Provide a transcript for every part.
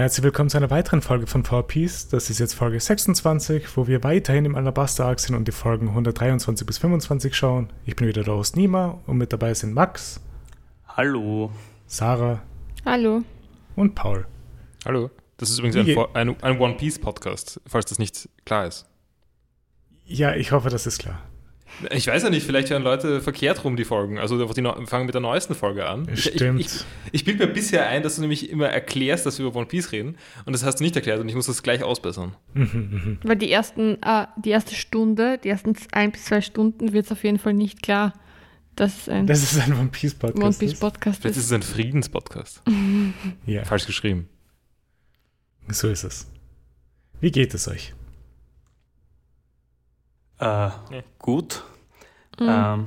Herzlich willkommen zu einer weiteren Folge von VPs. Das ist jetzt Folge 26, wo wir weiterhin im Alabaster Arc sind und die Folgen 123 bis 25 schauen. Ich bin wieder der Host Nima und mit dabei sind Max. Hallo. Sarah. Hallo. Und Paul. Hallo. Das ist übrigens ein, ein, ein One Piece Podcast, falls das nicht klar ist. Ja, ich hoffe, das ist klar. Ich weiß ja nicht, vielleicht hören Leute verkehrt rum die Folgen. Also die fangen mit der neuesten Folge an. Stimmt. Ich, ich, ich bilde mir bisher ein, dass du nämlich immer erklärst, dass wir über One Piece reden. Und das hast du nicht erklärt und ich muss das gleich ausbessern. Weil die ersten, äh, die erste Stunde, die ersten ein bis zwei Stunden wird es auf jeden Fall nicht klar, dass es ein, das ist ein One Piece Podcast, One Piece Podcast Vielleicht ist es ein Friedenspodcast. ja. Falsch geschrieben. So ist es. Wie geht es euch? Äh, ja. Gut. Mhm. Ähm,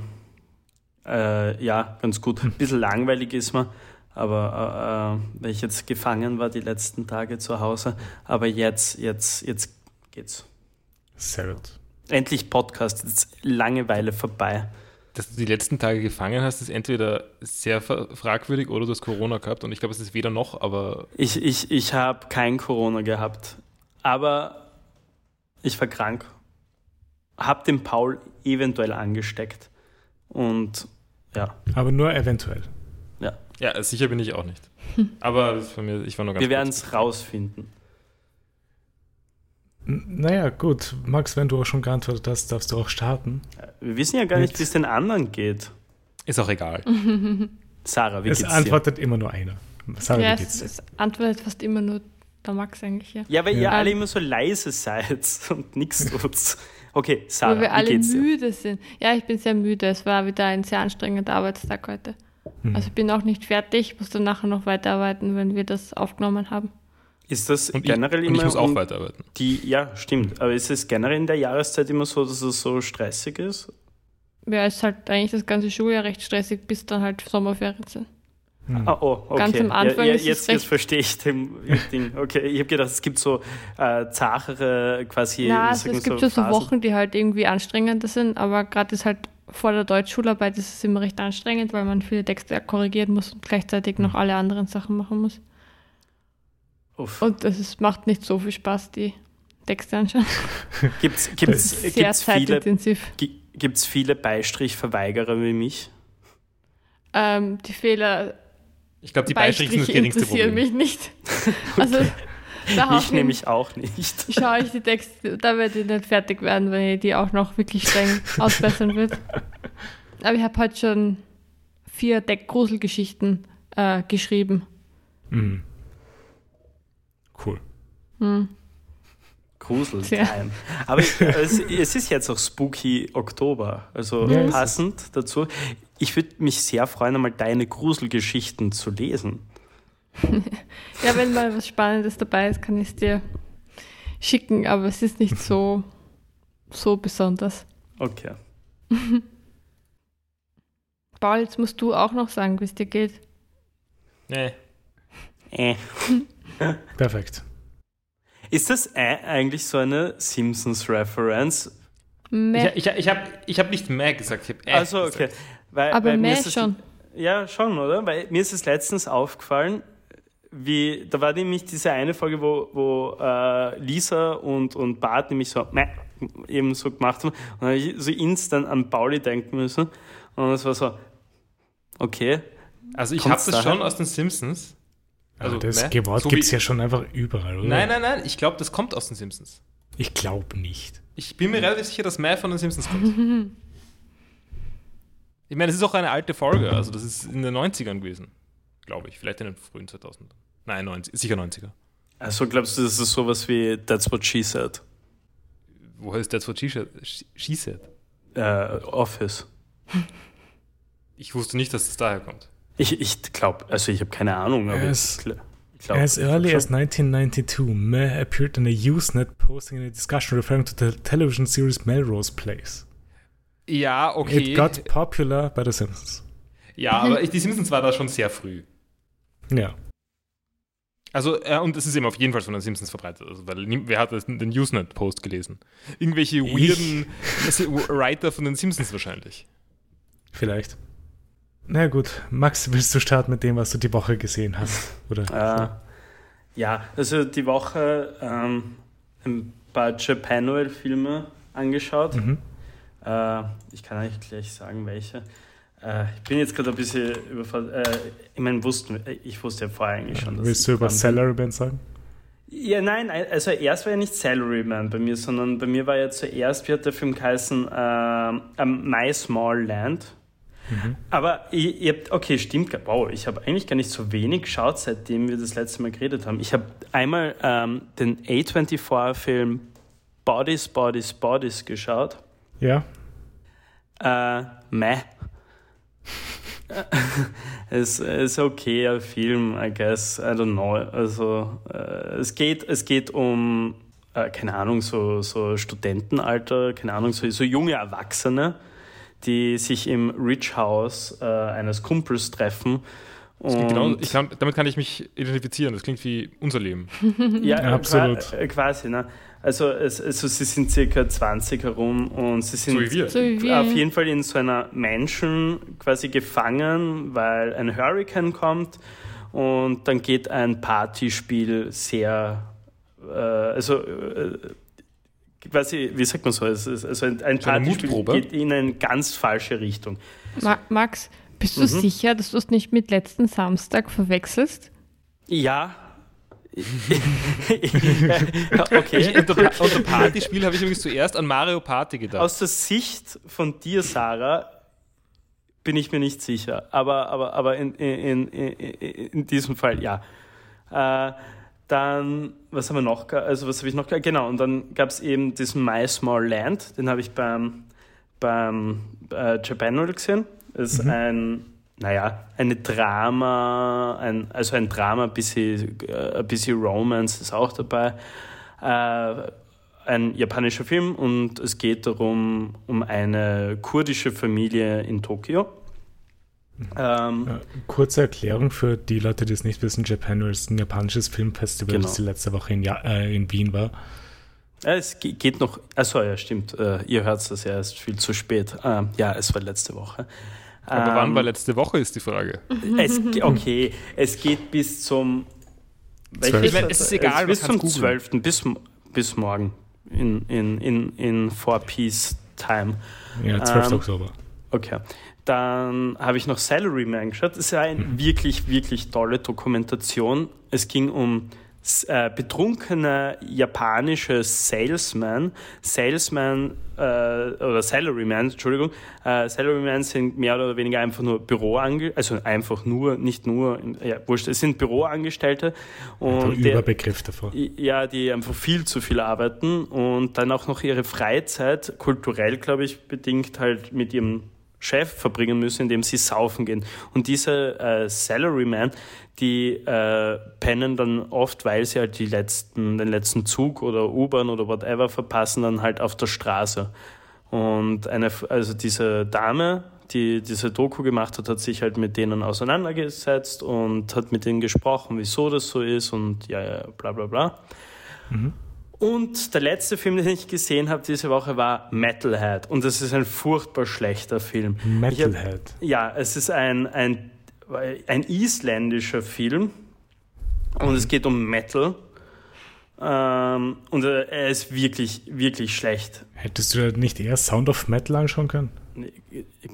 äh, ja, ganz gut. Ein bisschen langweilig ist man, aber äh, weil ich jetzt gefangen war die letzten Tage zu Hause. Aber jetzt, jetzt, jetzt geht's. Sehr gut. Endlich Podcast, jetzt Langeweile vorbei. Dass du die letzten Tage gefangen hast, ist entweder sehr fragwürdig oder du hast Corona gehabt und ich glaube, es ist weder noch, aber. Ich, ich, ich habe kein Corona gehabt, aber ich war krank habe den Paul eventuell angesteckt. Und ja. Aber nur eventuell. Ja. Ja, sicher bin ich auch nicht. Aber von mir, ich war nur ganz Wir werden es rausfinden. Naja, gut. Max, wenn du auch schon geantwortet hast, darfst du auch starten. Wir wissen ja gar nicht, wie es den anderen geht. Ist auch egal. Sarah, wie es geht's dir? Es antwortet immer nur einer. Sarah, ja, wie geht's dir? Es, es antwortet fast immer nur der Max eigentlich, ja. Ja, weil ja. ihr alle immer so leise seid und nichts tut. Okay, Sarah, Weil wir alle müde sind. Ja, ich bin sehr müde. Es war wieder ein sehr anstrengender Arbeitstag heute. Mhm. Also ich bin auch nicht fertig, muss dann nachher noch weiterarbeiten, wenn wir das aufgenommen haben. Ist das und generell ich, immer. ich muss auch weiterarbeiten. Die, ja, stimmt. Aber ist es generell in der Jahreszeit immer so, dass es so stressig ist? Ja, es ist halt eigentlich das ganze Schuljahr recht stressig, bis dann halt Sommerferien sind. Hm. Ah, oh, okay. Ganz am Anfang ja, ja, jetzt, jetzt verstehe ich den Ding. Okay, ich habe gedacht, es gibt so äh, zachere quasi. Ja, also es gibt so so Wochen, die halt irgendwie anstrengender sind, aber gerade ist halt vor der Deutschschularbeit ist es immer recht anstrengend, weil man viele Texte korrigieren muss und gleichzeitig noch alle anderen Sachen machen muss. Uff. Und es macht nicht so viel Spaß, die Texte anschauen. Gibt es gibt's viele, gibt's viele Beistrichverweigerer wie mich? Ähm, die Fehler ich glaube, die Beistriche sind das geringste interessieren Problem. mich nicht. Also, ich nämlich auch nicht. Schaue ich die Texte, da werde ich nicht fertig werden, wenn ich die auch noch wirklich streng ausbessern wird. Aber ich habe heute schon vier Deck-Gruselgeschichten äh, geschrieben. Mhm. Cool. Mhm. Gruseltime. Aber es, es, ist jetzt auch Spooky Oktober, also ja, passend dazu. Ich würde mich sehr freuen, einmal deine Gruselgeschichten zu lesen. ja, wenn mal was Spannendes dabei ist, kann ich es dir schicken, aber es ist nicht so, so besonders. Okay. Paul, jetzt musst du auch noch sagen, wie es dir geht. Nee. Äh. Perfekt. Ist das äh, eigentlich so eine Simpsons-Reference? Ich, ich, ich habe ich hab nicht mehr gesagt, ich habe äh Also, okay. Gesagt. Weil, Aber weil mehr schon. Ja, schon, oder? Weil mir ist es letztens aufgefallen, wie, da war nämlich diese eine Folge, wo, wo äh, Lisa und, und Bart nämlich so meh, eben so gemacht haben. Und dann habe ich so instant an Pauli denken müssen. Und es war so, okay. Also ich habe das schon aus den Simpsons. Also das meh, Wort so gibt es ja schon einfach überall, oder? Nein, nein, nein, ich glaube, das kommt aus den Simpsons. Ich glaube nicht. Ich bin mir relativ sicher, dass mehr von den Simpsons kommt. Ich meine, es ist auch eine alte Folge, also das ist in den 90ern gewesen, glaube ich. Vielleicht in den frühen 2000ern. Nein, 90, sicher 90er. Also glaubst du, das ist sowas wie That's What She Said? Woher ist That's What She, she Said? Uh, Office. Ich wusste nicht, dass es daher kommt. Ich, ich glaube, also ich habe keine Ahnung, aber as, ich glaub, As early as 1992, Meh appeared in a Usenet posting in a discussion referring to the television series Melrose Place. Ja, okay. It got popular bei The Simpsons. Ja, aber die Simpsons war da schon sehr früh. Ja. Also, äh, und es ist eben auf jeden Fall von den Simpsons verbreitet. Also, weil wer hat den Usenet-Post gelesen? Irgendwelche weirden Writer von den Simpsons wahrscheinlich. Vielleicht. Na gut, Max, willst du starten mit dem, was du die Woche gesehen hast? Oder? Äh, Ja, also die Woche ähm, ein paar Japanuel-Filme angeschaut. Mhm. Äh, ich kann eigentlich gleich sagen, welche. Äh, ich bin jetzt gerade ein bisschen überfordert. Äh, ich meine, wussten, ich wusste ja vorher eigentlich schon. dass Willst du über. Salaryman sagen? Ja, nein, also erst war ja nicht Salaryman bei mir, sondern bei mir war ja zuerst, wie hat der Film geheißen, äh, My Small Land. Aber ich, ich hab, okay, stimmt, wow, ich habe eigentlich gar nicht so wenig geschaut, seitdem wir das letzte Mal geredet haben. Ich habe einmal ähm, den A24-Film Bodies, Bodies, Bodies geschaut. Ja. Äh, meh. es ist okay, ein Film, I guess. I don't know. Also, äh, es, geht, es geht um, äh, keine Ahnung, so, so Studentenalter, keine Ahnung, so, so junge Erwachsene, die sich im Rich House äh, eines Kumpels treffen. Genau, ich kann, damit kann ich mich identifizieren. Das klingt wie unser Leben. Ja, Ja, absolut. Qua quasi. Ne? Also, es, also sie sind circa 20 herum und sie sind So auf jeden Fall in so einer Menschen quasi gefangen, weil ein Hurricane kommt und dann geht ein Partyspiel sehr, äh, also äh, quasi, wie sagt man so, es ist, also ein, ein So Partyspiel geht in eine ganz falsche Richtung. Ma Max, bist Mhm. du sicher, dass du es nicht mit letzten Samstag verwechselst? Ja. Ich, okay. unter, unter Partyspiel habe ich übrigens zuerst an Mario Party gedacht. Aus der Sicht von dir, Sarah, bin ich mir nicht sicher. Aber, aber, aber in, in, in, in diesem Fall ja. Äh, dann, was haben wir noch? Also, was habe ich noch? ge- Genau, und dann gab es eben diesen My Small Land, den habe ich beim, beim äh, Japan gesehen. Das ist ein, naja, eine Drama, ein, also ein Drama, ein bisschen, äh, ein bisschen Romance ist auch dabei. Äh, ein japanischer Film und es geht darum, um eine kurdische Familie in Tokio. Ähm, Äh, kurze Erklärung für die Leute, die es nicht wissen: Japan ist ein japanisches Filmfestival, Genau. das die letzte Woche in, ja äh, in Wien war. Es ge- geht noch, achso, ja, stimmt. Ihr hört das ja erst viel zu spät. Ähm, ja, es war letzte Woche. Aber Ähm, wann war letzte Woche, ist die Frage. es, Okay, es geht bis zum. Ich meine, es ist egal, bis zum kann's googeln. 12. Bis, bis morgen in, in, in, in Four Piece Time. Ja, 12. Ähm, Oktober. Okay. Dann habe ich noch Salaryman angeschaut. Das ist eine wirklich, wirklich tolle Dokumentation. Es ging um äh, betrunkene japanische Salesmen. Salesman äh, oder Salaryman, Entschuldigung. Äh, Salaryman sind mehr oder weniger einfach nur Büroangestellte, also einfach nur, nicht nur, ja, wurscht, es sind Büroangestellte. Und der, Überbegriff davor. ja, die einfach viel zu viel arbeiten und dann auch noch ihre Freizeit kulturell, glaube ich, bedingt halt mit ihrem Chef verbringen müssen, indem sie saufen gehen. Und diese äh, Salarymen, die äh, pennen dann oft, weil sie halt die letzten, den letzten Zug oder U-Bahn oder whatever verpassen, dann halt auf der Straße. Und eine, also diese Dame, die diese Doku gemacht hat, hat sich halt mit denen auseinandergesetzt und hat mit denen gesprochen, wieso das so ist und ja, ja bla bla bla. Und der letzte Film, den ich gesehen habe diese Woche, war Metalhead. Und das ist ein furchtbar schlechter Film. Ich hab- Metalhead. ja, es ist ein, ein, ein isländischer Film und es geht um Metal. Ähm, und äh, er ist wirklich, wirklich schlecht. Hättest du nicht eher Sound of Metal anschauen können?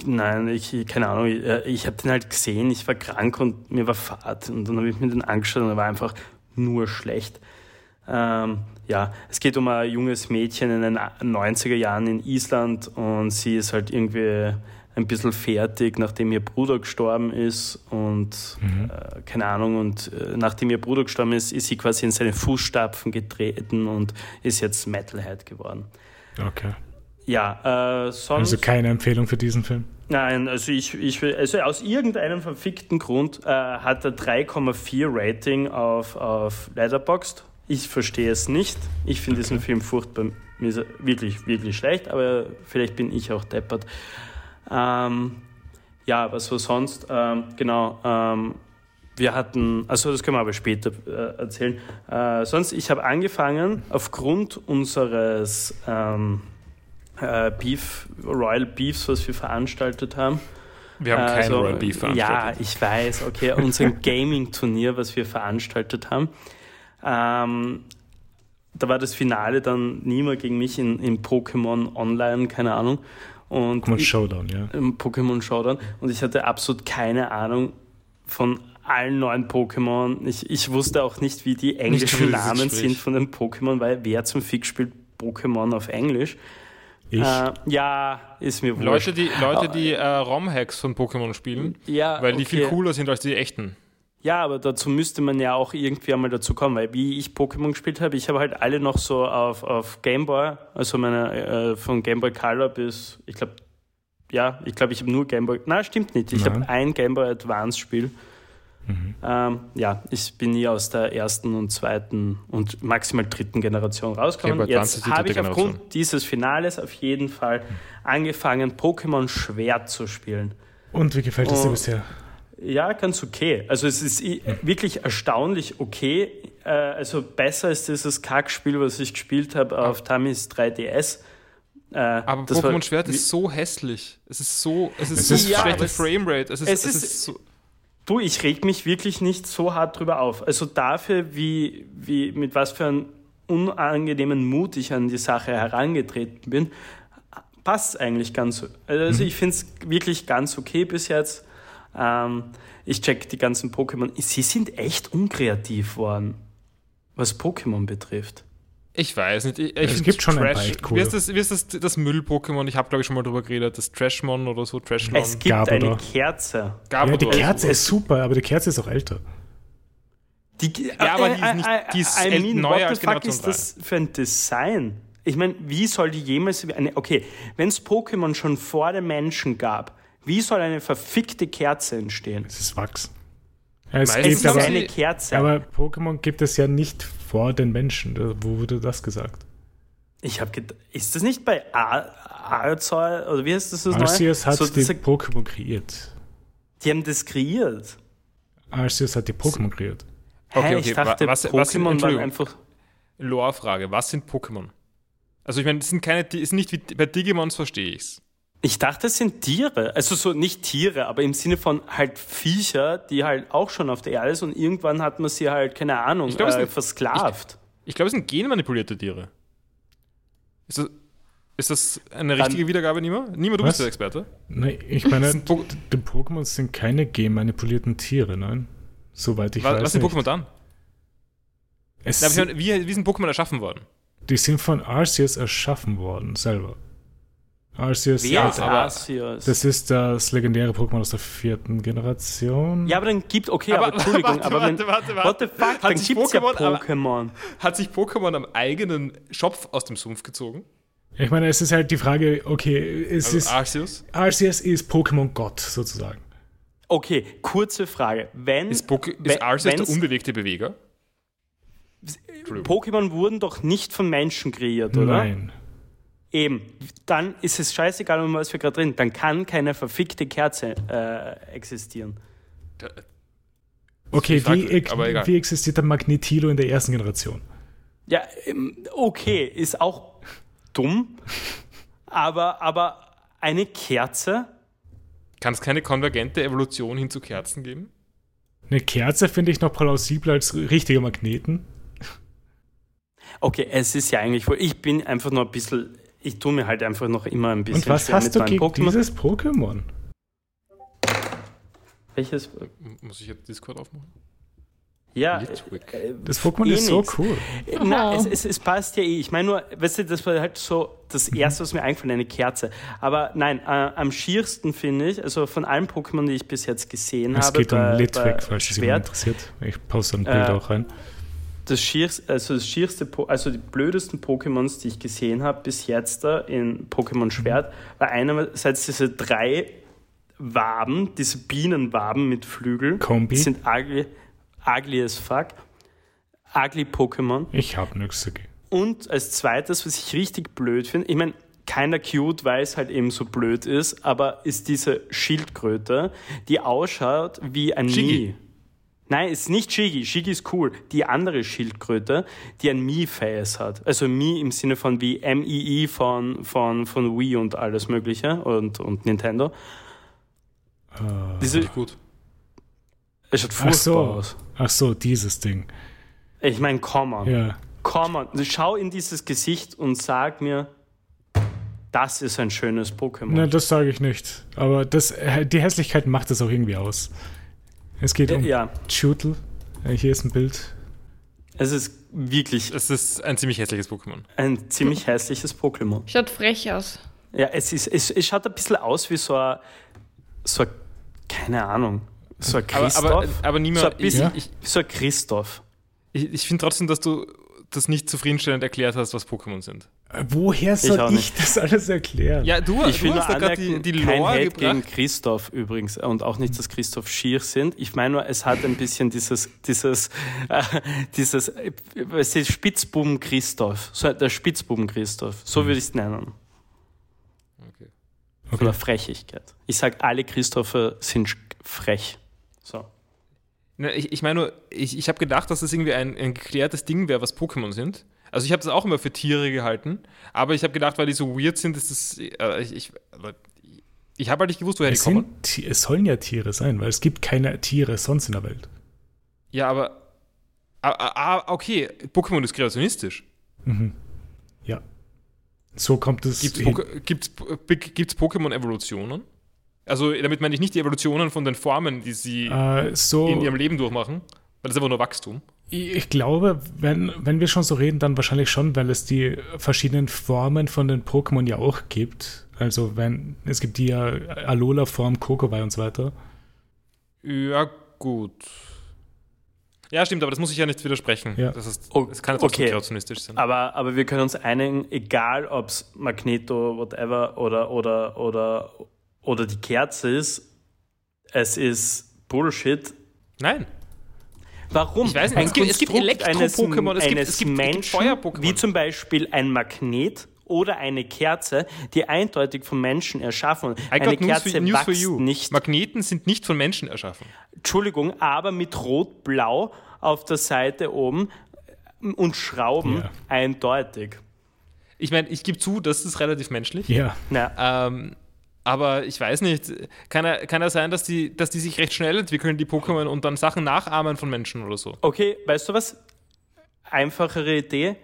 Nein, ich, keine Ahnung, ich, äh, ich habe den halt gesehen, ich war krank und mir war Fahrt und dann habe ich mir den angeschaut und er war einfach nur schlecht. Ähm, ja, es geht um ein junges Mädchen in den 90er Jahren in Island und sie ist halt irgendwie ein bisschen fertig, nachdem ihr Bruder gestorben ist und äh, keine Ahnung, und äh, nachdem ihr Bruder gestorben ist, ist sie quasi in seine Fußstapfen getreten und ist jetzt Metalhead geworden. Okay. Ja, äh, sonst. Also keine Empfehlung für diesen Film. Nein, also ich, ich also aus irgendeinem verfickten Grund äh, hat er 3,4 Rating auf, auf Letterboxd. Ich verstehe es nicht. Ich finde diesen Film furchtbar, mir ist wirklich, wirklich schlecht, aber vielleicht bin ich auch deppert. Ähm, ja, was war sonst? Ähm, genau, ähm, wir hatten, also das können wir aber später äh, erzählen. Äh, sonst, ich habe angefangen, aufgrund unseres ähm, äh, Beef, Royal Beefs, was wir veranstaltet haben. Wir haben kein Also, Royal Beef Ja, veranstaltet. ich weiß, okay, unser Gaming-Turnier, was wir veranstaltet haben. Ähm, da war das Finale dann niemand gegen mich in, in Pokémon Online, keine Ahnung. Und Pokémon ich- Showdown, ja. im Pokémon Showdown und ich hatte absolut keine Ahnung von allen neuen Pokémon. Ich, ich wusste auch nicht, wie die englischen Namen sind von den Pokémon, weil wer zum Fick spielt Pokémon auf Englisch? Ich. Äh, ja, ist mir wurscht. Leute, die, Leute, die äh, ROM-Hacks von Pokémon spielen, ja, weil die viel cooler sind als die echten. Ja, aber dazu müsste man ja auch irgendwie einmal dazu kommen, weil wie ich Pokémon gespielt habe, ich habe halt alle noch so auf, auf Gameboy, also meine äh, von Gameboy Color bis, ich glaube, ja, ich glaube, ich habe nur Gameboy, na stimmt nicht, ich habe ein Gameboy Advance Spiel. Ähm, ja, ich bin nie aus der ersten und zweiten und maximal dritten Generation rausgekommen. Jetzt habe ich dritte aufgrund Generation. dieses Finales auf jeden Fall angefangen, Pokémon Schwert zu spielen. Und wie gefällt es dir Oh. bisher? Ja, ganz okay. Also es ist wirklich erstaunlich okay. Äh, Also besser als dieses Kackspiel, was ich gespielt habe auf Tamis 3DS. Äh, Aber das war- Pokémon Schwert ist so hässlich. Es ist so, es ist Es so ist- Ja, schlechte Framerate. Es ist, es es ist- ist so, Du, ich reg mich wirklich nicht so hart drüber auf. Also dafür, wie, wie, mit was für einem unangenehmen Mut ich an die Sache herangetreten bin, passt eigentlich ganz. Also ich finde es wirklich ganz okay bis jetzt. Ähm, ich check die ganzen Pokémon. Sie sind echt unkreativ worden, was Pokémon betrifft. ich weiß nicht. Ich, ich Es gibt schon ein Trash. paar echt Wie ist das, wie ist das, das Müll-Pokémon? Ich habe, glaube ich, schon mal drüber geredet. Das Trashmon oder so. Trashlon. Es gibt Gabodor. eine Kerze. Gabodor. Ja, die Kerze ist super, aber die Kerze ist auch älter. Die, Ja, aber die ist nicht- die ist I mean, neuer what als the fuck ist das für ein Design? Ich meine, wie soll die jemals eine, okay, wenn es Pokémon schon vor dem Menschen gab, wie soll eine verfickte Kerze entstehen? Es ist Wachs. Ja, es Meistens Es gibt ist aber, eine Kerze. aber Pokémon gibt es ja nicht vor den Menschen. Wo wurde das gesagt? ich habe gedacht, ist das nicht bei Ar Arzol oder wie heißt das das Arceus hat So, die Pokémon kreiert. die haben das kreiert. Arceus hat die Pokémon kreiert. Okay, okay, ich dachte, wa- was- was- Pokémon waren einfach. Lore-Frage. Was sind Pokémon? Also, ich meine, es sind keine, es sind nicht wie bei Digimons, verstehe ich's. Ich dachte, es sind Tiere. Also so nicht Tiere, aber im Sinne von halt Viecher, die halt auch schon auf der Erde sind und irgendwann hat man sie halt, keine Ahnung, Ich glaub, es äh, sind- versklavt. Ich glaube, es sind genmanipulierte Tiere. Ist das, ist das eine richtige Wiedergabe, Nima? Nima, du Was? bist der Experte. Nein, ich meine, die Pokémon sind keine genmanipulierten Tiere, nein. Soweit ich Was, weiß. was sind. Pokémon dann? Es Na, ich meine, wie, wie sind Pokémon erschaffen worden? die sind von Arceus erschaffen worden, selber. Arceus, Wer Ja, ist aber- Arceus? das ist das legendäre Pokémon aus der vierten Generation. ja, aber dann gibt, okay, Aber- aber, Entschuldigung, warte, aber wenn, warte, warte, warte. what the fuck, Hat dann sich gibt's ja Pokémon aber- Pokémon. Hat sich Pokémon am eigenen Schopf aus dem Sumpf gezogen? Ich meine, es ist halt die Frage, okay, es Also ist, Arceus? Arceus ist Pokémon Gott, sozusagen. Okay, kurze Frage. Wenn, Ist, Poké wenn- ist Arceus der unbewegte Beweger? Entschuldigung. Pokémon wurden doch nicht von Menschen kreiert, oder? Nein. Eben, dann ist es scheißegal, um was wir gerade reden. Dann kann keine verfickte Kerze äh, existieren. Okay, Ich frag- wie, ex wie existiert der Magnetilo in der ersten Generation? Ja, ähm, okay, ist auch dumm, aber, aber eine Kerze? Kann es keine konvergente Evolution hin zu Kerzen geben? Eine Kerze finde ich noch plausibler als richtige Magneten. Okay, es ist ja eigentlich wohl. Ich bin einfach nur ein bisschen. Ich tue mir halt einfach noch immer ein bisschen Und was hast mit du gegen Pokémon. dieses Pokémon? Welches? Muss ich jetzt Discord aufmachen? Ja. Litwick. äh, Das Pokémon eh ist so nix. cool. Na, Oh. es, es, es passt ja eh. Ich meine nur, weißt du, das war halt so das Mhm. erste, was mir eingefallen, eine Kerze. Aber nein, äh, am schiersten finde ich, also von allen Pokémon, die ich bis jetzt gesehen Es habe, geht um bei- Litwick, bei falls es interessiert. Ich poste ein Bild Äh, auch rein. Das schierste, also das schierste, also die blödesten Pokémons, die ich gesehen habe bis jetzt da in Pokémon Schwert, war einerseits diese drei Waben, diese Bienenwaben mit Flügeln. Kombi. Die sind ugly, ugly as fuck. Ugly Pokémon. Ich habe nichts dagegen. Und als zweites, was ich richtig blöd finde, ich meine, keiner cute, weil es halt eben so blöd ist, aber ist diese Schildkröte, die ausschaut wie ein Shiggy. Mii. Nein, ist nicht Shiggy. Shiggy ist cool. Die andere Schildkröte, die ein Mii-Face hat. Also Mii im Sinne von wie M-I-I von, von, von Wii und alles Mögliche und, und Nintendo. Diese, Gut. es schaut furchtbar so. aus. Ach so, dieses Ding. Ich meine, come on. Ja. Come on. Schau in dieses Gesicht und sag mir, das ist ein schönes Pokémon. Na, das sage ich nicht. Aber das, äh, die Hässlichkeit macht es auch irgendwie aus. Es geht um ja, Chutel. Äh, Hier ist ein Bild. es ist wirklich Es ist ein ziemlich hässliches Pokémon. ein ziemlich hässliches Pokémon. Schaut frech aus. Ja, es, ist, es, es schaut ein bisschen aus wie so ein, so ein keine Ahnung, so ein Aber, Christoph. aber, aber niemand, so ein bisschen, ich, so ein Christoph. ich, ich finde trotzdem, dass du das nicht zufriedenstellend erklärt hast, was Pokémon sind. Woher soll ich, nicht. das alles erklären? Ja, du, Ich will du nur hast da gerade die, die kein Lore Hate gegen Christoph übrigens und auch nicht, dass Christoph schier sind. Ich meine nur, es hat ein bisschen dieses, dieses, äh, dieses, äh, es ist Spitzbuben Christoph, so der Spitzbuben Christoph, so würde ich es nennen. Okay. Von der Frechigkeit. Ich sage, alle Christopher sind frech. So. Ne, ich, ich meine nur, ich, ich habe gedacht, dass das irgendwie ein, ein geklärtes Ding wäre, was Pokémon sind. Also ich habe das auch immer für Tiere gehalten, aber ich habe gedacht, weil die so weird sind, ist das, äh, ich, ich, ich habe halt nicht gewusst, woher Es, die kommen. sind, es sollen ja Tiere sein, weil es gibt keine Tiere sonst in der Welt. Ja, aber, ah, ah, okay, Pokémon ist kreationistisch. Mhm. Ja. So kommt es. Gibt es gibt's Pokémon-Evolutionen? Also damit meine ich nicht die Evolutionen von den Formen, die sie Äh, so, in ihrem Leben durchmachen, weil das ist einfach nur Wachstum. Ich glaube, wenn, wenn wir schon so reden, dann wahrscheinlich schon, weil es die verschiedenen Formen von den Pokémon ja auch gibt. Also wenn es gibt die ja Alola-Form, Kokowai und so weiter. Ja, gut. Ja, stimmt, aber das muss ich ja nicht widersprechen. Ja. Das, ist, das kann ja trotzdem okay. kreationistisch sein. Aber, aber wir können uns einigen, egal ob es Magneto, whatever, oder, oder, oder, oder die Kerze ist, es ist Bullshit. Nein. Warum? Ich weiß nicht, es gibt- es gibt Konstrukt Elektro-Pokémon, es gibt- eines es gibt- es gibt wie zum Beispiel ein Magnet oder eine Kerze, die eindeutig vom Menschen erschaffen wurde. Eine news Kerze for, news for wächst you. nicht, Magneten sind nicht von Menschen erschaffen. Entschuldigung, aber mit rot-blau auf der Seite oben und Schrauben Ja. eindeutig. Ich meine, ich gebe zu, das ist relativ menschlich. Ja. Na, Ähm, aber ich weiß nicht, kann ja, kann ja sein, dass die, dass die sich recht schnell entwickeln, die Pokémon, und dann Sachen nachahmen von Menschen oder so. Okay, weißt du was? Einfachere Idee.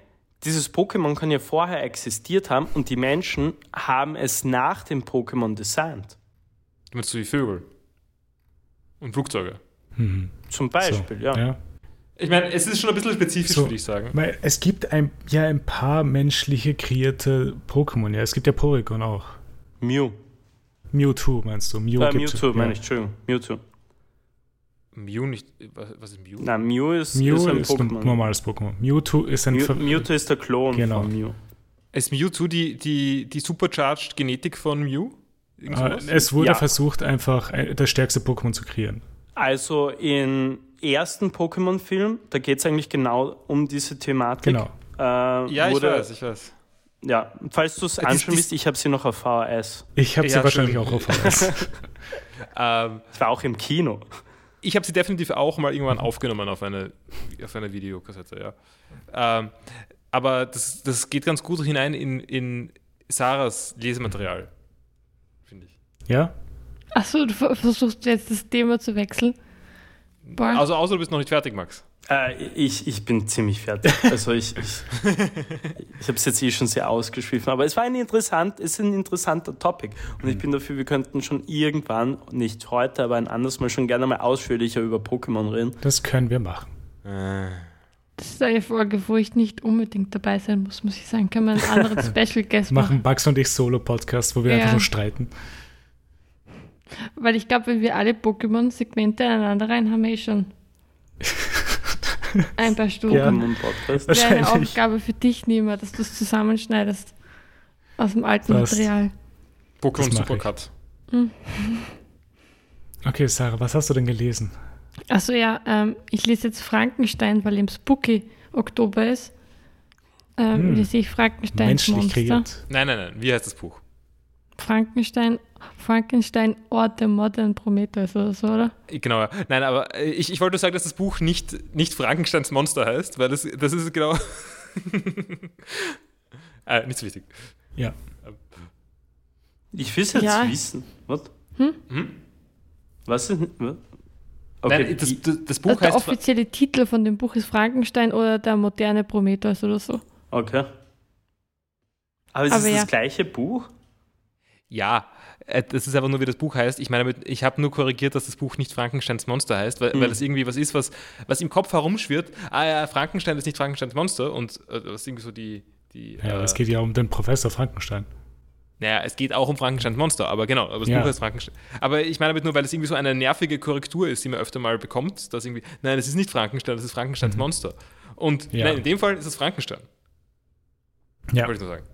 Dieses Pokémon kann ja vorher existiert haben und die Menschen haben es nach dem Pokémon designt. Du meinst so wie Vögel. Und Flugzeuge. Mhm. Zum So, Beispiel, ja. ja. Ich meine, es ist schon ein bisschen spezifisch, So. würde ich sagen. Weil es gibt ein, ja ein paar menschliche kreierte Pokémon. Ja, es gibt ja Porygon auch. Mew. Mewtwo meinst du? Mew Äh, Mewtwo, ja. meine ich, Entschuldigung. Mewtwo. Mew nicht. Was, ist Mew? Na, Mew ist, Mew ist ein ist ein Pokémon. normales Pokémon. Mewtwo ist ein Mew, Ver- Mewtwo ist der Klon Genau. von Mew. Ist Mewtwo die, die, die supercharged Genetik von Mew? Äh, sowas? es wurde Ja. versucht, einfach ein- das stärkste Pokémon zu kreieren. Also im ersten Pokémon-Film, da geht es eigentlich genau um diese Thematik. Genau. Äh, ja, ich weiß, ich weiß. Ja, falls du es Dies- anschauen willst, ich habe sie noch auf VHS. Ich habe sie Ja, wahrscheinlich auch auf VHS. Ähm, Ich war auch im Kino. ich habe sie definitiv auch mal irgendwann aufgenommen auf eine, auf eine Videokassette, ja. Ähm, aber das, das geht ganz gut hinein in, in Sarahs Lesematerial, finde ich. ja? Achso, du ver- versuchst jetzt das Thema zu wechseln. Boah. Also außer du bist noch nicht fertig, Max. Äh, ich, ich bin ziemlich fertig. Also ich, ich, ich habe es jetzt eh schon sehr ausgeschwiffen, aber es war ein interessant, es ist ein interessanter Topic und ich bin dafür, wir könnten schon irgendwann, nicht heute, aber ein anderes Mal schon gerne mal ausführlicher über Pokémon reden. Das können wir machen. Äh, Das ist eine Folge, wo ich nicht unbedingt dabei sein muss, muss ich sagen. Können wir einen anderen Special Guest machen? Machen Bugs und ich Solo-Podcast, wo wir Ja. einfach nur streiten. Weil ich glaube, wenn wir alle Pokémon-Segmente aneinander rein haben, wir eh schon ein paar Stunden. Ja. Podcast. Das wäre eine. Aufgabe für dich, Nima, dass du es zusammenschneidest aus dem alten Was? Material. Pokémon Supercut. Okay, Sarah, was hast du denn gelesen? Achso, ja, ähm, ich lese jetzt Frankenstein, weil im Spooky Oktober ist. Ähm, Hm. lese ich Frankensteins Menschlich Monster. kreiert. Nein, nein, nein. Wie heißt das Buch? Frankenstein, Frankenstein Ort der Modern Prometheus oder so, oder? Genau, ja. Nein, aber äh, ich, ich wollte sagen, dass das Buch nicht, nicht Frankensteins Monster heißt, weil das, das ist genau. äh, nicht so wichtig. Ja. Ich will es jetzt Ja. wissen. Was? Hm? Hm? Was ist. Okay, Nein, das, das, das Buch Also der heißt. offizielle Titel von dem Buch ist Frankenstein oder der moderne Prometheus oder so. okay. Aber ist Aber es ja. das gleiche Buch? Ja, das ist einfach nur, wie das Buch heißt. Ich meine, ich habe nur korrigiert, dass das Buch nicht Frankensteins Monster heißt, weil, Hm. weil es irgendwie was ist, was, was im Kopf herumschwirrt. Ah ja, Frankenstein ist nicht Frankensteins Monster und äh, das ist irgendwie so die. die Ja, äh, es geht ja um den Professor Frankenstein. Naja, es geht auch um Frankensteins Monster, aber genau, aber das Ja. Buch heißt Frankenstein. Aber ich meine damit nur, weil es irgendwie so eine nervige Korrektur ist, die man öfter mal bekommt, dass irgendwie, nein, es ist nicht Frankenstein, das ist Frankensteins Monster. Und Ja. nein, in dem Fall ist es Frankenstein, Ja. wollte ich nur sagen.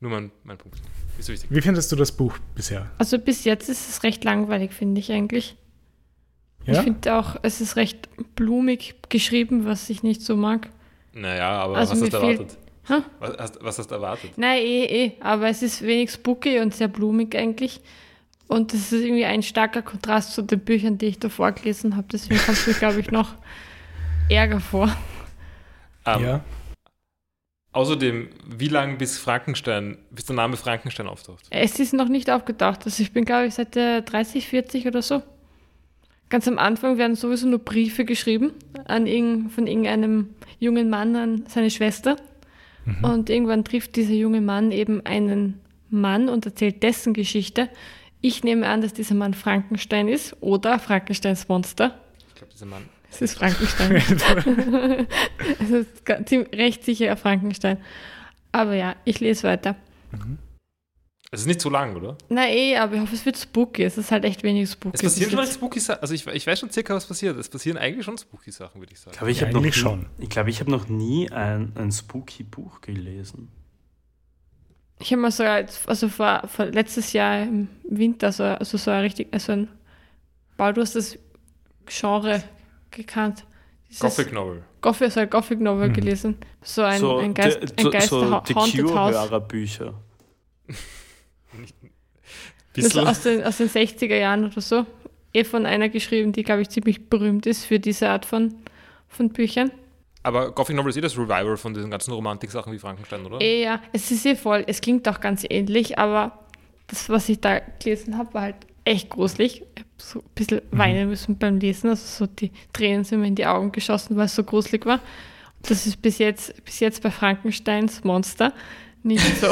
Nur mein, mein Punkt. Ist so wichtig. Wie findest du das Buch bisher? Also bis jetzt ist es recht langweilig, finde ich eigentlich. Ich Ja? finde auch, es ist recht blumig geschrieben, was ich nicht so mag. Naja, aber Also was hast du fehlt- erwartet? Was hast, was hast du erwartet? Nein, eh, eh, aber es ist wenig spooky und sehr blumig eigentlich. Und das ist irgendwie ein starker Kontrast zu den Büchern, die ich davor gelesen habe. Deswegen kommt es mir, glaube ich, noch ärger vor. Ähm, ja. Außerdem, wie lange bis Frankenstein, bis der Name Frankenstein auftaucht? Es ist noch nicht aufgetaucht. Also ich bin, glaube ich, seit der 30, 40 oder so. Ganz am Anfang werden sowieso nur Briefe geschrieben an irgend, von irgendeinem jungen Mann an seine Schwester. Und irgendwann trifft dieser junge Mann eben einen Mann und erzählt dessen Geschichte. Ich nehme an, dass dieser Mann Frankenstein ist oder Frankensteins Monster. Ich glaube, dieser Mann. Es ist Frankenstein. es ist recht sicher Frankenstein. Aber ja, ich lese weiter. Es ist nicht so lang, oder? Na eh, aber ich hoffe, es wird spooky. Es ist halt echt wenig spooky. Es passieren schon spooky Sachen. Also ich, ich weiß schon circa, was passiert. Es passieren eigentlich schon spooky Sachen, würde ich sagen. Ich glaube, ich Ja, habe noch, nie- schon. ich glaub, ich hab noch nie ein, ein spooky Buch gelesen. Ich habe mal so, als- also vor, vor letztes Jahr im Winter, so, also so ein richtig, also ein, Paul, du hast das Genre gekannt. Gothic Novel. Gothic, so ein Gothic Novel Mhm. gelesen. So ein, so ein Geist, The- ein so- Geist so The Haunted House. Cure-Hörerbücher. Bisschen. aus den, aus den 60er Jahren oder so. Eh von einer geschrieben, die, glaube ich, ziemlich berühmt ist für diese Art von, von Büchern. Aber Gothic Novel ist eh das Revival von diesen ganzen Romantik-Sachen wie Frankenstein, oder? Eh, ja, es ist eh voll. Es klingt auch ganz ähnlich, aber das, was ich da gelesen habe, war halt echt gruselig. Ich hab so ein bisschen weinen müssen beim Lesen. Also so die Tränen sind mir in die Augen geschossen, weil es so gruselig war. Das ist bis jetzt, bis jetzt bei Frankensteins Monster nicht so.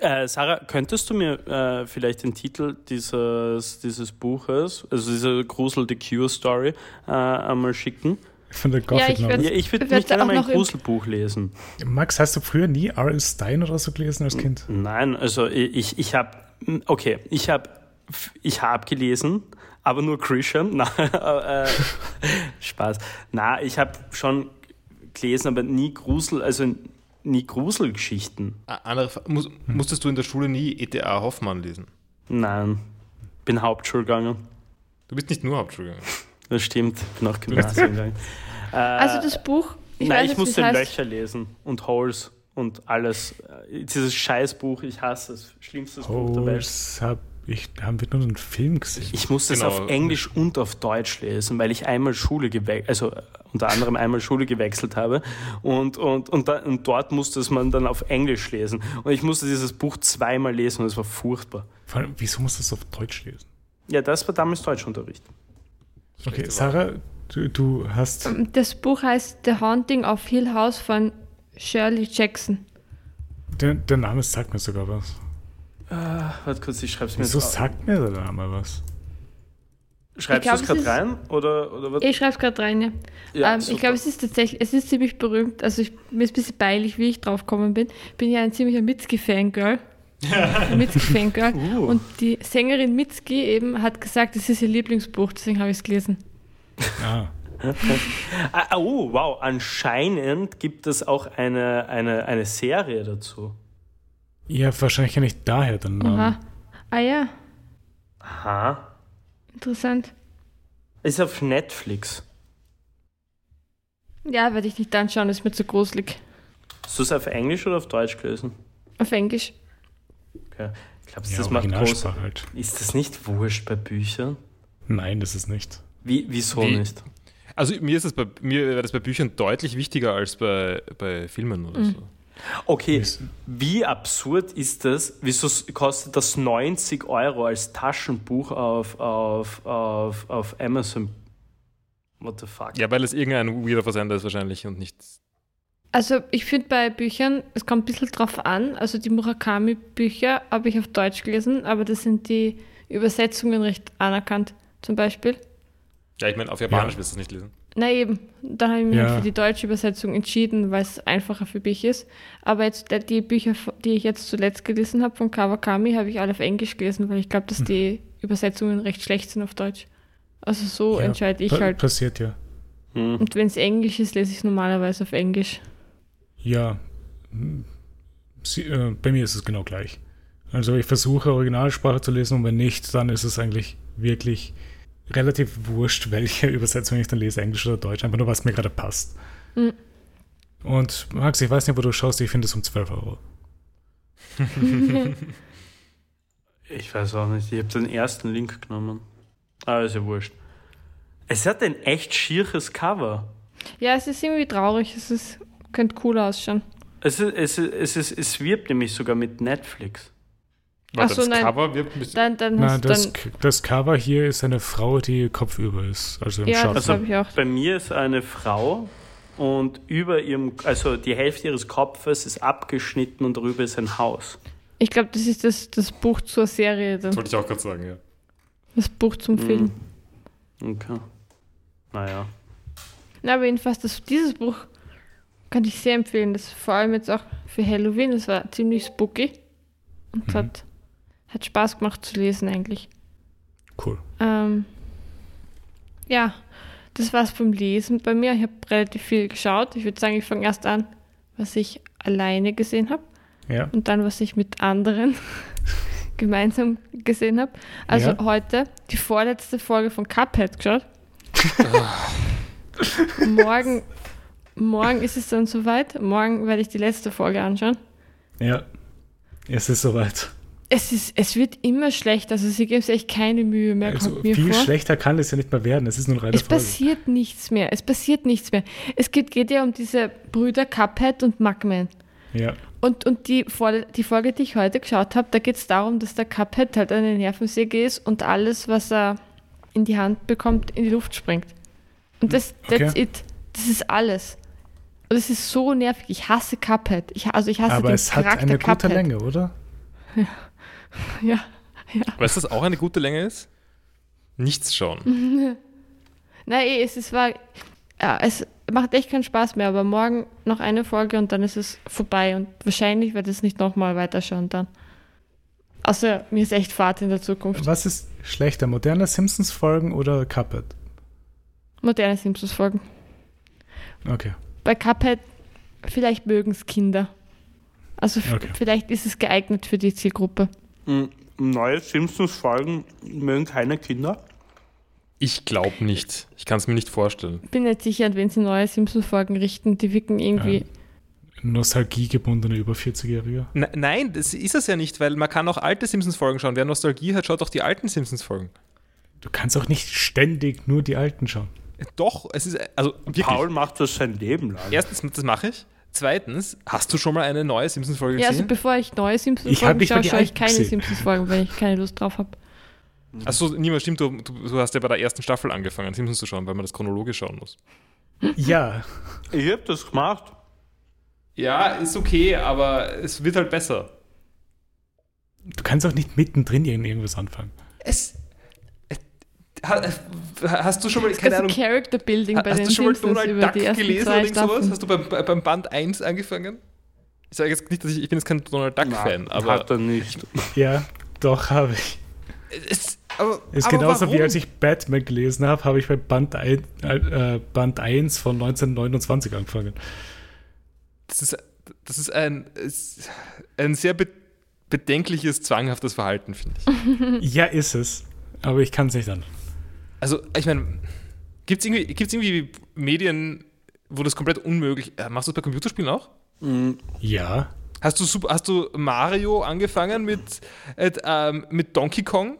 Äh, Sarah, könntest du mir äh, vielleicht den Titel dieses, dieses Buches, also diese Grusel The Cure Story, äh, einmal schicken? Von der Ja, Gothic ich Novel. werd's- Ja, ich würde mich gerne mal ein Gruselbuch lesen. Max, hast du früher nie R.L. Stein oder so gelesen als Kind? Nein, also ich, ich habe, okay, ich habe ich hab gelesen, aber nur Christian. Na, äh, Spaß. Na, ich habe schon gelesen, aber nie Grusel, also nie Gruselgeschichten. Ah, Andere, muss, musstest du in der Schule nie E.T.A. Hoffmann lesen? Nein, bin Hauptschule gegangen. Du bist nicht nur Hauptschule gegangen. Das stimmt, bin auch Gymnasium gegangen. Äh, Also das Buch, ich Nein, weiß ich musste. Löcher lesen und Holes und alles. Äh, Dieses Scheißbuch, ich hasse es. Schlimmstes Buch der Welt. Holes hab ich, haben wir nur einen Film gesehen. Ich musste Genau. es auf Englisch und auf Deutsch lesen, weil ich einmal Schule gewechselt, also unter anderem einmal Schule gewechselt habe und, und, und, da, und dort musste es man dann auf Englisch lesen. Und ich musste dieses Buch zweimal lesen und es war furchtbar. Vor allem, wieso musst du es auf Deutsch lesen? Ja, das war damals Deutschunterricht. Okay, Sarah, du, du hast. Das Buch heißt The Haunting of Hill House von Shirley Jackson. Der, der Name sagt mir sogar was. Warte kurz, ich schreib's mir Wieso jetzt sagt mir der Name was? Schreibst Ich du es gerade rein? Oder, oder was? Ich schreibe es gerade rein, ja. Ja, ähm, ich glaube, es ist tatsächlich, es ist ziemlich berühmt. Also ich, mir ist ein bisschen peinlich, wie ich drauf gekommen bin. Ich bin ja ein ziemlicher Mitski-Fangirl. Mitski-Fangirl. Uh. Und die Sängerin Mitski eben hat gesagt, es ist ihr Lieblingsbuch, deswegen habe ich es gelesen. Ah, Ah, oh, wow, anscheinend gibt es auch eine, eine, eine Serie dazu. ja, wahrscheinlich kenne ich daher Namen. Aha. Ah ja, Aha. interessant. Ist auf Netflix. Ja, werde ich nicht anschauen, ist mir zu gruselig. Hast du es auf Englisch oder auf Deutsch gelesen? Auf Englisch. Okay. Glaubst du, Ja, das macht groß? Halt. Ist das nicht wurscht bei Büchern? Nein, das ist nicht. Wie, wieso Wie? nicht? Also mir ist es bei mir wäre das bei Büchern deutlich wichtiger als bei, bei Filmen oder Mhm. so. Okay, wie absurd ist das? Wieso kostet das 90 Euro als Taschenbuch auf, auf, auf, auf Amazon? What the fuck? Ja, weil es irgendein weirder Versender ist wahrscheinlich und nicht. Also ich finde bei Büchern, es kommt ein bisschen drauf an. Also die Murakami-Bücher habe ich auf Deutsch gelesen, aber das sind die Übersetzungen recht anerkannt, zum Beispiel. Ja, ich meine, auf Japanisch Ja. wirst du es nicht lesen. Na eben, da habe ich mich Ja. für die deutsche Übersetzung entschieden, weil es einfacher für mich ist. Aber jetzt die Bücher, die ich jetzt zuletzt gelesen habe von Kawakami, habe ich alle auf Englisch gelesen, weil ich glaube, dass die Übersetzungen recht schlecht sind auf Deutsch. Also so Ja, entscheide ich halt. Passiert ja. Hm. Und wenn es Englisch ist, lese ich es normalerweise auf Englisch. Ja. Hm. Sie, äh, bei mir ist es genau gleich. Also ich versuche Originalsprache zu lesen und wenn nicht, dann ist es eigentlich wirklich relativ wurscht, welche Übersetzung ich dann lese, Englisch oder Deutsch, einfach nur was mir gerade passt. Mhm. Und Max, ich weiß nicht, wo du schaust, ich finde es um 12 Euro. Ich weiß auch nicht, ich habe den ersten Link genommen. Aber ist ja wurscht. Es hat ein echt schieres Cover. Ja, es ist irgendwie traurig. Es ist, könnte cool ausschauen. Es, ist, es, ist, es, ist, es wirbt nämlich sogar mit Netflix. Warte, so, das nein. Cover wird ein bisschen. Dann, dann Na, hast du das, dann. das Cover hier ist eine Frau, die kopfüber ist. Also im Ja, Schatten. das Also habe ich auch. bei mir ist eine Frau und über ihrem, also die Hälfte ihres Kopfes ist abgeschnitten und darüber ist ein Haus. Ich glaube, das ist das, das Buch zur Serie, dann. Das wollte ich auch gerade sagen, ja. das Buch zum Film. Okay. Naja. Na, aber jedenfalls, das, dieses Buch kann ich sehr empfehlen. Das vor allem jetzt auch für Halloween. Das war ziemlich spooky. Und es hat, hat Spaß gemacht zu lesen eigentlich. Cool. Ähm, ja, das war's beim Lesen bei mir. Ich habe relativ viel geschaut. Ich würde sagen, ich fange erst an, was ich alleine gesehen habe Ja. und dann, was ich mit anderen gemeinsam gesehen habe. Also Ja. heute die vorletzte Folge von Cuphead geschaut. morgen, morgen ist es dann soweit. Morgen werde ich die letzte Folge anschauen. Ja. Es ist soweit. Es, ist, es wird immer schlechter. Also sie geben sich echt keine Mühe mehr, Also viel vor. schlechter kann es ja nicht mehr werden. Es ist nur eine Es Folge. passiert nichts mehr. Es passiert nichts mehr. Es geht, geht ja um diese Brüder Cuphead und Mugman. Ja. Und, und die, Folge, die Folge, die ich heute geschaut habe, da geht es darum, dass der Cuphead halt eine Nervensäge ist und alles, was er in die Hand bekommt, in die Luft springt. Und das, that's Okay. it. Das ist alles. Und es ist so nervig. Ich hasse Cuphead. Ich, also ich hasse Aber den es hat Charakter eine gute Cuphead. Länge, oder? Ja, ja. Weißt du, was auch eine gute Länge ist? Nichts schauen. Nein, eh, es ist war, ja, es macht echt keinen Spaß mehr, aber morgen noch eine Folge und dann ist es vorbei und wahrscheinlich werde ich es nicht nochmal weiterschauen dann. Außer mir ist echt Fahrt in der Zukunft. Was ist schlechter, moderne Simpsons-Folgen oder Cuphead? Moderne Simpsons-Folgen. Okay. Bei Cuphead, vielleicht mögen es Kinder. Also Okay. vielleicht ist es geeignet für die Zielgruppe. Hm, Neue Simpsons-Folgen mögen keine Kinder. Ich glaube nicht. Ich kann es mir nicht vorstellen. Bin nicht sicher, an wen sie neue Simpsons-Folgen richten. Die wirken irgendwie. Nostalgiegebundene über 40-Jährige. Ne- nein, das ist es ja nicht, weil man kann auch alte Simpsons-Folgen schauen. Wer Nostalgie hat, schaut auch die alten Simpsons-Folgen. Du kannst auch nicht ständig nur die alten schauen. Doch, es ist, also wirklich. Paul macht das sein Leben lang. Erstens, das mache ich. Zweitens, hast du schon mal eine neue Simpsons-Folge Ja, also gesehen? bevor ich neue Simpsons-Folgen schaue, schaue ich keine gesehen. Simpsons-Folgen, wenn ich keine Lust drauf habe. Achso, niemand stimmt, du, du, du hast ja bei der ersten Staffel angefangen, Simpsons zu schauen, weil man das chronologisch schauen muss. Ja. Ich hab das gemacht. Ja, ist okay, aber es wird halt besser. Du kannst auch nicht mittendrin irgend- irgendwas anfangen. Es. Äh, ha- Hast du schon mal, keine Ahnung, Character Building bei hast den du schon mal Simpsons Donald über Duck die ersten gelesen zwei oder irgend sowas? Hast du beim, bei- beim Band 1 angefangen? Ich sage jetzt nicht, dass ich, ich bin jetzt kein Donald Duck-Fan, Nein, aber. Hat er nicht. Ja, doch, habe ich. Es, aber, Ist aber genauso warum? wie als ich Batman gelesen habe, habe ich bei Band, ein, äh, Band 1 von 1929 angefangen. Das ist, das ist ein, ist ein sehr be bedenkliches, zwanghaftes Verhalten, finde ich. Ja, ist es. Aber ich kann es nicht an. Also, ich meine, gibt es irgendwie, gibt's irgendwie Medien, wo das komplett unmöglich äh, Machst du das bei Computerspielen auch? Ja. Hast du, Super- hast du Mario angefangen mit, äh, ähm, mit Donkey Kong?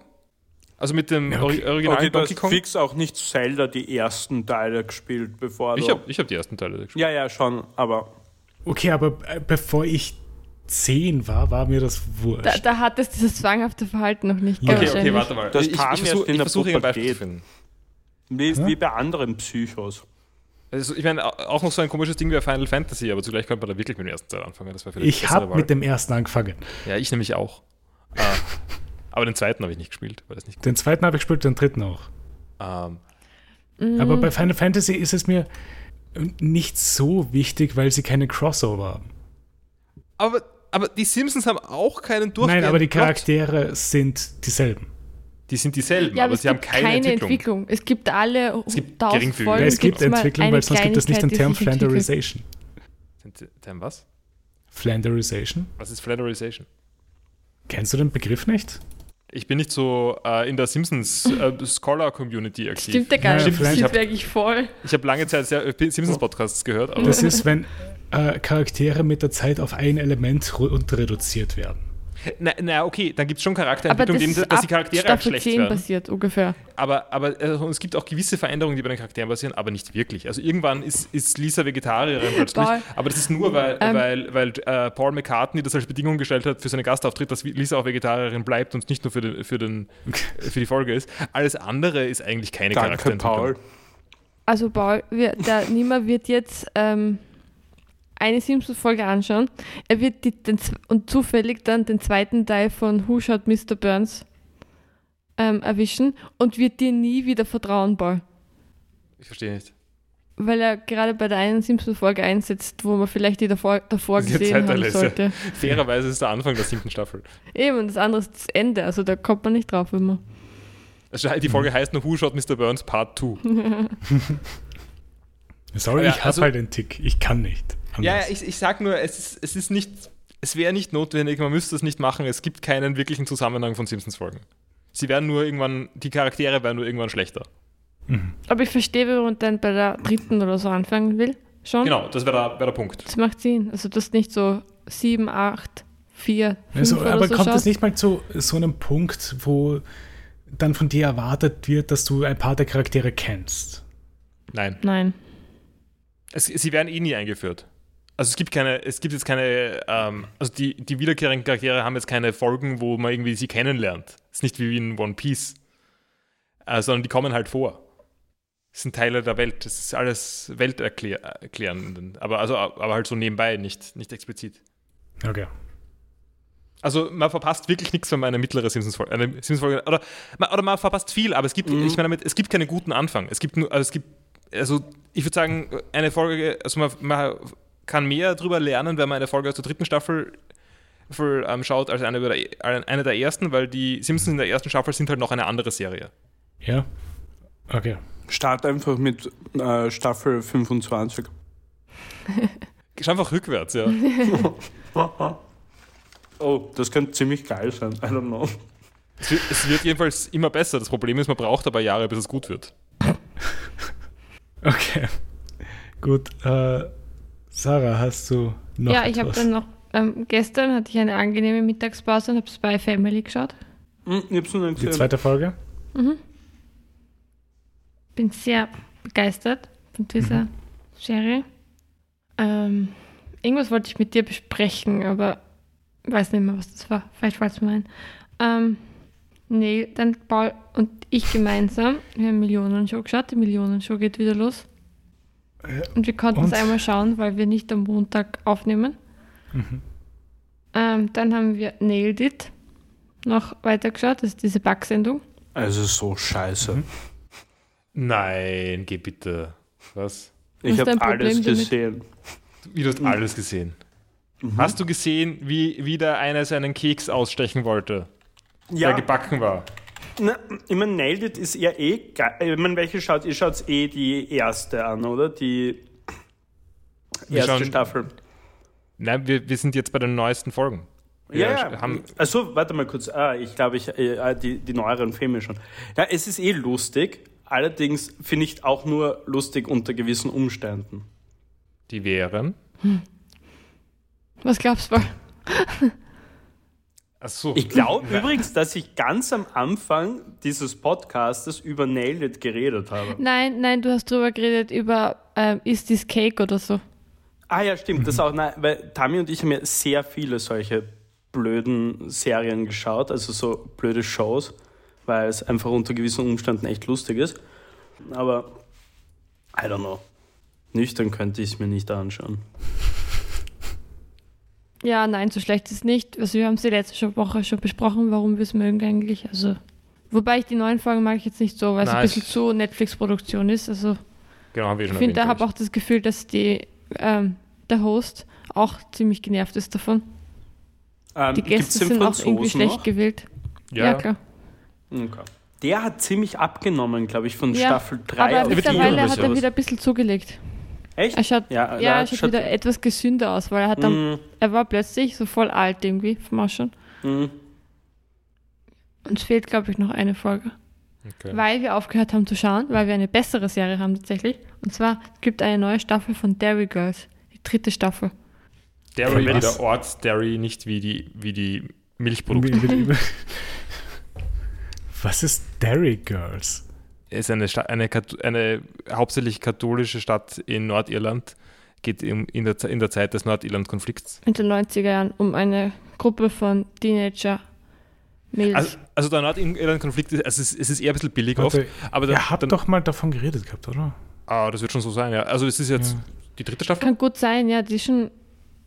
Also mit dem Ja, okay. originalen Okay, du Donkey hast Kong? fix auch nicht Zelda die ersten Teile gespielt, bevor Ich du... habe ich hab die ersten Teile gespielt. Ja, ja, schon, aber Okay, aber äh, bevor ich zehn war, war mir das wurscht. Da, da hat es dieses zwanghafte Verhalten noch nicht. Okay, okay, warte mal. Das ich kam ich erst versuche in der versuch, ein Beispiel zu finden. Wie, wie bei anderen Psychos. Also, ich meine, auch noch so ein komisches Ding wie Final Fantasy, aber zugleich könnte man da wirklich mit dem ersten Teil anfangen. Das war vielleicht ich habe mit dem ersten angefangen. Ja, ich nämlich auch. Ah, aber den zweiten habe ich nicht gespielt, weil das nicht. Den zweiten habe ich gespielt, den dritten auch. Ähm, Mhm. Aber bei Final Fantasy ist es mir nicht so wichtig, weil sie keine Crossover haben. aber, aber die Simpsons haben auch keinen Durchgehenden Nein, aber die Plot. Charaktere sind dieselben. Die sind dieselben, Ja, aber, sie haben gibt keine, Entwicklung. Es gibt alle Es gibt. Folgen. es gibt Entwicklung, weil sonst gibt es nicht den Term. Flanderization. Sind Term was? Flanderization? Was ist Flanderization? Kennst du den Begriff nicht? Ich bin nicht so äh, in der Simpsons äh, Scholar Community aktiv. Stimmt ja gar Ja, nicht. vielleicht Das hab- wirklich voll. Ich habe lange Zeit sehr äh, Simpsons Podcasts gehört, aber Das ist, wenn äh, Charaktere mit der Zeit auf ein Element runterreduziert werden. na, na okay, dann gibt es schon Aber Charakterentwicklung, das dem, ist dass die Charaktere Staffel schlecht 10 werden. passiert, ungefähr. Aber, aber äh, es gibt auch gewisse Veränderungen, die bei den Charakteren passieren, aber nicht wirklich. Also irgendwann ist, ist Lisa Vegetarierin plötzlich. Paul, aber das ist nur, weil, ähm, weil, weil äh, Paul McCartney das als Bedingung gestellt hat für seinen Gastauftritt, dass Lisa auch Vegetarierin bleibt und nicht nur für, den, für, den, für die Folge ist. Alles andere ist eigentlich keine Danke, Charakterentwicklung. Paul. Also Paul, wir, der Nima wird jetzt ähm, eine Simpsons-Folge anschauen. Er wird die, den, und zufällig dann den zweiten Teil von Who Shot Mr. Burns ähm, erwischen und wird dir nie wieder vertrauen, Paul. Ich verstehe nicht. Weil er gerade bei der einen Simpsons-Folge einsetzt, wo man vielleicht die davor, davor gesehen Zweiteil haben ist, ja. sollte. Fairerweise ist der Anfang der siebten Staffel. Eben, und das andere ist das Ende. Also da kommt man nicht drauf immer. Also Die Folge heißt nur Who Shot Mr. Burns Part 2. Sorry, Ja, ich habe also- halt den Tick. Ich kann nicht. Ja, ja, ich, ich sag nur, es ist, es ist nicht, es wäre nicht notwendig, man müsste es nicht machen, es gibt keinen wirklichen Zusammenhang von Simpsons-Folgen. Sie werden nur irgendwann, die Charaktere werden nur irgendwann schlechter. Aber ich verstehe, warum man dann bei der dritten oder so anfangen will. Schon. Genau, das wäre der, wär der Punkt. Das macht Sinn. Also das nicht so 7, 8, 4, 5 Also, oder aber so kommt es nicht mal zu so einem Punkt, wo dann von dir erwartet wird, dass du ein paar der Charaktere kennst? Nein, Nein. es, sie werden eh nie eingeführt. Also es gibt keine, es gibt jetzt keine, ähm, also die, die wiederkehrenden Charaktere haben jetzt keine Folgen, wo man irgendwie sie kennenlernt. Es ist nicht wie in One Piece, äh, sondern die kommen halt vor. Das sind Teile der Welt. Das ist alles welterklärend. Aber, also, aber halt so nebenbei, nicht, nicht explizit. Okay. Also man verpasst wirklich nichts, wenn man eine mittlere Simpsons-Folge, eine Simpsons-Folge oder, man- oder man verpasst viel, aber es gibt, ich meine damit, es gibt keinen guten Anfang. Es gibt nur, also es gibt, also ich würde sagen, eine Folge, also man, man kann mehr darüber lernen, wenn man eine Folge aus der dritten Staffel Staffel, ähm, schaut, als eine, eine der ersten, weil die Simpsons in der ersten Staffel sind halt noch eine andere Serie. Ja? Okay. Start einfach mit äh, Staffel 25. Schau einfach rückwärts, ja. Oh, das könnte ziemlich geil sein. I don't know. es, wird, es wird jedenfalls immer besser. Das Problem ist, man braucht aber Jahre, bis es gut wird. Okay. Gut. Äh, Sarah, hast du noch ja, ich habe dann noch, ähm, gestern hatte ich eine angenehme Mittagspause und habe Spy Family geschaut. Hm, ich hab's noch nicht Die zweite Folge? Bin sehr begeistert von dieser Mhm. Serie. Ähm, irgendwas wollte ich mit dir besprechen, aber weiß nicht mehr, was das war. Vielleicht fällt es mir ein. Ähm, nee, dann Paul und ich gemeinsam, wir haben Millionenshow geschaut. Die Millionenshow geht wieder los. Und wir konnten es einmal schauen, weil wir nicht am Montag aufnehmen. Mhm. Ähm, dann haben wir Nailed It noch weitergeschaut. Das ist diese Backsendung. Also so scheiße. Mhm. Nein, geh bitte. Was? Ich habe alles damit? gesehen. Wie du hast alles gesehen. Mhm. Hast du gesehen, wie wieder einer seinen Keks ausstechen wollte, der Ja, gebacken war? Na, ich meine, Nailed It ist ja eh geil. Ich meine, welche schaut? Ihr schaut eh die erste an, oder? Die Wir erste schauen- Staffel. Nein, wir, wir sind jetzt bei den neuesten Folgen. Wir Ja, ja. haben, also, warte mal kurz. Ah, ich glaube, ich, äh, die, die neueren Filme schon. Ja, es ist eh lustig. Allerdings finde ich auch nur lustig unter gewissen Umständen. die wären. Was glaubst du, Achso. Ich glaube übrigens, dass ich ganz am Anfang dieses Podcastes über Nailed It geredet habe. Nein, nein, du hast drüber geredet über ähm, Ist this Cake oder so. Ah ja, stimmt, das auch, nein, weil Tami und ich haben ja sehr viele solche blöden Serien geschaut, also so blöde Shows, weil es einfach unter gewissen Umständen echt lustig ist. Aber, I don't know. Nüchtern könnte ich es mir nicht anschauen. Ja, nein, so schlecht ist es nicht. Also wir haben es die letzte Woche schon besprochen, warum wir es mögen eigentlich. Also, wobei ich die neuen Folgen mag ich jetzt nicht so, weil es ein bisschen ich- zu Netflix-Produktion ist. Also Genau, haben wir ich schon finde, da habe auch das Gefühl, dass die, ähm, der Host auch ziemlich genervt ist davon. Ähm, Die Gäste sind auch irgendwie schlecht noch? gewählt. ich. Ja, Ja, klar. Okay. Der hat ziemlich abgenommen, glaube ich, von Ja, Staffel 3 Aber mittlerweile hat er wieder ein bisschen zugelegt. Echt? Er schaut, Ja, ja, er schaut schaut- wieder etwas gesünder aus, weil er hat am, Mm, er war plötzlich so voll alt irgendwie vom Ausschauen. mm. Uns fehlt, glaube ich, noch eine Folge. Okay. Weil wir aufgehört haben zu schauen, weil wir eine bessere Serie haben tatsächlich. Und zwar es gibt eine neue Staffel von Dairy Girls. Die dritte Staffel. Derry wie der Ort, Derry nicht wie die, wie die Milchprodukte. Was ist Dairy Girls? Ist eine, Sta eine, Kat- eine hauptsächlich katholische Stadt in Nordirland. Geht in, in, der, in der Zeit des Nordirland-Konflikts. In den 90er Jahren um eine Gruppe von Teenager Mädels. Also, also der Nordirland-Konflikt ist, also es, ist, es ist eher ein bisschen billig Warte, oft. Aber dann, Ihr habt dann, doch mal davon geredet gehabt, oder? ah, das wird schon so sein, ja. Also es ist jetzt Ja. die dritte Staffel. Kann gut sein, ja, die ist schon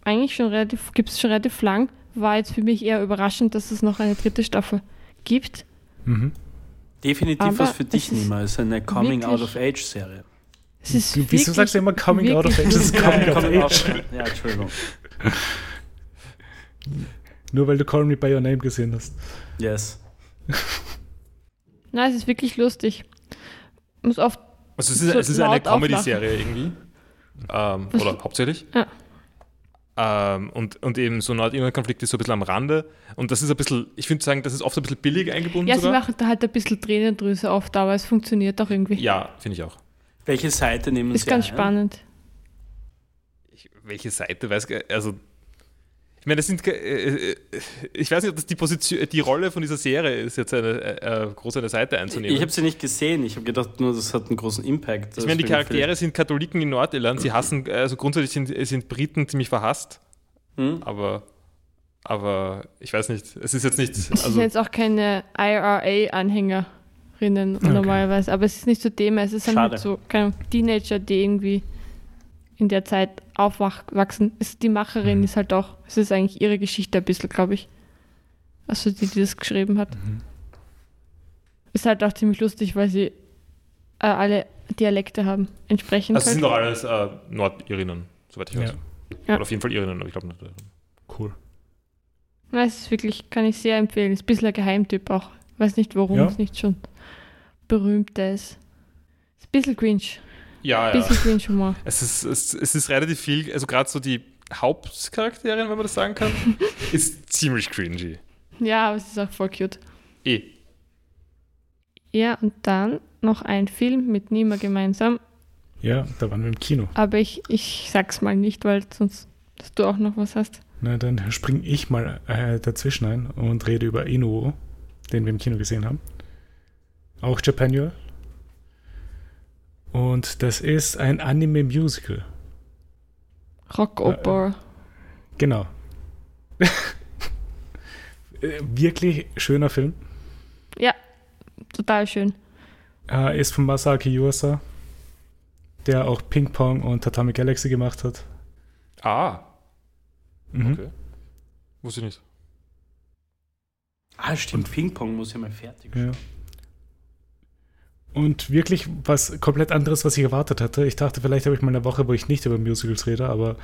eigentlich schon relativ, gibt es schon relativ lang. War jetzt für mich eher überraschend, dass es noch eine dritte Staffel gibt. Mhm. Definitiv Aber was für dich, Nima. Es ist eine Coming-out-of-Age-Serie. Es ist Wieso sagst du immer Coming Out of Age? Das ist Coming of Coming Age. out- Ja, Entschuldigung. Nur weil du Call Me By Your Name gesehen hast. Yes. Nein, es ist wirklich lustig. Muss oft, Also es ist, So es ist eine Comedy-Serie irgendwie. Ähm, oder hauptsächlich. Ja. Ähm, und, und eben so Nordirland-Konflikt ist so ein bisschen am Rande. Und das ist ein bisschen, ich finde sagen, das ist oft ein bisschen billig eingebunden ja, sie sogar. machen da halt ein bisschen Tränendrüse oft, aber es funktioniert auch irgendwie. Ja, finde ich auch. Welche Seite nehmen Ist Sie ganz ein? spannend. Ich, welche Seite weiß ich, also ich meine, das sind ke- äh, äh, ich weiß nicht, ob das die Position, die Rolle von dieser Serie ist, jetzt eine äh, äh, groß eine Seite einzunehmen. Ich habe sie nicht gesehen. Ich habe gedacht, nur das hat einen großen Impact. ich meine, die Charaktere sind Katholiken in Nordirland, sie hassen, also grundsätzlich sind, sind Briten ziemlich verhasst, Hm? aber aber ich weiß nicht, es ist jetzt nicht, Es sind also jetzt auch keine IRA-Anhängerinnen Okay. normalerweise, aber es ist nicht so Thema. Es ist halt so keine Teenager, die irgendwie in der Zeit aufwachsen. Ist die Macherin Mhm. ist halt auch, es ist eigentlich ihre Geschichte ein bisschen, glaube ich. Also die, die das geschrieben hat. Mhm. Ist halt auch ziemlich lustig, weil sie äh, alle Dialekte haben. Entsprechend also es sind halt. doch alles äh, Nordirinnen, soweit ich weiß. Ja, Ja. Oder auf jeden Fall Irinnen, aber ich glaube nicht. cool. Nein, es ist wirklich, kann ich sehr empfehlen. Ist ein bisschen ein Geheimtyp auch. Weiß nicht, warum Ja. es nicht schon berühmter ist. Ist ein bisschen cringe. Ja, Ein ja. bisschen cringe Humor. Es ist, es, es ist relativ viel, also gerade so die Hauptcharakterin, wenn man das sagen kann, ist ziemlich cringy. Ja, aber es ist auch voll cute. Eh. Ja, und dann noch ein Film mit Nima gemeinsam. Ja, da waren wir im Kino. Aber ich, ich sag's mal nicht, weil sonst dass du auch noch was hast. Na, dann springe ich mal äh, dazwischen ein und rede über Inuo, den wir im Kino gesehen haben. Auch Japanual. Und das ist ein Anime-Musical. Rock-Opera. Genau. Äh, Wirklich schöner Film. Ja, total schön. Äh, ist von Masaki Yuasa, der auch Ping Pong und Tatami Galaxy gemacht hat. Ah, Mhm. okay. Wusste ich nicht. Ah, stimmt. Ping-Pong muss ja mal fertig Ja. Und wirklich was komplett anderes, was ich erwartet hatte. Ich dachte, vielleicht habe ich mal eine Woche, wo ich nicht über Musicals rede, aber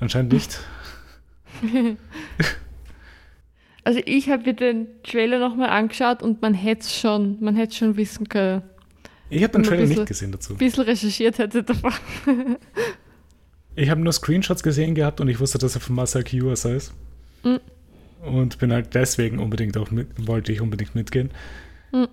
anscheinend nicht. Also ich habe mir den Trailer nochmal angeschaut und man hätte es schon, man hätte schon wissen können. Ich habe den Trailer bisschen- nicht gesehen dazu. Ein bisschen recherchiert hätte davon. Ich habe nur Screenshots gesehen gehabt und ich wusste, dass er von Masaki Yuasa ist. Mhm. Und bin halt deswegen unbedingt auch mit, wollte ich unbedingt mitgehen. Mhm.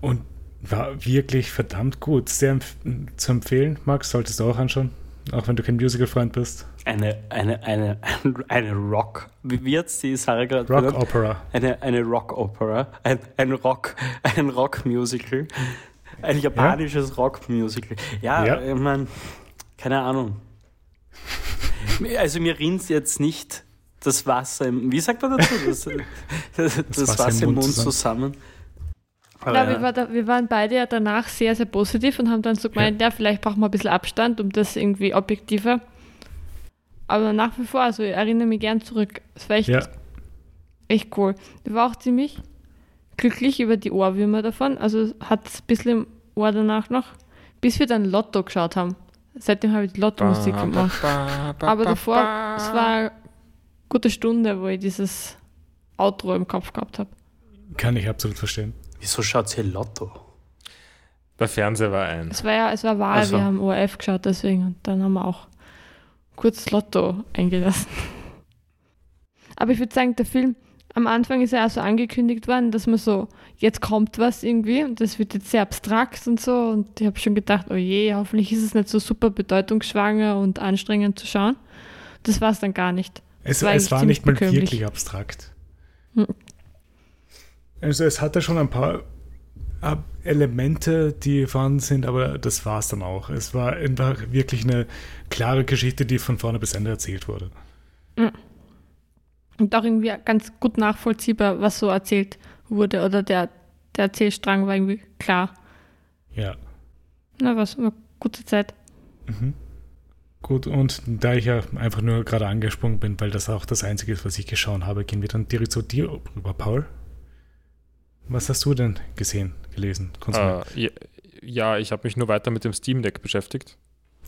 Und war wirklich verdammt gut. Sehr empf zu empfehlen. Max, solltest du auch anschauen. Auch wenn du kein Musical-Freund bist. Eine, eine, eine, eine Rock. Wie hat's die Sarah gerade Rock genannt? Opera. Eine, eine Rock-Opera. Ein, ein Rock, ein Rock-Musical. Ein japanisches Rock-Musical. Ja, Ja. ich meine, keine Ahnung. Also mir rinnt jetzt nicht das Wasser im, wie sagt man dazu? Das, das, das Wasser, Wasser, im Mund, Mund zusammen. zusammen. Aber ja, ja. Wir, war da, wir, waren beide ja danach sehr, sehr positiv und haben dann so gemeint, ja, ja vielleicht brauchen wir ein bisschen Abstand, um das irgendwie objektiver. Aber nach wie vor, also ich erinnere mich gern zurück. Es war echt, echt cool. Ich war auch ziemlich glücklich über die Ohrwürmer davon. Also hat es ein bisschen im Ohr danach noch, bis wir dann Lotto geschaut haben. Seitdem habe ich Lotto-Musik gemacht. Aber davor, es war eine gute Stunde, wo ich dieses Outro im Kopf gehabt habe. Kann ich absolut verstehen. Wieso schaut ihr Lotto? Der Fernseher war ein. Es war ja, es war Wahl, also. wir haben ORF geschaut, deswegen. Und dann haben wir auch kurz Lotto eingelassen. Aber ich würde sagen, der Film, am Anfang ist ja auch so angekündigt worden, dass man so, jetzt kommt was irgendwie und das wird jetzt sehr abstrakt und so. Und ich habe schon gedacht, oh je, hoffentlich ist es nicht so super bedeutungsschwanger und anstrengend zu schauen. Das war es dann gar nicht. Es war, es war nicht mal wirklich abstrakt. Also es hatte schon ein paar äh, Elemente, die vorhanden sind, aber das war es dann auch. Es war einfach wirklich eine klare Geschichte, die von vorne bis Ende erzählt wurde. Hm und auch irgendwie ganz gut nachvollziehbar, was so erzählt wurde oder der, der Erzählstrang war irgendwie klar. Ja. Na, was, eine gute Zeit. Mhm. Gut, und da ich ja einfach nur gerade angesprungen bin, weil das auch das Einzige ist, was ich geschaut habe, gehen wir dann direkt zu dir rüber, Paul. Was hast du denn gesehen, gelesen, konsumiert? Uh, ja, ja, ich habe mich nur weiter mit dem Steam Deck beschäftigt.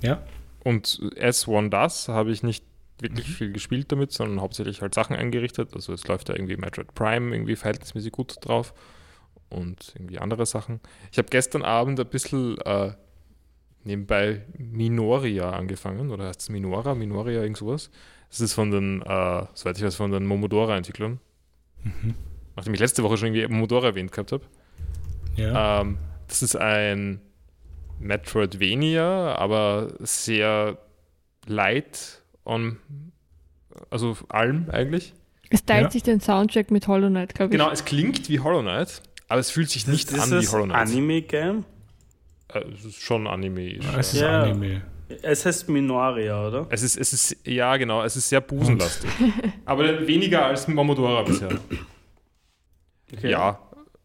Ja. Und S1 das habe ich nicht wirklich mhm. viel gespielt damit, sondern hauptsächlich halt Sachen eingerichtet. Also es läuft da irgendwie Metroid Prime irgendwie verhältnismäßig gut drauf und irgendwie andere Sachen. Ich habe gestern Abend ein bisschen äh, nebenbei Minoria angefangen, oder heißt es Minora, Minoria, irgend sowas. Das ist von den, äh, soweit ich weiß, von den Momodora-Entwicklern. Mhm. Nachdem ich letzte Woche schon irgendwie Momodora erwähnt gehabt habe. Ja. Ähm, das ist ein Metroidvania, aber sehr light on, also allem eigentlich. Es teilt ja. sich den Soundtrack mit Hollow Knight, glaube ich. Genau, es klingt wie Hollow Knight, aber es fühlt sich nicht an wie Hollow Knight. Anime-Game? Äh, es ist schon Anime. Es ist ja. Anime. Es heißt Minoria, oder? Es ist, es ist, ja genau, es ist sehr busenlastig. aber weniger als Momodora bisher. Okay. Ja,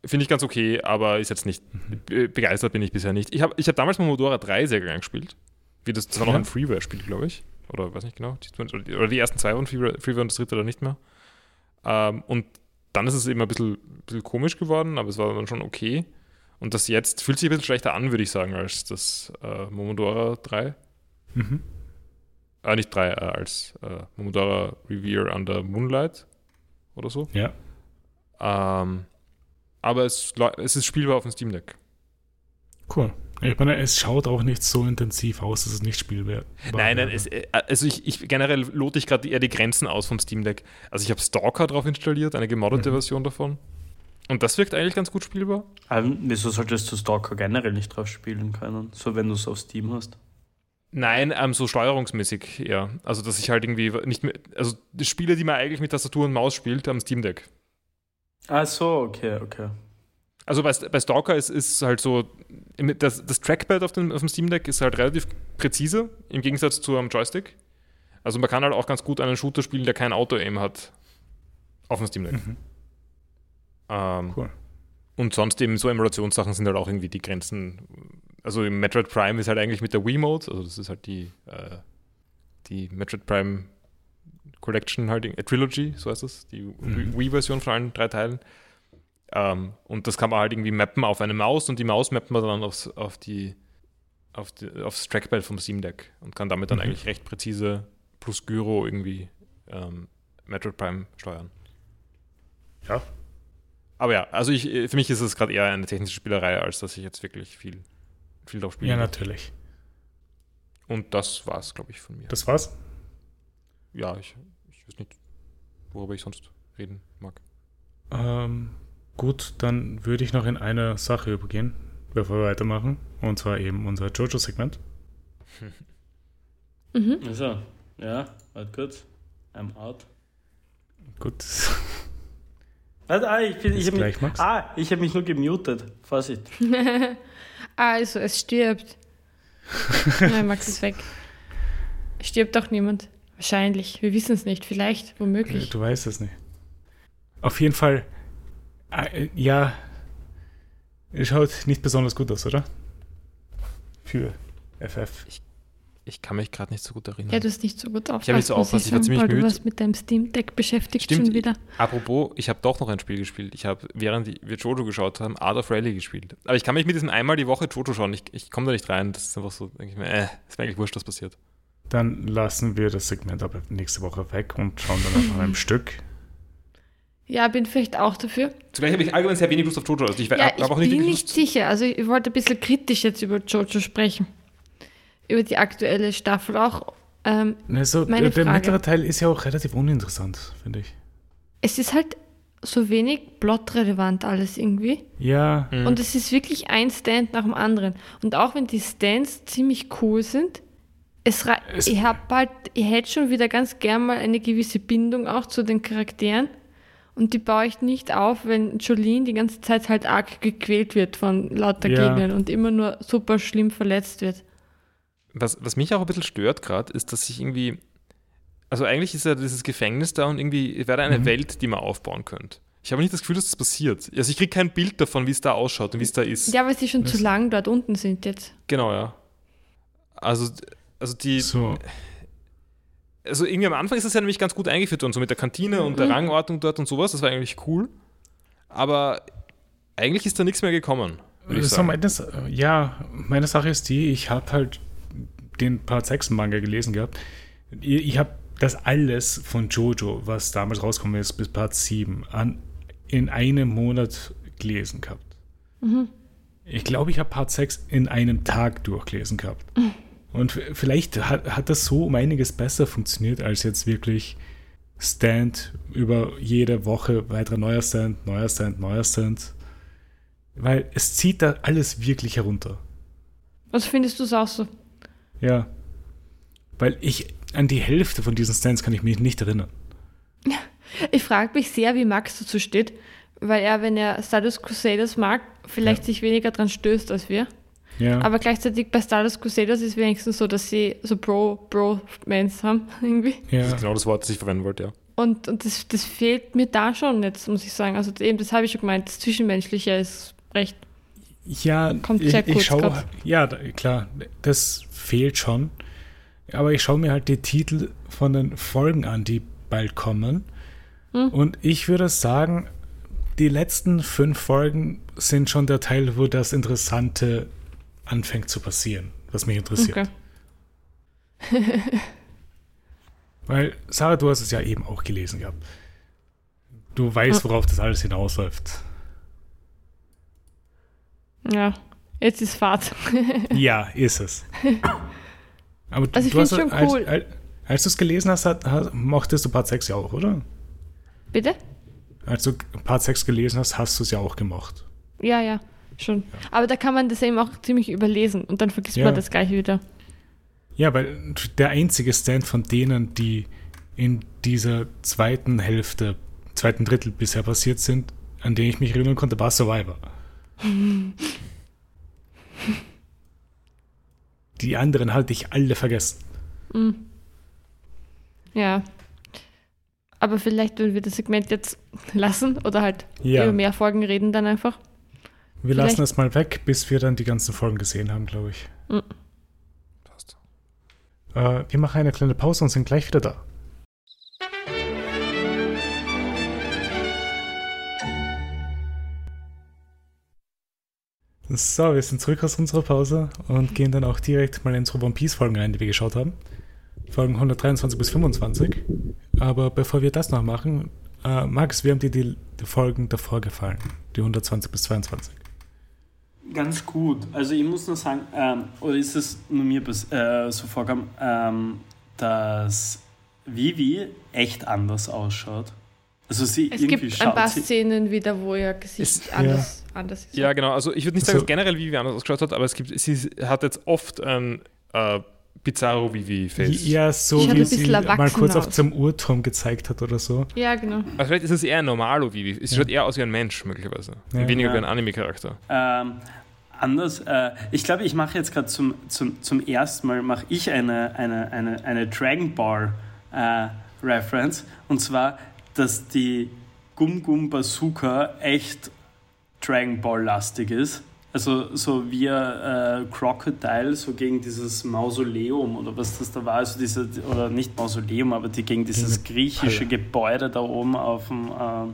finde ich ganz okay, aber ist jetzt nicht, begeistert bin ich bisher nicht. Ich habe ich hab damals Momodora 3 sehr gern gespielt. Wie das, das war noch ein Freeware-Spiel, glaube ich. Oder weiß nicht genau. Oder die ersten zwei waren Freeware und das dritte dann nicht mehr. Ähm, und dann ist es eben ein bisschen, bisschen, komisch geworden, aber es war dann schon okay. Und das jetzt fühlt sich ein bisschen schlechter an, würde ich sagen, als das äh, Momodora 3. Mhm. Äh, nicht 3, äh, als äh, Momodora Revere Under Moonlight oder so. Ja. Ähm, aber es, es ist spielbar auf dem Steam Deck. Cool. Ich meine, es schaut auch nicht so intensiv aus, dass es nicht spielbar Nein, nein, es, äh, also ich, ich generell lote ich gerade eher die Grenzen aus vom Steam Deck. Also ich habe Stalker drauf installiert, eine gemoddete mhm. Version davon. Und das wirkt eigentlich ganz gut spielbar. Ähm, wieso solltest du Stalker generell nicht drauf spielen können? So, wenn du es auf Steam hast? Nein, ähm, so steuerungsmäßig eher. Also, dass ich halt irgendwie nicht mehr. Also, die Spiele, die man eigentlich mit Tastatur und Maus spielt, am Steam Deck. Ach so, okay, okay. Also bei, bei Stalker ist, ist halt so, das, das Trackpad auf dem, auf dem Steam Deck ist halt relativ präzise im Gegensatz zu einem Joystick. Also man kann halt auch ganz gut einen Shooter spielen, der kein Auto-Aim hat auf dem Steam Deck. Mhm. Ähm, cool. Und sonst eben so Emulationssachen sind halt auch irgendwie die Grenzen. Also im Metroid Prime ist halt eigentlich mit der Wii-Mode, also das ist halt die, äh, die Metroid Prime Collection halt, äh, Trilogy, so heißt das, die mhm. Wii-Version von allen drei Teilen. Ähm, und das kann man halt irgendwie mappen auf eine Maus und die Maus mappt man dann aufs, auf die, auf die, aufs Trackpad vom Steam Deck und kann damit dann mhm. eigentlich recht präzise plus Gyro irgendwie ähm, Metroid Prime steuern. Ja. Aber ja, also ich, für mich ist es gerade eher eine technische Spielerei, als dass ich jetzt wirklich viel, viel drauf spiele. Ja, natürlich. Und das war's, glaube ich, von mir. Das war's? Ja, ich, ich weiß nicht, worüber ich sonst reden mag. Ähm, Gut, dann würde ich noch in eine Sache übergehen, bevor wir weitermachen. Und zwar eben unser Jojo-Segment. Mhm. Also, ja, warte kurz. I'm out. Gut. Warte, ah, ich, bin, ich habe mich, ah, ich hab mich nur gemutet. Vorsicht. also, es stirbt. Nein, Max ist weg. Stirbt doch niemand. Wahrscheinlich. Wir wissen es nicht. Vielleicht, womöglich. Du weißt es nicht. Auf jeden Fall, äh, ja, es schaut nicht besonders gut aus, oder? Für FF. Ich kann mich gerade nicht so gut erinnern. Ja, du hast nicht so gut aufgepasst. Ich habe nicht so aufgepasst, ich war ziemlich müde. Du warst mit deinem Steam Deck beschäftigt Stimmt. schon wieder. Apropos, ich habe doch noch ein Spiel gespielt. Ich habe, während wir Jojo geschaut haben, Art of Rally gespielt. Aber ich kann mich mit diesem einmal die Woche Jojo schauen. Ich, ich komme da nicht rein. Das ist einfach so, denke ich mir, äh, ist mir eigentlich wurscht, was passiert. Dann lassen wir das Segment aber nächste Woche weg und schauen dann einfach ein Stück. Ja, bin vielleicht auch dafür. Zugleich habe ich allgemein sehr wenig Lust auf Jojo. Also ich Ja, ich auch nicht bin nicht sicher. Also ich wollte ein bisschen kritisch jetzt über Jojo sprechen. Über die aktuelle Staffel auch. Ähm, Also, Meine der Frage. mittlere Teil ist ja auch relativ uninteressant, finde ich. es ist halt so wenig plotrelevant alles irgendwie. Ja, Mhm. Und es ist wirklich ein Stand nach dem anderen. Und auch wenn die Stands ziemlich cool sind, es, Es- ich halt, ich hätte schon wieder ganz gern mal eine gewisse Bindung auch zu den Charakteren. Und die baue ich nicht auf, wenn Jolene die ganze Zeit halt arg gequält wird von lauter Ja. Gegnern und immer nur super schlimm verletzt wird. Was, was mich auch ein bisschen stört gerade, ist, dass ich irgendwie. Also eigentlich ist ja dieses Gefängnis da und irgendwie wäre da eine Mhm. Welt, die man aufbauen könnte. Ich habe nicht das Gefühl, dass das passiert. Also ich kriege kein Bild davon, wie es da ausschaut und wie es da ist. Ja, weil sie schon Das- zu lang dort unten sind jetzt. Genau, ja. Also, also die. so. Also irgendwie am Anfang ist das ja nämlich ganz gut eingeführt worden, so mit der Kantine und der Mhm. Rangordnung dort und sowas. Das war eigentlich cool. Aber eigentlich ist da nichts mehr gekommen. würde ich So sagen. meines, ja, meine Sache ist die, ich habe halt den Part 6 Manga gelesen gehabt. Ich, ich habe das alles von Jojo, was damals rausgekommen ist, bis Part 7, an, in einem Monat gelesen gehabt. Ich glaube, ich habe Part 6 in einem Tag durchgelesen gehabt. Und vielleicht hat, hat das so um einiges besser funktioniert, als jetzt wirklich Stand über jede Woche weiterer neuer Stand, neuer Stand, neuer Stand. Weil es zieht da alles wirklich herunter. Was findest du es auch so? Ja. Weil ich an die Hälfte von diesen Stands kann ich mich nicht erinnern. Ich frage mich sehr, wie Max dazu steht, weil er, wenn er Stardust Crusaders mag, vielleicht Ja. sich weniger dran stößt als wir. Ja. Aber gleichzeitig bei Stardust Crusaders ist wenigstens so, dass sie so Bro-Bro-Mans haben, irgendwie. Das ja. ist genau das Wort, das ich verwenden wollte, ja. Und, und das, das fehlt mir da schon jetzt, muss ich sagen. Also eben, das habe ich schon gemeint, das Zwischenmenschliche ist recht. Ja, Kommt ich, sehr ich kurz schaue, ja, da- klar, das fehlt schon. Aber ich schaue mir halt die Titel von den Folgen an, die bald kommen. Hm. Und ich würde sagen, die letzten fünf Folgen sind schon der Teil, wo das Interessante anfängt zu passieren, was mich interessiert. Okay. Weil, Sarah, du hast es ja eben auch gelesen gehabt. Du weißt, worauf das alles hinausläuft. Ja, jetzt ist Fahrt. Ja, ist es. Aber du, Also ich du hast, schon als, cool. als, als du es gelesen hast, hat, hast, mochtest du Part 6 ja auch, oder? Bitte? Als du Part 6 gelesen hast, hast du es ja auch gemocht. Ja, ja, schon. Aber da kann man das eben auch ziemlich überlesen und dann vergisst Ja. man das gleich wieder. Ja, weil der einzige Stand von denen, die in dieser zweiten Hälfte, zweiten Drittel bisher passiert sind, an den ich mich erinnern konnte, war Survivor. Die anderen hatte ich alle vergessen. Ja. Aber vielleicht, wenn wir das Segment jetzt lassen oder halt Ja. über mehr Folgen reden, dann einfach. Wir Vielleicht- lassen es mal weg, bis wir dann die ganzen Folgen gesehen haben, glaube ich. Passt. Äh, wir machen eine kleine Pause und sind gleich wieder da. So, wir sind zurück aus unserer Pause und gehen dann auch direkt mal in unsere One Piece Folgen rein, die wir geschaut haben. Folgen 123 bis 25. Aber bevor wir das noch machen, äh, Max, wie haben dir die, die Folgen davor gefallen? Die 120 bis 22. Ganz gut. Also ich muss nur sagen, ähm, oder ist es nur mir äh, so vorgekommen, ähm, dass Vivi echt anders ausschaut. Also sie Es irgendwie gibt ein paar Szenen wieder, wo ihr Gesicht Ist- anders, anders ist. Ja, genau. Also ich würde nicht sagen, dass generell Vivi anders ausgeschaut hat, aber es gibt, sie hat jetzt oft ein äh, Bizarro Vivi-Face. Ja, so Schaut wie sie mal kurz auf aus. zum Uhrturm gezeigt hat oder so. Ja, genau. Also vielleicht ist es eher ein normalo Vivi. Es Ja. schaut eher aus wie ein Mensch, möglicherweise. Ja. Weniger Ja. wie ein Anime-Charakter. ähm, anders. Äh, ich glaube, ich mache jetzt gerade zum, zum, zum ersten Mal mache ich eine, eine, eine, eine Dragon Ball äh, Reference. Und zwar, dass die Gum Gum Bazooka echt Dragon Ball lastig ist. Also so wie äh, Crocodile so gegen dieses Mausoleum oder was das da war, also diese, oder nicht Mausoleum, aber die gegen dieses griechische Gebäude da oben auf dem... Äh,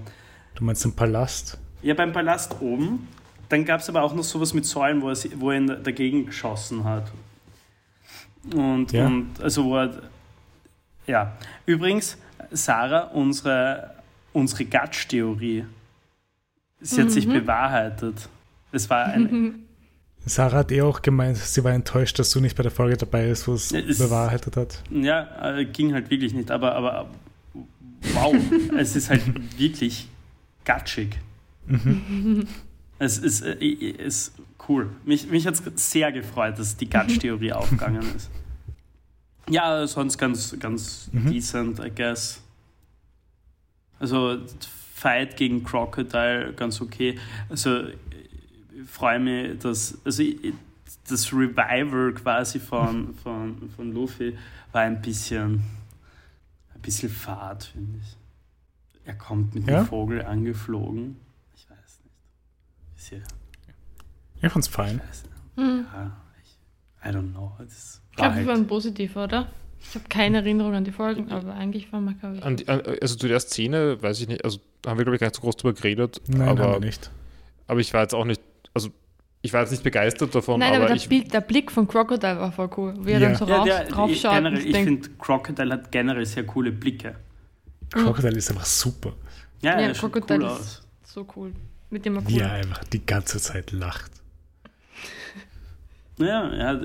du meinst den Palast? Ja, beim Palast oben. Dann gab es aber auch noch sowas mit Säulen, wo er, wo er ihn dagegen geschossen hat. Und, ja. und also wo er, ja. Übrigens, Sarah, unsere, unsere Gatsch-Theorie, sie hat mhm. sich bewahrheitet. Es war ein. Sarah hat eh auch gemeint, sie war enttäuscht, dass du nicht bei der Folge dabei bist, wo es, es bewahrheitet hat. Ja, äh, ging halt wirklich nicht, aber, aber wow, es ist halt wirklich gatschig. Mhm. Es ist, äh, ist cool. Mich, mich hat es sehr gefreut, dass die Gatsch-Theorie aufgegangen ist. Ja, sonst ganz, ganz mhm. decent, I guess. Also, Fight gegen Crocodile, ganz okay. Also, freue mich, dass also das Revival quasi von, von, von Luffy war ein bisschen ein bisschen fad, finde ich. Er kommt mit ja? dem Vogel angeflogen. Ich nicht. Bisschen, ich fand's fein. Hm. Ja, ich, I don't know. Das ich glaube, wir waren positiv, oder? Ich habe keine Erinnerung an die Folgen, aber eigentlich war man, glaube ich. also zu der Szene, weiß ich nicht, also haben wir, glaube ich, gar nicht so groß drüber geredet. Nein, aber, haben wir nicht. Aber ich war jetzt auch nicht also ich war jetzt nicht begeistert davon. Nein, aber, aber der, Bild, der, Blick von Crocodile war voll cool. Wie er ja. dann so rauf, ja, der, drauf schaut. Generell, ich finde, Crocodile hat generell sehr coole Blicke. Crocodile mhm. ist einfach super. Ja, ja Crocodile cool ist so cool. Mit dem er. Wie er einfach die ganze Zeit lacht. Ja, er hat,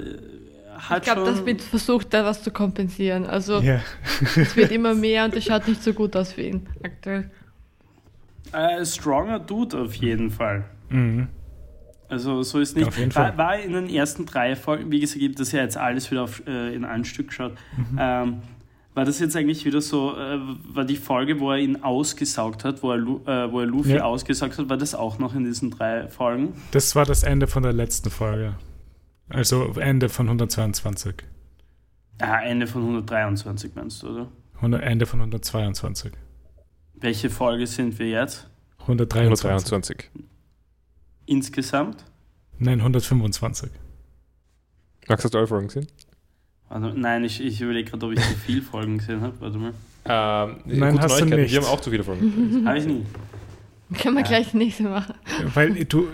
hat Ich glaube, das wird versucht, da was zu kompensieren. Also, ja. es wird immer mehr und es schaut nicht so gut aus für ihn aktuell. Äh, stronger Dude auf jeden Fall. Mhm. Also so ist nicht. Fall. War, war in den ersten drei Folgen, wie gesagt, ich das ja jetzt alles wieder auf, äh, in ein Stück geschaut. Mhm. Ähm, war das jetzt eigentlich wieder so, äh, war die Folge, wo er ihn ausgesaugt hat, wo er, äh, wo er Luffy ja. ausgesaugt hat, war das auch noch in diesen drei Folgen? Das war das Ende von der letzten Folge. Also Ende von 122. Ah, Ende von 123 meinst du, oder? Ende von 122. Welche Folge sind wir jetzt? 123. 123 insgesamt? Nein, 125. Max, hast du Folgen gesehen? Also, nein, ich, ich überlege gerade, ob ich zu viele Folgen gesehen habe. Warte mal. Ähm, nein, hast du nicht. Wir haben auch zu viele Folgen. habe ich nie. Können wir ja. gleich nächste machen. Weil du,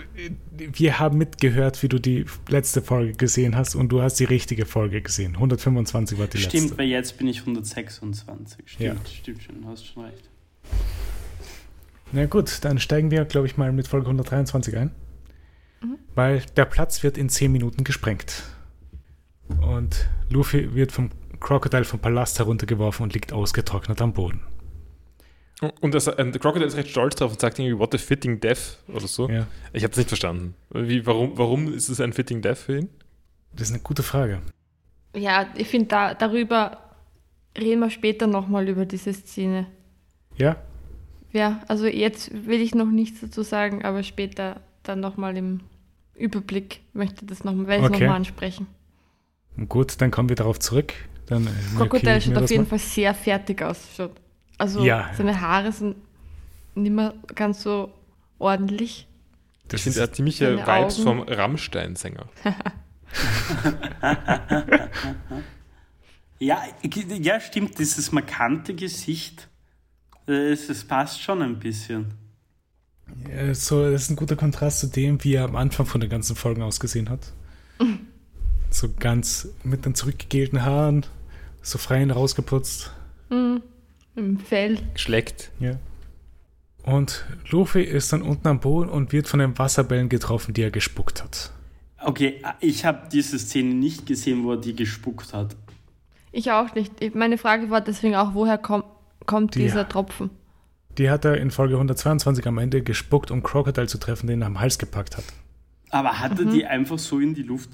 wir haben mitgehört, wie du die letzte Folge gesehen hast und du hast die richtige Folge gesehen. 125 war die stimmt, letzte. Stimmt, weil jetzt bin ich 126. Stimmt, ja. stimmt schon, hast schon recht. Na gut, dann steigen wir, glaube ich, mal mit Folge 123 ein. Mhm. Weil der Platz wird in 10 Minuten gesprengt. Und Luffy wird vom Crocodile vom Palast heruntergeworfen und liegt ausgetrocknet am Boden. Und das, äh, der Crocodile ist recht stolz drauf und sagt irgendwie, what a fitting death oder so. Ja. Ich habe es nicht verstanden. Wie, warum, warum ist es ein fitting death für ihn? Das ist eine gute Frage. Ja, ich finde, da, darüber reden wir später nochmal über diese Szene. Ja? Ja, also jetzt will ich noch nichts dazu sagen, aber später dann nochmal im Überblick möchte das noch, werde ich okay. nochmal ansprechen. Gut, dann kommen wir darauf zurück. Dann, äh, Crocodile schaut auf jeden mal. Fall sehr fertig aus. Also ja. seine Haare sind nicht mehr ganz so ordentlich. Das sind ja ziemliche Vibes Augen. vom Rammstein-Sänger. ja, ja, stimmt, dieses markante Gesicht, es, es passt schon ein bisschen. Ja, so, das ist ein guter Kontrast zu dem, wie er am Anfang von den ganzen Folgen ausgesehen hat. So ganz mit den zurückgegelten Haaren, so freien rausgeputzt. Mhm. Im Fell. Geschleckt. Ja. Und Luffy ist dann unten am Boden und wird von den Wasserbällen getroffen, die er gespuckt hat. Okay, ich habe diese Szene nicht gesehen, wo er die gespuckt hat. Ich auch nicht. Meine Frage war deswegen auch, woher kommt, kommt dieser ja. Tropfen? Die hat er in Folge 122 am Ende gespuckt, um Crocodile zu treffen, den er am Hals gepackt hat. Aber hat er mhm. die einfach so in die Luft?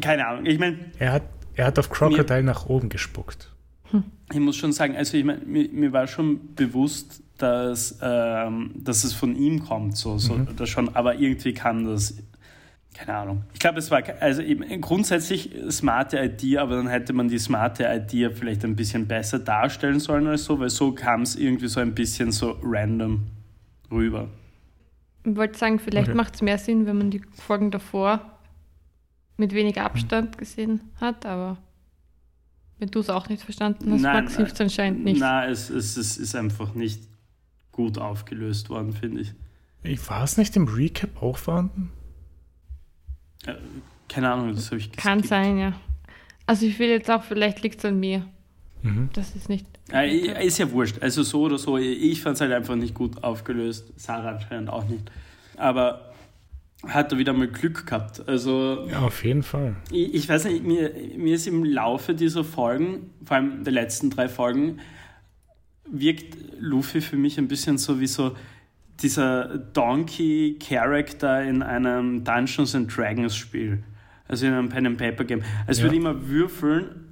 Keine Ahnung. Ich meine. Er hat, er hat auf Crocodile mir, nach oben gespuckt. Hm. Ich muss schon sagen, also ich meine, mir, mir, war schon bewusst, dass, ähm, dass es von ihm kommt, so, so mhm. das schon, aber irgendwie kann das, keine Ahnung. Ich glaube, es war also eben grundsätzlich smarte Idee, aber dann hätte man die smarte Idee vielleicht ein bisschen besser darstellen sollen als so, weil so kam es irgendwie so ein bisschen so random rüber. Ich wollte sagen, vielleicht Okay. macht es mehr Sinn, wenn man die Folgen davor mit weniger Abstand gesehen hat, aber wenn du es auch nicht verstanden hast, Nein, Max, hilft es anscheinend nicht. Na, es, es, es ist einfach nicht gut aufgelöst worden, finde ich. Ich war es nicht im Recap auch vorhanden? Äh, Keine Ahnung, das habe ich Kann geskippt. sein, ja. Also ich will jetzt auch, vielleicht liegt es an mir. Mhm. Das ist nicht. Äh, ist ja wurscht. Also so oder so, ich fand es halt einfach nicht gut aufgelöst. Sarah anscheinend auch nicht. Aber hat er wieder mal Glück gehabt. Also Ja, auf jeden Fall. ich, ich weiß nicht, mir, mir ist im Laufe dieser Folgen, vor allem der letzten drei Folgen, wirkt Luffy für mich ein bisschen so wie so dieser Donkey-Charakter in einem Dungeons and Dragons Spiel. Also in einem Pen and Paper Game. Es Ja. würde immer würfeln.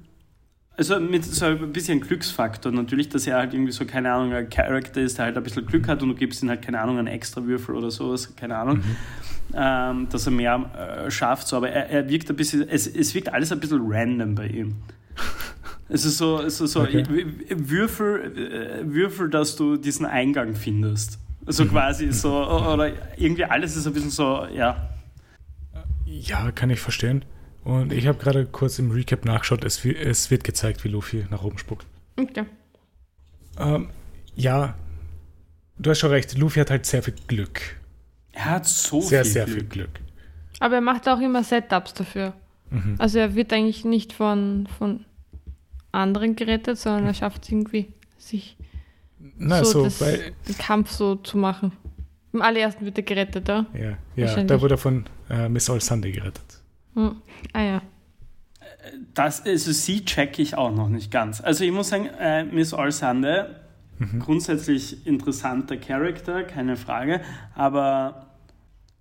Also mit so ein bisschen Glücksfaktor natürlich, dass er halt irgendwie so, keine Ahnung, ein Charakter ist, der halt ein bisschen Glück hat und du gibst ihm halt, keine Ahnung, einen extra Würfel oder sowas, keine Ahnung, ähm, dass er mehr äh, schafft. So. Aber er, er wirkt ein bisschen, es, es wirkt alles ein bisschen random bei ihm. Es ist so, es ist so Okay. Würfel, äh, Würfel, dass du diesen Eingang findest. So quasi so, oder irgendwie alles ist ein bisschen so, ja. Ja, kann ich verstehen. Und ich habe gerade kurz im Recap nachgeschaut, es, es wird gezeigt, wie Luffy nach oben spuckt. Okay. Ähm, ja, du hast schon recht, Luffy hat halt sehr viel Glück. Er hat so Sehr, viel sehr Glück. viel Glück. Aber er macht auch immer Setups dafür. Mhm. Also er wird eigentlich nicht von, von anderen gerettet, sondern er schafft es irgendwie, sich Na, so so, das, den Kampf so zu machen. Im allerersten wird er gerettet, ja? ja, ja, da wurde er von äh, Miss All Sunday gerettet. Hm. Ah ja. Das, also sie checke ich auch noch nicht ganz. Also ich muss sagen, äh, Miss Alsande, grundsätzlich interessanter Charakter, keine Frage, aber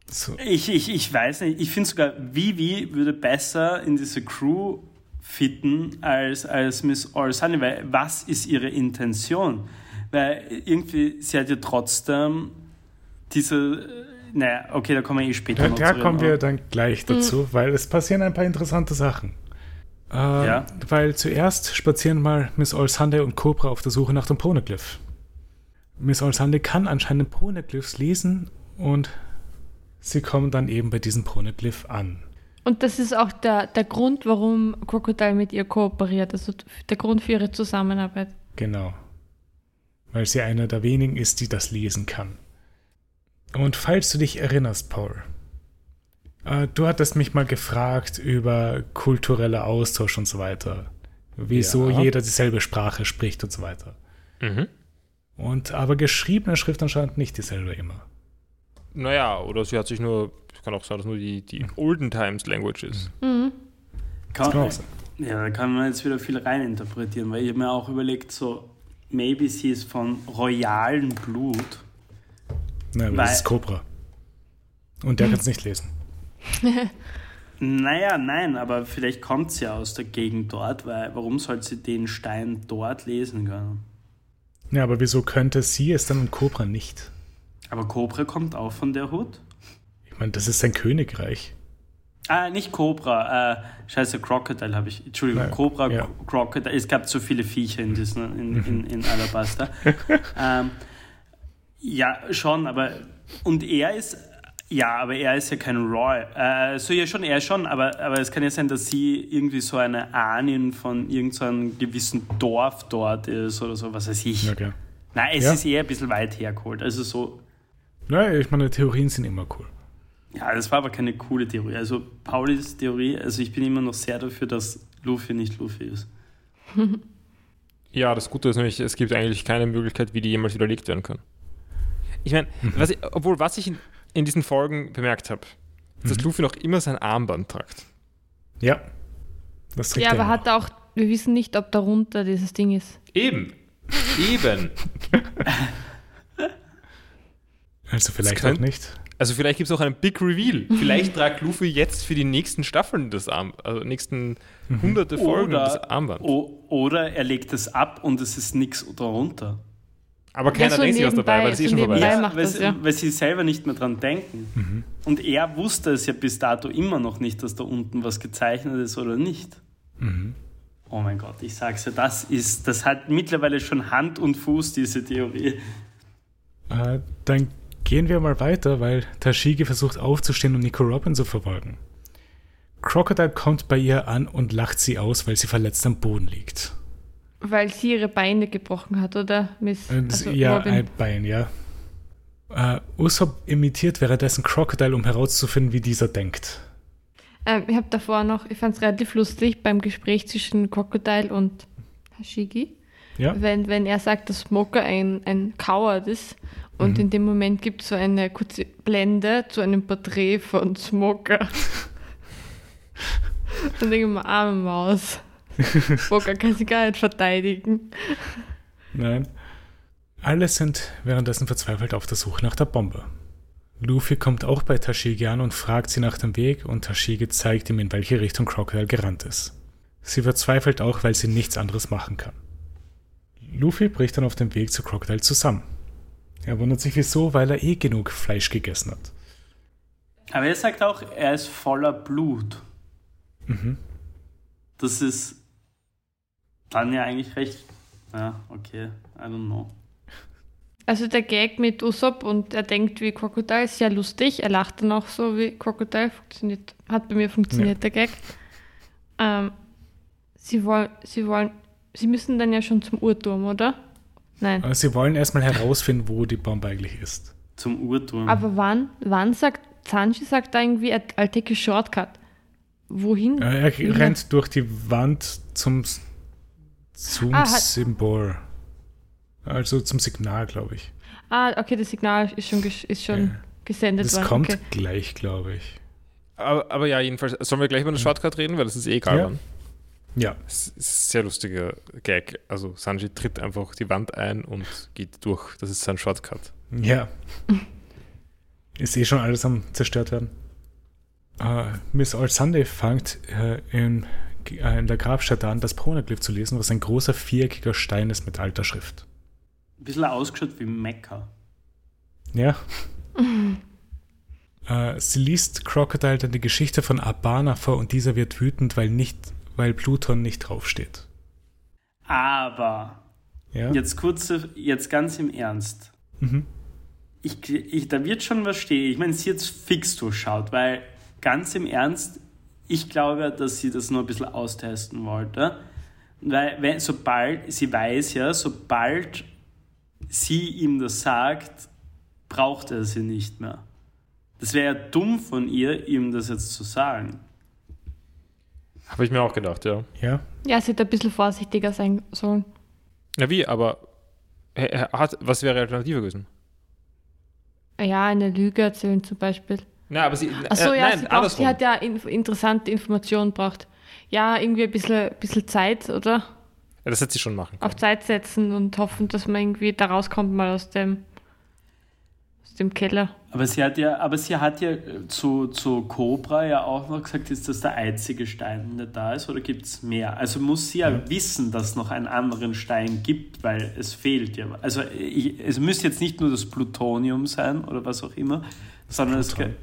So, ich, ich, ich weiß nicht, ich finde sogar, Vivi würde besser in diese Crew fitten als, als Miss Alsande, weil was ist ihre Intention? Weil irgendwie, sie hat ja trotzdem diese, naja, okay, da kommen wir eh später da, noch da zu kommen reden, wir dann gleich dazu, weil es passieren ein paar interessante Sachen. Äh, Ja. Weil zuerst spazieren mal Miss All Sunday und Cobra auf der Suche nach dem Poneglyph. Miss All Sunday kann anscheinend Poneglyphs lesen und sie kommen dann eben bei diesem Poneglyph an. Und das ist auch der, der Grund, warum Crocodile mit ihr kooperiert. Also der Grund für ihre Zusammenarbeit. Genau. Weil sie einer der wenigen ist, die das lesen kann. Und falls du dich erinnerst, Paul, äh, du hattest mich mal gefragt über kultureller Austausch und so weiter. Wieso Ja. jeder dieselbe Sprache spricht und so weiter. Mhm. Und aber geschriebene Schrift anscheinend nicht dieselbe immer. Naja, oder sie hat sich nur, es kann auch sein, dass nur die, die Olden Times Language ist. Mhm. Kann, kann auch sein. Ja, da kann man jetzt wieder viel reininterpretieren, weil ich habe mir auch überlegt, so, maybe sie ist von royalen Blut. Nein, aber Weil- das ist Cobra. Und der kann es nicht lesen. Naja, nein, aber vielleicht kommt sie ja aus der Gegend dort, weil warum soll sie den Stein dort lesen können? Ja, aber wieso könnte sie es dann und Cobra nicht? Aber Cobra kommt auch von der Hut? Ich meine, das ist sein Königreich. Ah, nicht Cobra, äh, scheiße, Crocodile habe ich. Entschuldigung, Nein, Cobra, ja. Crocodile. Es gab zu viele Viecher in, diesen, in, in, in Alabasta. ähm, ja, schon, aber. Und er ist. Ja, aber er ist ja kein Roy. Äh, so ja schon, er schon, aber, aber es kann ja sein, dass sie irgendwie so eine Ahnin von irgendeinem gewissen Dorf dort ist oder so, was weiß ich. Okay. Nein, es Ja. ist eher ein bisschen weit hergeholt. Also so, Naja, ich meine, Theorien sind immer cool. Ja, das war aber keine coole Theorie. Also Paulis Theorie, also ich bin immer noch sehr dafür, dass Luffy nicht Luffy ist. Ja, das Gute ist nämlich, es gibt eigentlich keine Möglichkeit, wie die jemals widerlegt werden kann. Ich meine, was ich, obwohl was ich in, in diesen Folgen bemerkt habe, ist, dass Luffy noch immer sein Armband tragt. Ja. Das trägt Ja, er aber hat er auch, wir wissen nicht, ob darunter dieses Ding ist. Eben. Eben. Also vielleicht könnt- auch nicht. Also vielleicht gibt es auch einen Big Reveal. Vielleicht tragt Luffy jetzt für die nächsten Staffeln das Armband, also nächsten hunderte Folgen das Oder, Armband. o, oder er legt es ab und es ist nichts darunter. Aber keiner denkt sich was dabei, weil es eh schon vorbei ist. Ja, macht weil, das, sie, ja. weil sie selber nicht mehr dran denken. Und er wusste es ja bis dato immer noch nicht, dass da unten was gezeichnet ist oder nicht. Oh mein Gott, ich sag's ja, das ist, das hat mittlerweile schon Hand und Fuß, diese Theorie. Äh, dann gehen wir mal weiter, weil Tashigi versucht aufzustehen und Nico Robin zu verfolgen. Crocodile kommt bei ihr an und lacht sie aus, weil sie verletzt am Boden liegt. Weil sie ihre Beine gebrochen hat, oder? Miss Äh, also ja, Robin. ein Bein, ja. Äh, Usopp imitiert währenddessen Crocodile, um herauszufinden, wie dieser denkt. Ähm, ich habe davor noch, ich fand es relativ lustig beim Gespräch zwischen Crocodile und Hashigi, Ja? wenn, wenn er sagt, dass Smoker ein, ein Coward ist und in dem Moment gibt es so eine kurze Blende zu einem Porträt von Smoker. Dann denke ich mir, arme Maus. Smoker kann sich gar nicht verteidigen. Nein. Alle sind währenddessen verzweifelt auf der Suche nach der Bombe. Luffy kommt auch bei Tashigi an und fragt sie nach dem Weg und Tashigi zeigt ihm, in welche Richtung Crocodile gerannt ist. Sie verzweifelt auch, weil sie nichts anderes machen kann. Luffy bricht dann auf dem Weg zu Crocodile zusammen. Er wundert sich wieso, weil er eh genug Fleisch gegessen hat. Aber er sagt auch, er ist voller Blut. Das ist dann ja eigentlich recht. Ja, okay, I don't know. Also der Gag mit Usopp und er denkt wie Crocodile ist ja lustig. Er lacht dann auch so wie Crocodile. Funktioniert, hat bei mir funktioniert der Gag. Ähm, sie wollen, sie wollen, sie müssen dann ja schon zum Uhrturm, oder? Nein. Aber sie wollen erstmal herausfinden, wo die Bombe eigentlich ist. Zum Uhrturm. Aber wann, wann sagt, Sanji sagt da irgendwie, er- I'll take a shortcut. Wohin? Äh, Er Wie rennt durch die Wand zum, zum Ah, Symbol. Also zum Signal, glaube ich. Ah, okay, das Signal ist schon, ist schon Ja. gesendet Das worden. kommt Okay. gleich, glaube ich. Aber, aber ja, jedenfalls, sollen wir gleich über den Shortcut reden, weil das ist eh egal. Ja. wann. Ja. Es ist ein sehr lustiger Gag. Also Sanji tritt einfach die Wand ein und geht durch. Das ist sein Shortcut. Ja. Ist eh schon alles am zerstört werden. Äh, Miss All Sunday fängt äh, in, in der Grabstätte an, das Poneglyph zu lesen, was ein großer viereckiger Stein ist mit alter Schrift. Ein bisschen ausgeschaut wie Mekka. Ja. äh, sie liest Crocodile dann die Geschichte von Abana vor und dieser wird wütend, weil, nicht, weil Pluton nicht draufsteht. Aber, Ja. jetzt kurze, jetzt ganz im Ernst. Mhm. Ich, ich, da wird schon was stehen. Ich meine, sie jetzt fix durchschaut, weil ganz im Ernst, ich glaube, dass sie das nur ein bisschen austesten wollte. Weil, wenn, sobald, sie weiß ja, sobald sie ihm das sagt, braucht er sie nicht mehr. Das wäre ja dumm von ihr, ihm das jetzt zu sagen. Habe ich mir auch gedacht, ja. Ja. Ja, sie hätte ein bisschen vorsichtiger sein sollen. Ja, wie? Aber er, er hat, was wäre die Alternative gewesen? Ja, eine Lüge erzählen zum Beispiel. Na, aber sie. Achso, äh, ja, nein, sie, braucht, sie hat ja inf interessante Informationen braucht. Ja, irgendwie ein bisschen, bisschen Zeit, oder? ja, das hätte sie schon machen können. Auf Zeit setzen und hoffen, dass man irgendwie da rauskommt mal aus dem, dem Keller. Aber sie hat ja, aber sie hat ja äh, zu, zu Cobra ja auch noch gesagt, ist das der einzige Stein, der da ist, oder gibt es mehr? Also muss sie ja wissen, dass es noch einen anderen Stein gibt, weil es fehlt ja. Also ich, es müsste jetzt nicht nur das Plutonium sein oder was auch immer, sondern es Pluton,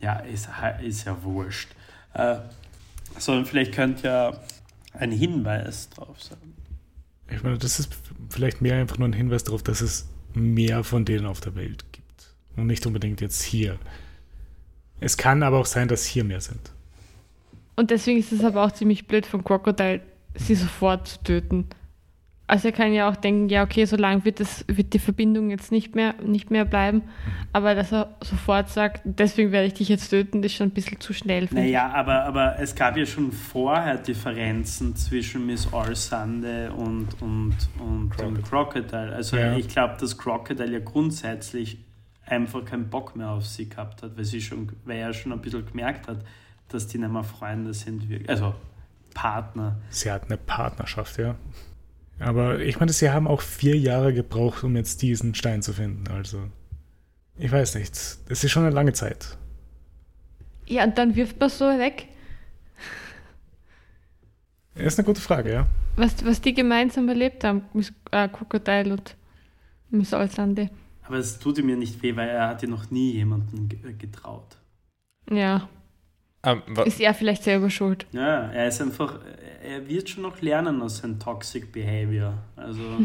ja, ist, ist ja wurscht. Äh, sondern vielleicht könnte ja ein Hinweis drauf sein. Ich meine, das ist vielleicht mehr einfach nur ein Hinweis darauf, dass es mehr von denen auf der Welt gibt. Und nicht unbedingt jetzt hier. Es kann aber auch sein, dass hier mehr sind. Und deswegen ist es aber auch ziemlich blöd von Crocodile, sie sofort zu töten. Also er kann ja auch denken, ja okay, so lange wird, das, wird die Verbindung jetzt nicht mehr, nicht mehr bleiben. Aber dass er sofort sagt, deswegen werde ich dich jetzt töten, ist schon ein bisschen zu schnell. Naja, aber, aber es gab ja schon vorher Differenzen zwischen Miss All Sunday und, und, und dem Crocodile. Also Ja. ich glaube, dass Crocodile ja grundsätzlich einfach keinen Bock mehr auf sie gehabt hat, weil sie schon, weil er schon ein bisschen gemerkt hat, dass die nicht mehr Freunde sind, also Partner. Sie hat eine Partnerschaft, ja. Aber ich meine, sie haben auch vier Jahre gebraucht, um jetzt diesen Stein zu finden. Also, ich weiß nicht. Das ist schon eine lange Zeit. Ja, und dann wirft man so weg. Ist eine gute Frage, ja. Was, was die gemeinsam erlebt haben, Miss- äh, Crocodile und Mr. Olslande. Aber es tut ihm ja nicht weh, weil er hat ja noch nie jemanden ge- getraut. Ja. Ähm, wa- Ist er vielleicht selber schuld. Ja, er ist einfach, er wird schon noch lernen aus seinem Toxic Behavior. Also,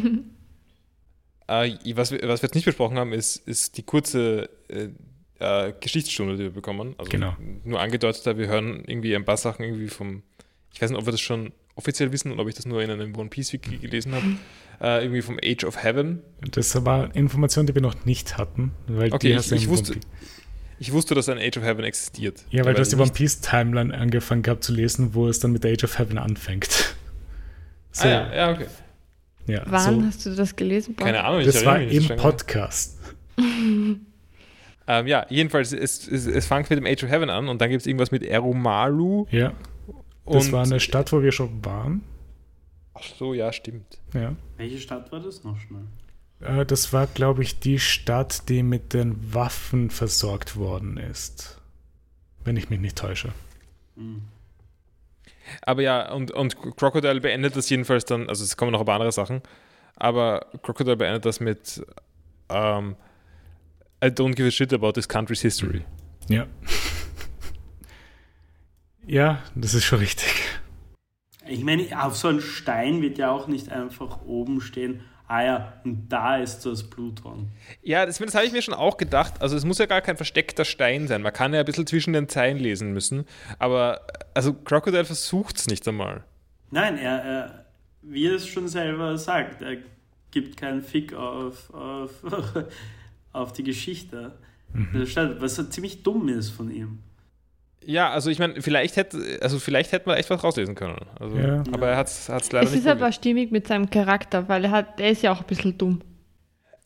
Äh, was, wir, was wir jetzt nicht besprochen haben, ist, ist die kurze äh, äh, Geschichtsstunde, die wir bekommen. Also Genau. nur angedeutet, wir hören irgendwie ein paar Sachen irgendwie vom, ich weiß nicht, ob wir das schon offiziell wissen oder ob ich das nur in einem One Piece Wiki gelesen habe, äh, irgendwie vom Age of Heaven. Das war Information, die wir noch nicht hatten. Weil Okay, die hast ich- ich wusste- Ich wusste, dass ein Age of Heaven existiert. Ja, weil du hast die One Piece Timeline angefangen gehabt zu lesen, wo es dann mit Age of Heaven anfängt. So, Ah, ja, ja, okay. ja, Wann so. hast du das gelesen? Paul? Keine Ahnung, ich Das war mich im. Podcast. Ähm, ja, jedenfalls, es, es, es fängt mit dem Age of Heaven an und dann gibt es irgendwas mit Eromalu. Ja, das und, war eine Stadt, wo wir schon waren. Ach so, ja, stimmt. Ja. welche Stadt war das noch schnell? Äh, Das war, glaube ich, die Stadt, die mit den Waffen versorgt worden ist. Wenn ich mich nicht täusche. Hm. Aber ja, und, und Crocodile beendet das jedenfalls dann, also es kommen noch ein paar andere Sachen, aber Crocodile beendet das mit ähm, I don't give a shit about this country's history. Ja. ja, das ist schon richtig. Ich meine, auf so einem Stein wird ja auch nicht einfach oben stehen, ah ja, und da ist das Pluton. Ja, das, das habe ich mir schon auch gedacht. Also es muss ja gar kein versteckter Stein sein. Man kann ja ein bisschen zwischen den Zeilen lesen müssen. Aber also Crocodile versucht es nicht einmal. Nein, er, er, wie er es schon selber sagt, er gibt keinen Fick auf, auf, auf die Geschichte der Stadt, was ziemlich dumm ist von ihm. Ja, also ich meine, vielleicht hätte, also vielleicht hätte man echt was rauslesen können. Also, Ja. Aber er hat es leider Es nicht ist aber probiert. stimmig mit seinem Charakter, weil er hat, er ist ja auch ein bisschen dumm.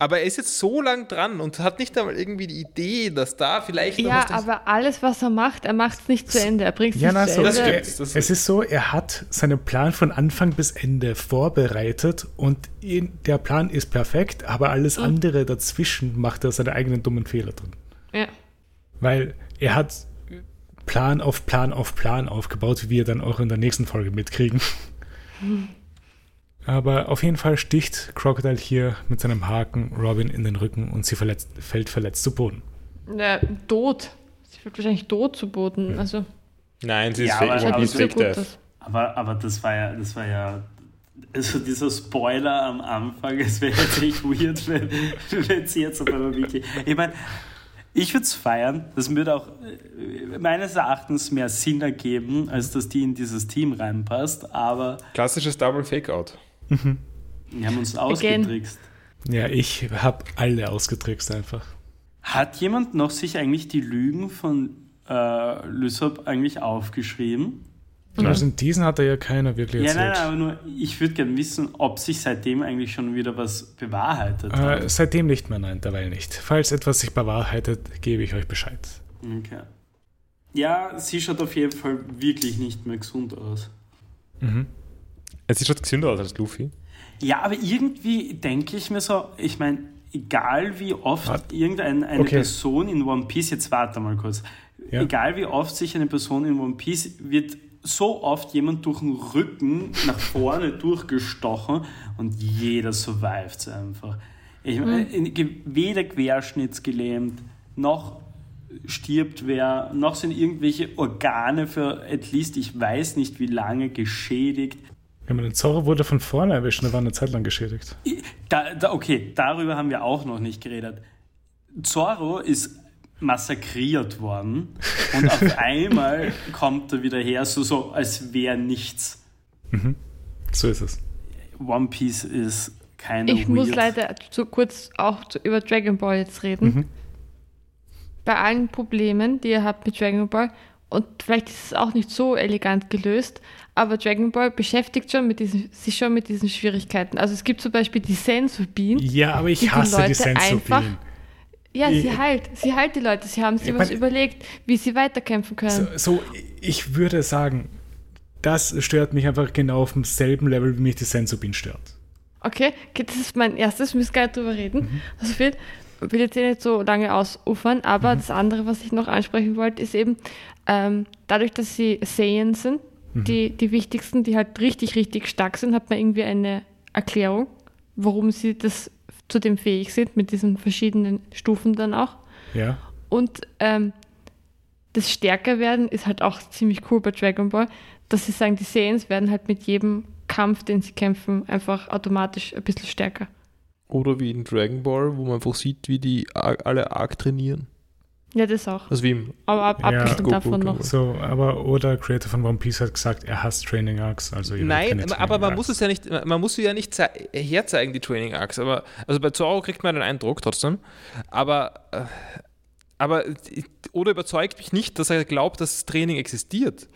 Aber er ist jetzt so lang dran und hat nicht einmal irgendwie die Idee, dass da vielleicht noch Ja, aber alles, was er macht, er macht es nicht zu Ende. Er bringt es Ja, nicht na, zu so, Ende. Das stimmt, das- es ist so, er hat seinen Plan von Anfang bis Ende vorbereitet und in, der Plan ist perfekt, aber alles Mhm. andere dazwischen macht er seine eigenen dummen Fehler drin. Ja. Weil er hat Plan auf Plan auf Plan aufgebaut, wie wir dann auch in der nächsten Folge mitkriegen. Aber auf jeden Fall sticht Crocodile hier mit seinem Haken Robin in den Rücken und sie verletzt, fällt verletzt zu Boden. Ja, tot. Sie wird wahrscheinlich tot zu Boden. Also, Nein, sie ist Ja, aber- aber so. Aber, aber das war ja, das war ja, also dieser Spoiler am Anfang, es wäre jetzt echt weird, wenn, wenn sie jetzt auf einmal wirklich, ich meine, ich würde es feiern, das würde auch äh, meines Erachtens mehr Sinn ergeben, als dass die in dieses Team reinpasst, aber Klassisches Double Fake-Out. wir haben uns ausgetrickst. Ja, ich habe alle ausgetrickst einfach. Hat jemand noch sich eigentlich die Lügen von äh, Lysop eigentlich aufgeschrieben? Also in diesen hat er ja keiner wirklich Ja, nein, erzählt. aber nur, ich würde gerne wissen, ob sich seitdem eigentlich schon wieder was bewahrheitet hat. Äh, seitdem nicht mehr, nein, dabei nicht. Falls etwas sich bewahrheitet, gebe ich euch Bescheid. Okay. Ja, sie schaut auf jeden Fall wirklich nicht mehr gesund aus. Sie schaut gesünder aus als Luffy. Ja, aber irgendwie denke ich mir so, ich meine, egal wie oft Wart- irgendeine eine Okay. Person in One Piece, jetzt warte mal kurz, Ja. egal wie oft sich eine Person in One Piece wird so oft jemand durch den Rücken nach vorne durchgestochen und jeder survived einfach. Ich meine, ge- weder querschnittsgelähmt, noch stirbt wer, noch sind irgendwelche Organe für at least ich weiß nicht wie lange geschädigt. Ja, den Zorro wurde von vorne erwischt und er war eine Zeit lang geschädigt. Da, da, okay, darüber haben wir auch noch nicht geredet. Zorro ist massakriert worden und auf einmal kommt er wieder her, so, so als wäre nichts. So ist es. One Piece ist keine Ich muss weird- leider zu kurz auch zu, über Dragon Ball jetzt reden. Mhm. Bei allen Problemen, die ihr habt mit Dragon Ball, und vielleicht ist es auch nicht so elegant gelöst, aber Dragon Ball beschäftigt schon mit diesen, sich schon mit diesen Schwierigkeiten. Also es gibt zum Beispiel die Sensu-Bean. Ja, aber ich Die hasse die Leute einfach- Sensorbien. Ja, sie Ich- heilt. Sie heilt die Leute. Sie haben sich Ich was überlegt, wie sie weiterkämpfen können. So, so, ich würde sagen, das stört mich einfach genau auf demselben Level, wie mich die Sensorbien stört. Okay, okay, das ist mein erstes, wir müssen gar nicht drüber reden. Mhm. Also viel, will jetzt eh nicht so lange ausufern, aber Mhm. das andere, was ich noch ansprechen wollte, ist eben, ähm, dadurch, dass sie Saiyan sind, Mhm. die, die wichtigsten, die halt richtig, richtig stark sind, hat man irgendwie eine Erklärung, warum sie das zu dem fähig sind, mit diesen verschiedenen Stufen dann auch. Ja. Und ähm, das Stärkerwerden ist halt auch ziemlich cool bei Dragon Ball, dass sie sagen, die Saiyans werden halt mit jedem Kampf, den sie kämpfen, einfach automatisch ein bisschen stärker. Oder wie in Dragon Ball, wo man einfach sieht, wie die alle arg trainieren. Ja, das auch. Also wie im Aber ab, Ja, abgesehen Goku, davon noch. Goku. So, aber oder Creator von One Piece hat gesagt, er hasst Training Arcs. Also Nein, aber man Arcs. muss es ja nicht, man muss sie ja nicht zei- herzeigen, die Training Arcs. Aber also bei Zoro kriegt man den Eindruck trotzdem. Aber, äh, aber oder überzeugt mich nicht, dass er glaubt, dass Training existiert.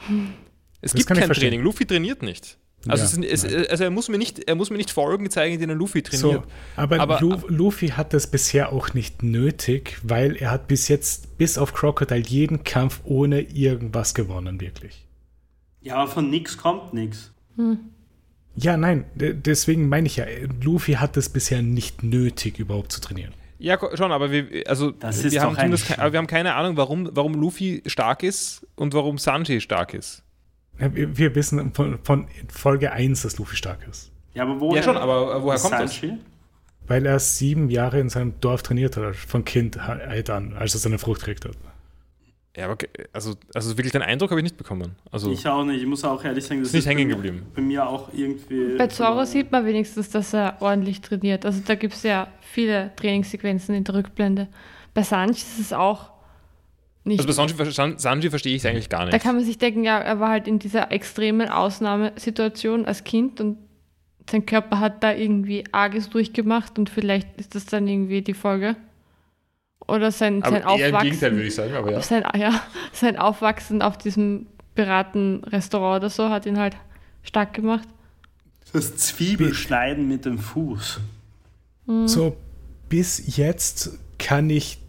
Es Das gibt kein. Training. Luffy trainiert nicht. Also, Ja, es, es, nein. also er muss mir nicht, er muss mir nicht Folgen zeigen, in denen Luffy trainiert. So, aber, Aber- Lu Luffy hat das bisher auch nicht nötig, weil er hat bis jetzt, bis auf Crocodile, jeden Kampf ohne irgendwas gewonnen, wirklich. Ja, aber von nix kommt nix. Ja, nein, de- deswegen meine ich ja, Luffy hat es bisher nicht nötig, überhaupt zu trainieren. Ja, schon, aber wir, also, Das ist wir, haben aber wir haben keine Ahnung, warum, warum Luffy stark ist und warum Sanji stark ist. Ja, Wir, wir wissen von, von Folge 1, dass Luffy stark ist. Ja, aber woher? Ja, schon, aber äh, woher kommt das? Sanji? Weil er sieben Jahre in seinem Dorf trainiert hat, von Kindheit an, als er seine Frucht gekriegt hat. Ja, aber also, also wirklich den Eindruck habe ich nicht bekommen. Also, Ich auch nicht. Ich muss auch ehrlich sagen, das Ist nicht bei hängen mir- geblieben. Bei mir auch irgendwie. Bei Zoro sieht man wenigstens, dass er ordentlich trainiert. Also da gibt es ja viele Trainingssequenzen in der Rückblende. Bei Sanji ist es auch nicht. also bei Sanji, Sanji verstehe ich es eigentlich gar nicht. da kann man sich denken, ja, er war halt in dieser extremen Ausnahmesituation als Kind und sein Körper hat da irgendwie Arges durchgemacht und vielleicht ist das dann irgendwie die Folge. Oder sein, aber sein eher im Aufwachsen. Gegenteil, würde ich sagen. Aber ja. sein, ja, sein Aufwachsen auf diesem Piratenrestaurant oder so hat ihn halt stark gemacht. Das Zwiebelschneiden mit dem Fuß. So, bis jetzt kann ich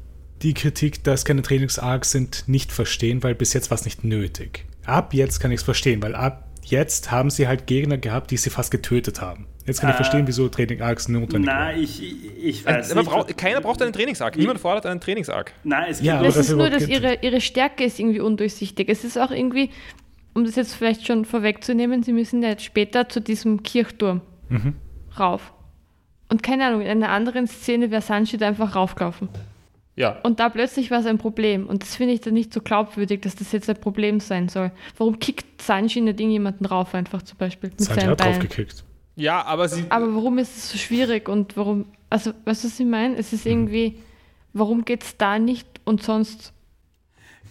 die Kritik, dass keine Trainings-Arcs sind, nicht verstehen, weil bis jetzt war es nicht nötig. Ab jetzt kann ich es verstehen, weil ab jetzt haben sie halt Gegner gehabt, die sie fast getötet haben. Jetzt kann ich Äh, verstehen, wieso Training-Arcs notwendig Na, waren. ich, ich, ich weiß Also, nicht. braucht, keiner braucht einen Trainingsarg. Niemand fordert einen Trainingsarg. Nein, es gibt Ja, aber Das das ist nur, dass ihre, ihre Stärke ist irgendwie undurchsichtig. Es ist auch irgendwie, um das jetzt vielleicht schon vorwegzunehmen, sie müssen ja jetzt später zu diesem Kirchturm Mhm. rauf. Und keine Ahnung, in einer anderen Szene wäre Sanji da einfach raufgelaufen. Ja. Und da plötzlich war es ein Problem. Und das finde ich dann nicht so glaubwürdig, dass das jetzt ein Problem sein soll. Warum kickt Sanji nicht irgendjemanden rauf einfach zum Beispiel mit Sanji hat Beinen? draufgekickt. Ja, aber sie. Aber warum ist es so schwierig und warum, also weißt du, was ich meine? Es Mhm. ist irgendwie, warum geht es da nicht und sonst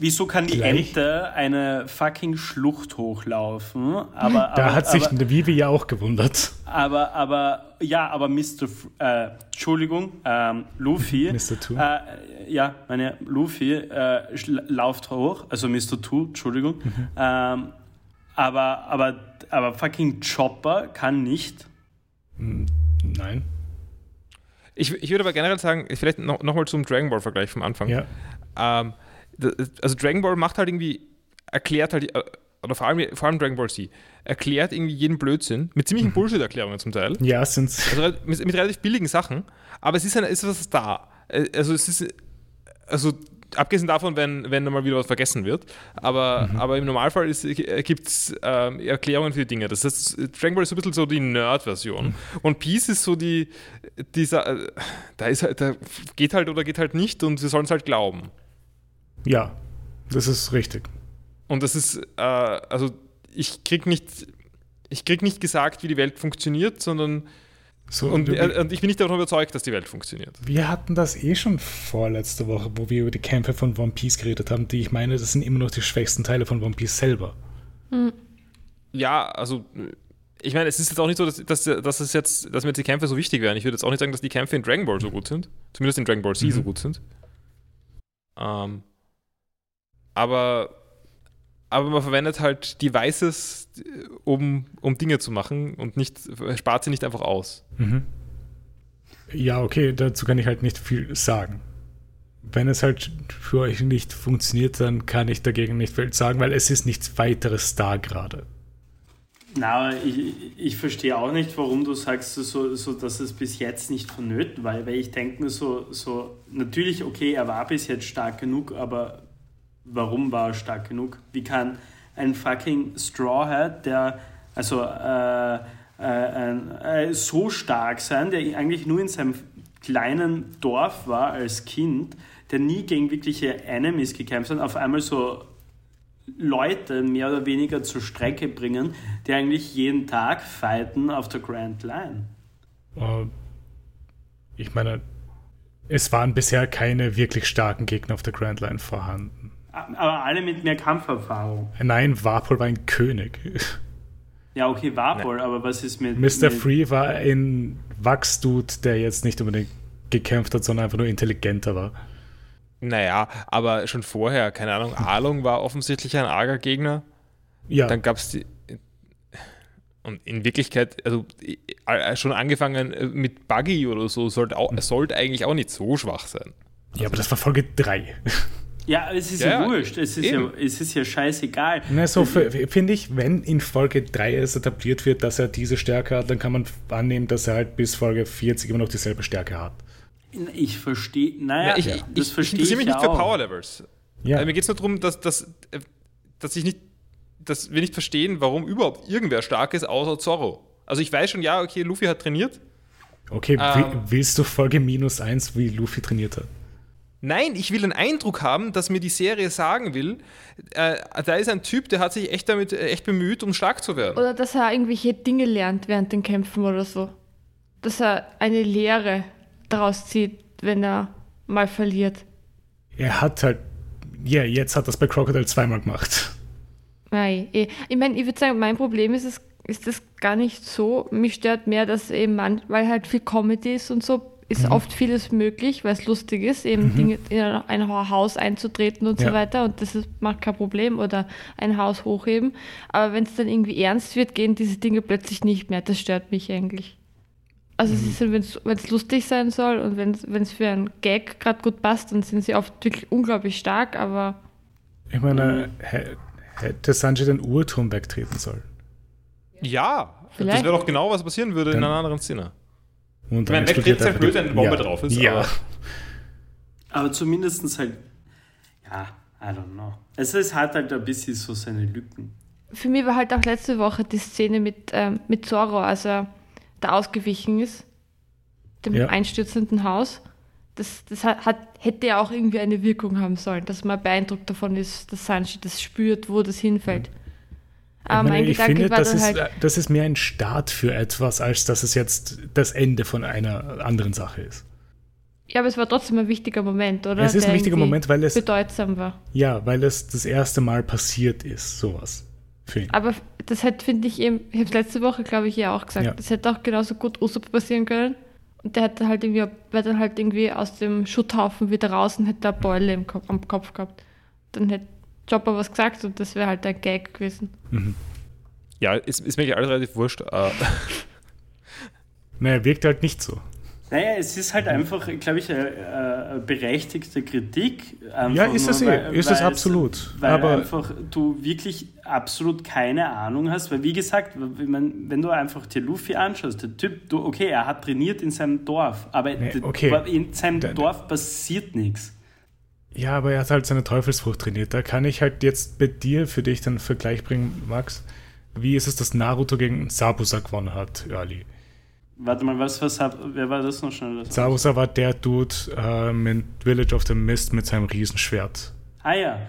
Wieso kann die Gleich. Ente eine fucking Schlucht hochlaufen? Aber, Da aber, hat sich aber, Vivi ja auch gewundert. aber, aber, ja, aber Mr. F äh, Entschuldigung, ähm, Luffy. Mr. Two. Äh, ja, meine Luffy äh, lauft hoch, also Mr. Two, Entschuldigung. Mhm. Ähm, aber, aber, aber fucking Chopper kann nicht. Nein. Ich, ich würde aber generell sagen, vielleicht noch, noch mal zum Dragon Ball-Vergleich vom Anfang. Ja. Ähm, also Dragon Ball macht halt irgendwie, erklärt halt, äh, oder vor allem, vor allem Dragon Ball Z, erklärt irgendwie jeden Blödsinn, mit ziemlichen Mhm. Bullshit-Erklärungen zum Teil. Ja, sind's. Also mit, mit relativ billigen Sachen, aber es ist, eine, ist was da. Äh, Also es ist, also abgesehen davon, wenn, wenn mal wieder was vergessen wird, aber, aber im Normalfall gibt es ähm, Erklärungen für die Dinge. Das heißt, Dragon Ball ist so ein bisschen so die Nerd-Version. Und Peace ist so die, dieser, äh, da ist halt, da geht halt oder geht halt nicht und sie sollen es halt glauben. Ja, das ist richtig. Und das ist, äh, also ich krieg nicht, ich krieg nicht gesagt, wie die Welt funktioniert, sondern So, und, wir, äh, und ich bin nicht davon überzeugt, dass die Welt funktioniert. wir hatten das eh schon vorletzte Woche, wo wir über die Kämpfe von One Piece geredet haben, die ich meine, das sind immer noch die schwächsten Teile von One Piece selber. Ja, also ich meine, es ist jetzt auch nicht so, dass, dass, dass, es jetzt, dass mir jetzt die Kämpfe so wichtig wären. Ich würde jetzt auch nicht sagen, dass die Kämpfe in Dragon Ball so gut sind. Zumindest in Dragon Ball Z Mhm. so gut sind. Ähm, aber, aber man verwendet halt Devices, um, um Dinge zu machen und nicht, spart sie nicht einfach aus. Mhm. Ja, okay, dazu kann ich halt nicht viel sagen. Wenn es halt für euch nicht funktioniert, dann kann ich dagegen nicht viel sagen, weil es ist nichts weiteres da gerade. Na, ich, ich verstehe auch nicht, warum du sagst, so, so, dass es bis jetzt nicht vonnöten war, weil ich denke mir so, so, natürlich, okay, er war bis jetzt stark genug, aber warum war er stark genug? Wie kann ein fucking Straw Hat, der, also, äh, äh, äh, so stark sein, der eigentlich nur in seinem kleinen Dorf war als Kind, der nie gegen wirkliche Enemies gekämpft hat, auf einmal so Leute mehr oder weniger zur Strecke bringen, die eigentlich jeden Tag fighten auf der Grand Line. Äh, ich meine, es waren bisher keine wirklich starken Gegner auf der Grand Line vorhanden. Aber alle mit mehr Kampferfahrung. Nein, Warpol war ein König. Ja, okay, Warpol, aber was ist mit. Mr. mit Free war ein Wachsdude, der jetzt nicht unbedingt gekämpft hat, sondern einfach nur intelligenter war. Naja, aber schon vorher, keine Ahnung, Arlong war offensichtlich ein arger Gegner. Ja, Dann gab es die. Und in Wirklichkeit, also äh, schon angefangen äh, mit Buggy oder so, sollte, auch, sollte eigentlich auch nicht so schwach sein. ja, aber das war Folge 3. Ja, es ist ja, Ja, wurscht. Es ist ja, es ist ja scheißegal. Na, so finde ich, wenn in Folge 3 es etabliert wird, dass er diese Stärke hat, dann kann man annehmen, dass er halt bis Folge 40 immer noch dieselbe Stärke hat. Ich verstehe. Naja, Ja, ich, das ich, ich verstehe interessiere mich ja nicht für. Power Levels. Ja, Also mir geht es nur darum, dass, dass, äh, dass ich nicht, dass wir nicht verstehen, warum überhaupt irgendwer stark ist, außer Zorro. Also ich weiß schon, ja, okay, Luffy hat trainiert. okay, ähm, wi- willst du Folge minus 1, wie Luffy trainiert hat? Nein, ich will den Eindruck haben, dass mir die Serie sagen will, äh, da ist ein Typ, der hat sich echt damit äh, echt bemüht, um stark zu werden. Oder dass er irgendwelche Dinge lernt während den Kämpfen oder so. Dass er eine Lehre daraus zieht, wenn er mal verliert. Er hat halt, ja, jetzt hat das bei Crocodile zweimal gemacht. Nein, eh. ich meine, ich würde sagen, mein Problem ist es, ist das gar nicht so. Mich stört mehr, dass eben man, weil halt viel Comedy ist und so, ist oft vieles möglich, weil es lustig ist, eben Dinge in ein Haus einzutreten und Ja. so weiter und das ist, macht kein Problem oder ein Haus hochheben. Aber wenn es dann irgendwie ernst wird, gehen diese Dinge plötzlich nicht mehr. Das stört mich eigentlich. Also es ist, wenn es lustig sein soll und wenn es für einen Gag gerade gut passt, dann sind sie oft wirklich unglaublich stark, aber Ich meine, hä- hätte Sanji den Uhrturm wegtreten sollen. Ja, Vielleicht. das wäre doch genau, was passieren würde in Dann- einer anderen Szene. Und Ich meine, explodiert ist halt einfach blöd, wenn eine Bombe ja. drauf ist, Ja, aber- Aber zumindest halt. Ja, I don't know. Also es hat halt ein bisschen so seine Lücken. für mich war halt auch letzte Woche die Szene mit, ähm, mit Zorro, als er da ausgewichen ist, dem Ja. einstürzenden Haus. Das, das hat, hat, hätte ja auch irgendwie eine Wirkung haben sollen, dass man beeindruckt davon ist, dass Sanji das spürt, wo das hinfällt. Aber ich, meine, mein ich Gedanke finde, war das ist, halt, äh, das ist mehr ein Start für etwas, als dass es jetzt das Ende von einer anderen Sache ist. ja, aber es war trotzdem ein wichtiger Moment, oder? Es ist ein wichtiger Moment, weil es, bedeutsam war. ja, weil es das erste Mal passiert ist, sowas. Aber das hätte, finde ich eben, ich habe es letzte Woche, glaube ich, ja auch gesagt, Ja. das hätte auch genauso gut Usopp passieren können. Und der hätte halt irgendwie, wäre dann halt irgendwie aus dem Schutthaufen wieder raus und hätte eine Beule im Kopf, am Kopf gehabt. Dann hätte Chopper was gesagt und das wäre halt ein Gag gewesen. Ja, ist, ist mir eigentlich alles relativ wurscht. Äh, Naja, wirkt halt nicht so. Naja, es ist halt einfach, glaube ich, eine, eine berechtigte Kritik. Ja, ist es eh. weil- Ist es weil absolut. Weil Aber- einfach du wirklich absolut keine Ahnung hast. Weil, wie gesagt, wenn, man, wenn du einfach dir Luffy anschaust, der Typ, du, okay, er hat trainiert in seinem Dorf, aber Nee, okay. in seinem Da- Dorf passiert nichts. Ja, aber er hat halt seine Teufelsfrucht trainiert. Da kann ich halt jetzt bei dir für dich den Vergleich bringen, Max. Wie ist es, dass Naruto gegen Sabusa gewonnen hat, Early? Warte mal, was, was hat, wer war das noch schnell? Sabusa war der Dude ähm, in Village of the Mist mit seinem Riesenschwert. Ah ja.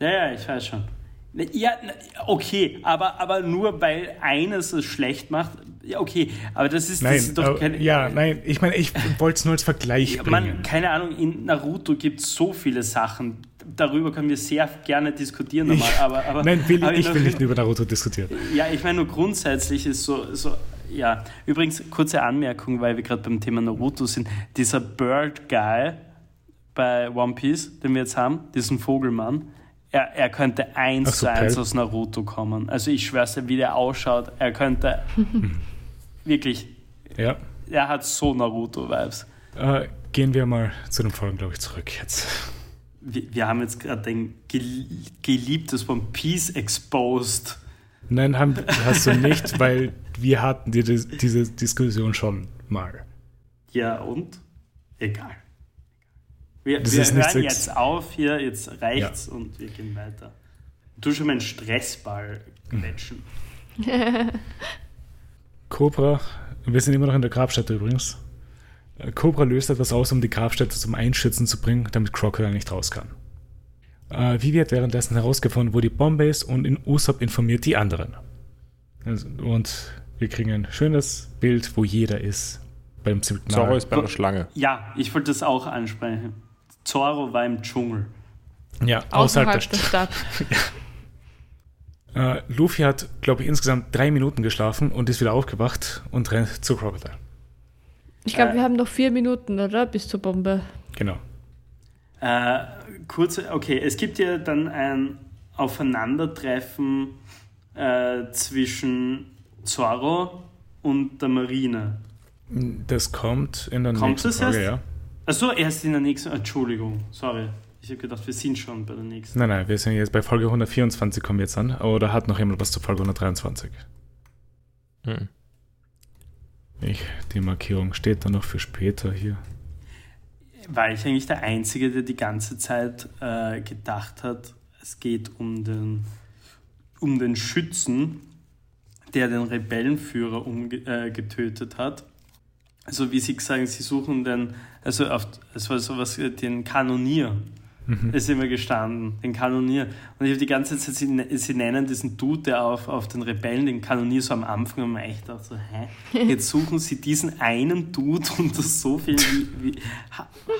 Ja, ja, ich weiß schon. Ja, okay, aber, aber nur weil eines es schlecht macht. Ja, okay, aber das ist, das Nein, ist doch keine. ja, nein, ich meine, ich wollte es nur als Vergleich bringen. Man, keine Ahnung, in Naruto gibt es so viele Sachen. Darüber können wir sehr gerne diskutieren nochmal. Ich- aber, aber, nein, will, aber ich will Naruto- nicht über Naruto diskutieren. Ja, ich meine nur grundsätzlich ist so, so ja. Übrigens, kurze Anmerkung, weil wir gerade beim Thema Naruto sind. Dieser Bird Guy bei One Piece, den wir jetzt haben, diesen Vogelmann, er, er könnte eins so, zu eins aus Naruto kommen. Also ich schwör's dir, wie der ausschaut, er könnte wirklich, Ja. er hat so Naruto-Vibes. Äh, gehen wir mal zu den Folgen, glaube ich, zurück jetzt. Wir, wir haben jetzt gerade ein gel geliebtes One Piece exposed. Nein, haben, hast du nicht, weil wir hatten die, diese Diskussion schon mal. Ja, und? Egal. Wir, Das wir ist nicht hören jetzt auf hier, jetzt reicht's und wir gehen weiter. Du schon meinen Stressball quetschen. Cobra, wir sind immer noch in der Grabstätte übrigens. Äh, Cobra löst etwas aus, um die Grabstätte zum Einschützen zu bringen, damit Crocodile nicht raus kann. Äh, Vivi hat währenddessen herausgefunden, wo die Bombe ist und in Usopp informiert die anderen. Also, und wir kriegen ein schönes Bild, wo jeder ist beim Signal. Zorro ist bei der Schlange. Ja, ich wollte das auch ansprechen. Zorro war im Dschungel. Ja, außerhalb, Außerhalb der der Stadt. Stadt. Äh, Luffy hat, glaube ich, insgesamt drei Minuten geschlafen und ist wieder aufgewacht und rennt zu Crocodile. Ich glaube, Äh. wir haben noch vier Minuten, oder? Bis zur Bombe. Genau. Äh, kurze, okay, es gibt ja dann ein Aufeinandertreffen äh, zwischen Zorro und der Marine. Das kommt in der Kommt nächsten Folge, erst? ja. Achso, erst in der nächsten. Entschuldigung, sorry. Ich habe gedacht, wir sind schon bei der nächsten. Nein, nein, wir sind jetzt bei Folge 124 kommen wir jetzt an. Oder hat noch jemand was zur Folge 123? Hm. Ich, die Markierung steht dann noch für später hier. War ich eigentlich der Einzige, der die ganze Zeit äh, gedacht hat, es geht um den, um den Schützen, der den Rebellenführer umge äh, getötet hat. Also wie Sie sagen, Sie suchen den, also auf, es war sowas, den Kanonier. Ist immer gestanden, den Kanonier. Und ich habe die ganze Zeit, sie, sie nennen diesen Dude, der auf, auf den Rebellen, den Kanonier so am Anfang, und echt dachte so, hä? Jetzt suchen sie diesen einen Dude unter so viel wie, wie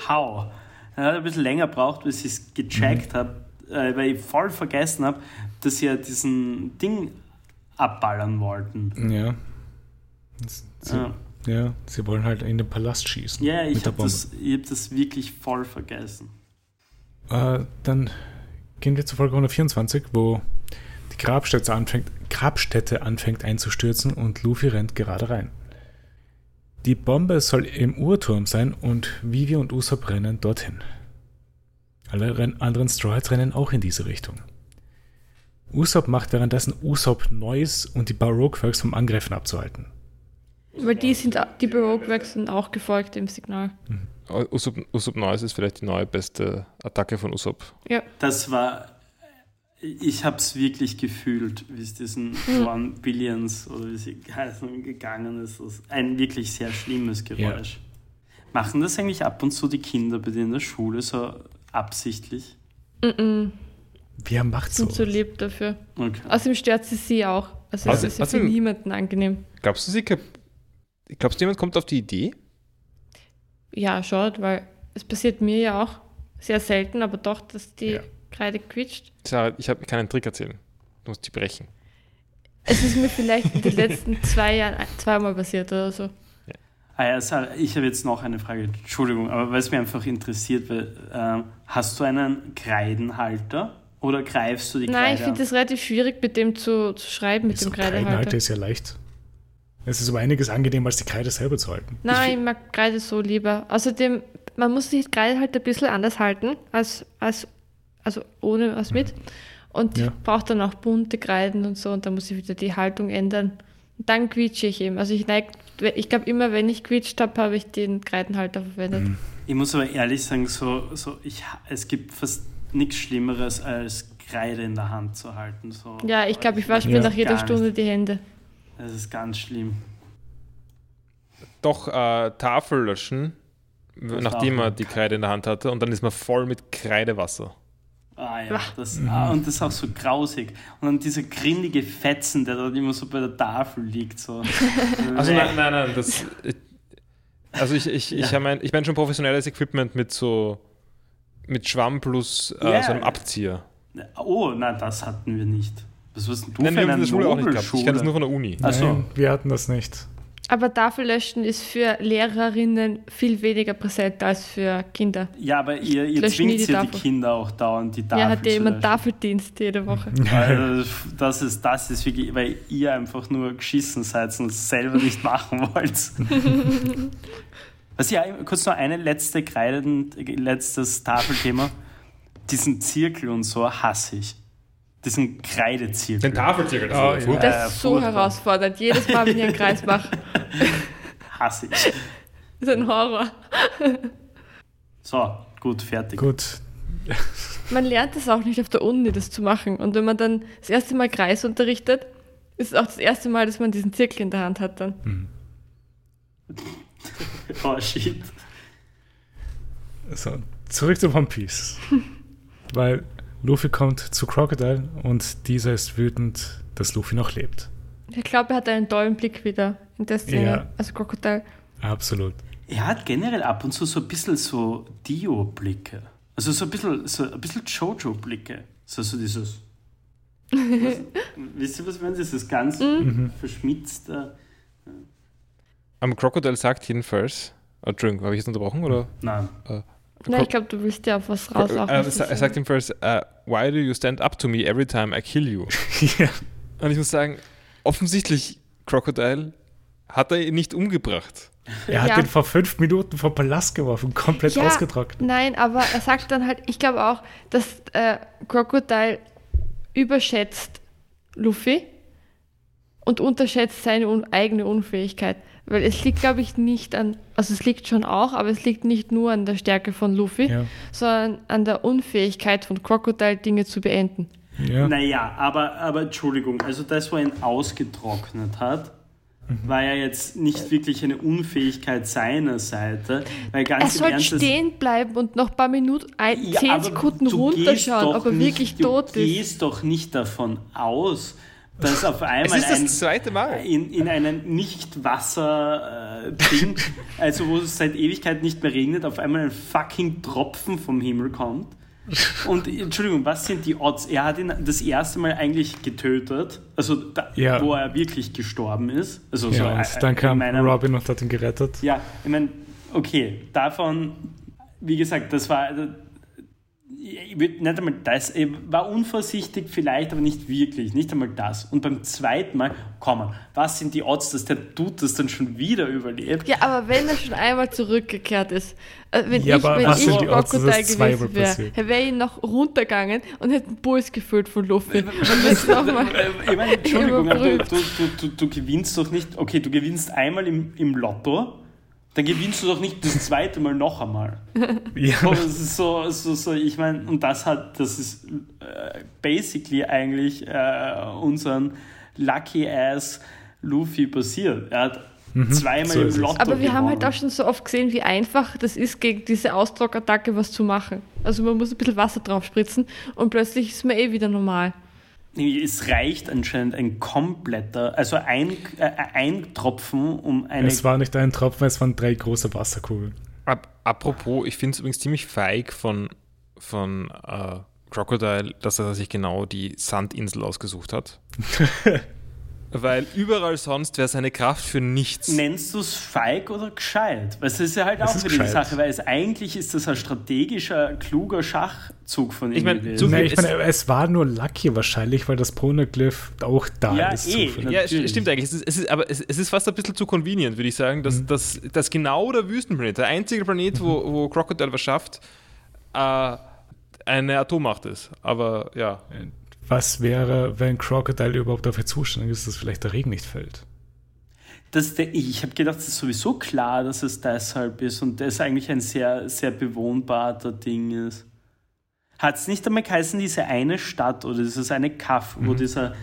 how? Er hat ein bisschen länger braucht, bis ich es gecheckt habe, äh, weil ich voll vergessen habe, dass sie ja diesen Ding abballern wollten. Ja. Sie, Ja, ja, sie wollen halt in den Palast schießen. ja ich habe das, ich hab das wirklich voll vergessen. Äh, dann gehen wir zu Folge 124, wo die Grabstätte anfängt, Grabstätte anfängt einzustürzen und Luffy rennt gerade rein. Die Bombe soll im Uhrturm sein und Vivi und Usopp rennen dorthin. Alle ren anderen Straw Hats rennen auch in diese Richtung. Usopp macht währenddessen Usopp Neues und die Baroque-Works vom Angreifen abzuhalten. Weil die sind, die Baroque-Works sind auch gefolgt dem Signal. Usopp, Usopp Noise ist vielleicht die neue beste Attacke von Usopp. Ja. Das war, ich habe es wirklich gefühlt, wie es diesen One Billions oder wie sie heißen gegangen ist. Das ist ein wirklich sehr schlimmes Geräusch. Machen das eigentlich ab und zu die Kinder bei denen in der Schule so absichtlich? Mm-mm, Wer macht so? sind zu lieb dafür. Okay. Außerdem stört sie sie auch. Also Also- es ist ja für niemanden angenehm. Glaubst du, sie glaubst du, jemand kommt auf die Idee? Ja, schaut, weil es passiert mir ja auch sehr selten, aber doch, dass die Ja. Kreide quietscht. Sarah, ich, hab, ich kann einen Trick erzählen. Du musst die brechen. Es ist mir vielleicht in den letzten zwei Jahren zweimal passiert oder so. Ah ja, Sarah, ich habe jetzt noch eine Frage. Entschuldigung, aber weil es mich einfach interessiert, weil, ähm, hast du einen Kreidenhalter oder greifst du die Nein, Kreide ich finde es relativ schwierig, mit dem zu, zu schreiben, mit So dem Kreidenhalter Kreidehalter. ist ja leicht. Es ist um einiges angenehmer, als die Kreide selber zu halten. Nein, ich mag Kreide so lieber. Außerdem, man muss die Kreide halt ein bisschen anders halten, als, als also ohne als mit. Und Ja. braucht dann auch bunte Kreiden und so und dann muss ich wieder die Haltung ändern. Und dann quietsche ich eben. Also ich neig, ich glaube immer, wenn ich quietscht habe, habe ich den Kreidenhalter verwendet. Mhm. Ich muss aber ehrlich sagen, so, so ich, es gibt fast nichts Schlimmeres, als Kreide in der Hand zu halten. So. Ja, ich glaube, ich wasche mir Ja. nach jeder Stunde die Hände. Das ist ganz schlimm. Doch äh, Tafel löschen, Das nachdem er die Kreide in der Hand hatte. Und dann ist man voll mit Kreidewasser. Ah ja, das, ah, und das ist auch so grausig. Und dann dieser grindige Fetzen, der dort immer so bei der Tafel liegt. So. Also nein, nein, nein. Das, also ich, ich, ich, Ja. mein, ich meine schon professionelles Equipment mit so mit Schwamm plus äh, Ja. so einem Abzieher. Oh, nein, das hatten wir nicht. Was denn du Nein, für wir haben eine das in der Schule auch nicht gehabt. Ich kenne das nur von der Uni. Ach so. Nein, wir hatten das nicht. Aber Tafellöschen ist für Lehrerinnen viel weniger präsent als für Kinder. Ja, aber ihr, ihr Löschen zwingt die ja die Tafel. Kinder auch dauernd die Tafel ja, hat ja jemand löschen. Tafeldienst jede Woche. Also, das ist, das ist wirklich, weil ihr einfach nur geschissen seid und es selber nicht machen wollt. Was ja, kurz noch eine letzte Kreiden, letztes Tafelthema. Diesen Zirkel und so hasse ich. Diesen Kreidezirkel. Den Tafelzirkel. Oh, das ja. Das ist so herausfordernd. Jedes Mal, wenn ich einen Kreis mache, hasse ich. ist ein Horror. So, gut, fertig. Gut, Man lernt es auch nicht auf der Uni, das zu machen. Und wenn man dann das erste Mal Kreis unterrichtet, ist es auch das erste Mal, dass man diesen Zirkel in der Hand hat dann. oh shit. So, zurück zu One Piece. Weil Luffy kommt zu Crocodile und dieser ist wütend, dass Luffy noch lebt. Ich glaube, er hat einen tollen Blick wieder in der Szene. Ja. Also Crocodile. Absolut. Er hat generell ab und zu so ein bisschen so Dio-Blicke. Also so ein bisschen, so ein bisschen Jojo-Blicke. So, so dieses. Was, wisst ihr, was ich meine? Dieses ganz verschmitzte. Am Crocodile sagt jedenfalls. Oh, Entschuldigung, habe ich jetzt unterbrochen? Oder? Nein. Na, ich glaube, du willst ja auf was raus. auch was ich sa- sagt jedenfalls, äh, Why do you stand up to me every time I kill you? ja. Und ich muss sagen, offensichtlich, Crocodile hat er ihn nicht umgebracht. Er hat Ja. den vor fünf Minuten vom Palast geworfen, komplett Ja. ausgetrocknet. Nein, aber er sagt dann halt, ich glaube auch, dass äh, Crocodile überschätzt Luffy und unterschätzt seine un eigene Unfähigkeit. Weil es liegt, glaube ich, nicht an, also es liegt schon auch, aber es liegt nicht nur an der Stärke von Luffy, Ja. sondern an der Unfähigkeit von Crocodile, Dinge zu beenden. Ja. Naja, aber, aber Entschuldigung, also das, wo er ihn ausgetrocknet hat, war ja jetzt nicht wirklich eine Unfähigkeit seiner Seite. Weil ganz Er soll Ernst, stehen bleiben und noch ein paar Minuten, ein, Ja, zehn Sekunden du runterschauen, ob er nicht- wirklich du tot ist. gehst doch nicht davon aus, dass auf Es einmal ist ein, das zweite Mal. in, in einem Nicht-Wasser-Ding, also wo es seit Ewigkeit nicht mehr regnet, auf einmal ein fucking Tropfen vom Himmel kommt. Und Entschuldigung, was sind die Odds? Er hat ihn das erste Mal eigentlich getötet, also da, Ja. wo er wirklich gestorben ist. Also so, ja, äh, und dann in kam meinem- Robin und hat ihn gerettet. ja, ich meine, okay, davon, wie gesagt, das war, ich würd nicht einmal das, ich war unvorsichtig vielleicht, aber nicht wirklich, nicht einmal das. Und beim zweiten Mal, komm, was sind die Odds, dass der Dude das dann schon wieder überlebt? Ja, aber wenn er schon einmal zurückgekehrt ist, äh, wenn Ja, ich, wenn ich Crocodile gewesen wäre, er wäre ihn noch runtergegangen und hätte einen Puls gefüllt von Luffy. Und das nochmal. Äh, Ich meine, Entschuldigung, aber du, du, du, du gewinnst doch nicht, okay, du gewinnst einmal im, im Lotto, dann gewinnst du doch nicht das zweite Mal noch einmal. Ja. So, so, so ich meine, und das hat, das ist äh, basically eigentlich äh, unseren Lucky Ass Luffy passiert. Er hat zweimal Mhm. so ist im. Lotto Aber wir haben halt gewonnen. auch schon so oft gesehen, wie einfach das ist, gegen diese Ausdruckattacke was zu machen. Also man muss ein bisschen Wasser drauf spritzen und plötzlich ist man eh wieder normal. Es reicht anscheinend ein kompletter, also ein, äh, ein Tropfen, um eine. Es war nicht ein Tropfen, es waren drei große Wasserkugeln. Ap apropos, ich finde es übrigens ziemlich feig von, von äh, Crocodile, dass er sich genau die Sandinsel ausgesucht hat. Weil überall sonst wäre seine Kraft für nichts. Nennst du es feig oder gescheit? Weil es ist ja halt Es auch wieder die. Sache, weil es eigentlich ist das ein strategischer, kluger Schachzug von ihm Ich mein, Nee, ich es- meine, es war nur Lucky wahrscheinlich, weil das Poneglyph auch da Ja, ist. eh. Ja, stimmt eigentlich. Es ist, es ist, aber es, es ist fast ein bisschen zu convenient, würde ich sagen, dass, dass, dass genau der Wüstenplanet, der einzige Planet, wo, wo Crocodile was schafft, äh, eine Atommacht ist. Aber ja. Was wäre, wenn Crocodile überhaupt dafür zuständig ist, dass vielleicht der Regen nicht fällt? Das, der, ich habe gedacht, es ist sowieso klar, dass es deshalb ist und das eigentlich ein sehr, sehr bewohnbarer Ding ist. Hat es nicht einmal geheißen, diese eine Stadt oder dieses eine Kaff, wo dieser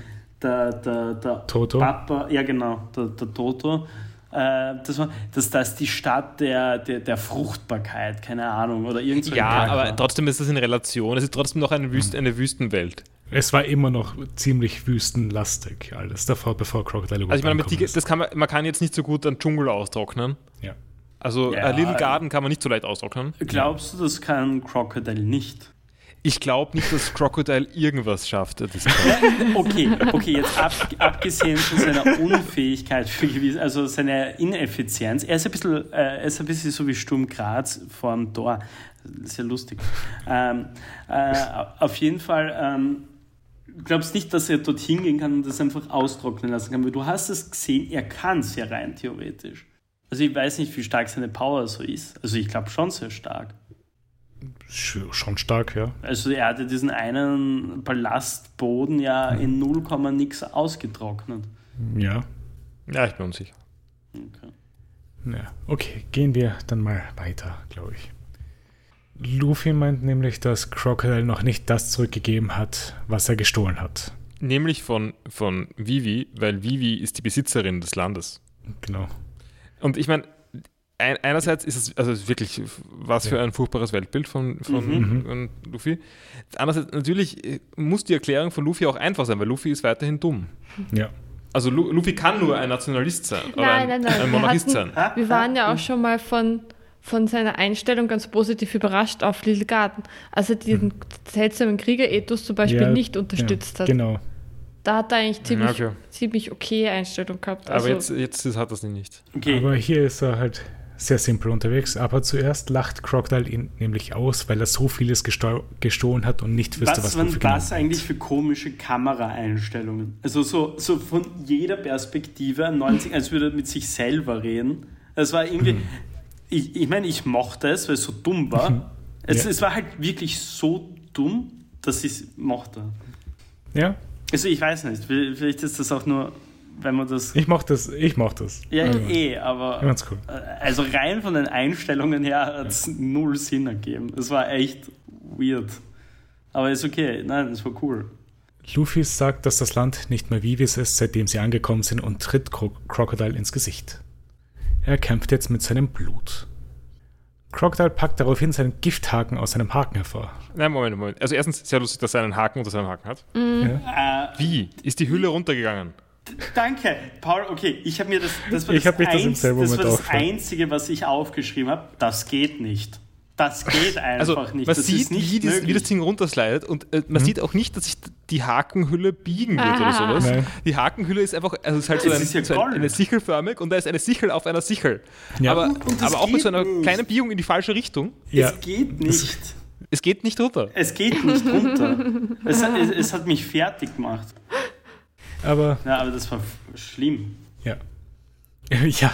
der, der, der Toto? Papa, ja genau, der, der Toto, äh, das war, dass das die Stadt der, der, der Fruchtbarkeit, keine Ahnung, oder irgend so Ja, aber trotzdem ist das in Relation. Es ist trotzdem noch eine, Wüst, eine Wüstenwelt. Es war immer noch ziemlich wüstenlastig alles, davor, bevor Crocodile Also ich meine, die, das kann man, man kann jetzt nicht so gut einen Dschungel austrocknen. ja. Also Ja. Little Garden kann man nicht so leicht austrocknen. Glaubst du, das kann Crocodile nicht? Ich glaube nicht, dass Crocodile irgendwas schafft. Okay, okay, jetzt ab, abgesehen von seiner Unfähigkeit für gewisse, also seine Ineffizienz, er ist ein bisschen, äh, er ist ein bisschen so wie Sturm Graz vor dem Tor. Sehr lustig. Ähm, äh, auf jeden Fall, ähm, glaubst nicht, dass er dorthin gehen kann und das einfach austrocknen lassen kann, weil du hast es gesehen, er kann es ja rein theoretisch. Also ich weiß nicht, wie stark seine Power so ist. Also ich glaube schon sehr stark. Sch- Schon stark, ja. Also er hatte diesen einen Ballastboden ja in 0, nix ausgetrocknet. Ja. ja, ich bin unsicher. Okay. Ja, okay, gehen wir dann mal weiter, glaube ich. Luffy meint nämlich, dass Crocodile noch nicht das zurückgegeben hat, was er gestohlen hat. Nämlich von, von Vivi, weil Vivi ist die Besitzerin des Landes. Genau. Und ich meine, ein, einerseits ist es, also es ist wirklich, was für ein furchtbares Weltbild von, von, Mhm. von Luffy. Andererseits, natürlich äh, muss die Erklärung von Luffy auch einfach sein, weil Luffy ist weiterhin dumm. Ja. Also Lu Luffy kann nur ein Nationalist sein oder Nein, ein, nein, nein. ein Wir Monarchist hatten- sein. Wir waren ja auch schon mal von, von seiner Einstellung ganz positiv überrascht auf Little Garden, als er diesen seltsamen Kriegerethos zum Beispiel Mhm. ja, nicht unterstützt ja, hat. Genau. Da hat er eigentlich ziemlich, okay. ziemlich okay Einstellung gehabt. Aber Also, jetzt, jetzt hat das nicht. Okay. Aber hier ist er halt sehr simpel unterwegs. Aber zuerst lacht Crocodile ihn nämlich aus, weil er so vieles gesto gestohlen hat und nicht wüsste, was, was Luffy waren das eigentlich für komische Kameraeinstellungen? Also so, so von jeder Perspektive an 90, als würde er mit sich selber reden. Das war irgendwie, Mhm. Ich, ich meine, ich mochte es, weil es so dumm war. Es, Ja. es war halt wirklich so dumm, dass ich es mochte. Ja, Also ich weiß nicht, vielleicht ist das auch nur, wenn man das... ich mach das. Ich mach das. Ja, Also, eh, aber... Ganz cool. Also rein von den Einstellungen her hat es null Sinn ergeben. Es war echt weird. Aber ist okay. Nein, es war cool. Luffy sagt, dass das Land nicht mehr Vivis ist, seitdem sie angekommen sind und tritt Cro Crocodile ins Gesicht. Er kämpft jetzt mit seinem Blut. Crocodile packt daraufhin seinen Gifthaken aus seinem Haken hervor. Nein, Moment, Moment. Also erstens sehr lustig, dass er einen Haken unter seinem Haken hat. Ja. Äh, Wie? Ist die Hülle runtergegangen? danke, Paul. Okay, ich habe mir das. Das war Ich das, mich das war das. Einzige, was ich aufgeschrieben habe. Das geht nicht. Das geht Also einfach nicht. man das sieht, ist nicht wie, das, wie das Ding runterslidet und äh, man sieht auch nicht, dass sich die Hakenhülle biegen wird oder Ah. sowas. Nein. Die Hakenhülle ist einfach, also es ist halt so, ein, ist so ein, eine Sichelförmig und da ist eine Sichel auf einer Sichel. Ja. Aber, aber auch mit so einer nicht. kleinen Biegung in die falsche Richtung. Ja, Es geht nicht. Es geht nicht runter. Es geht nicht runter. es, hat, es, es hat mich fertig gemacht. aber Ja, aber das war schlimm. ja. ja,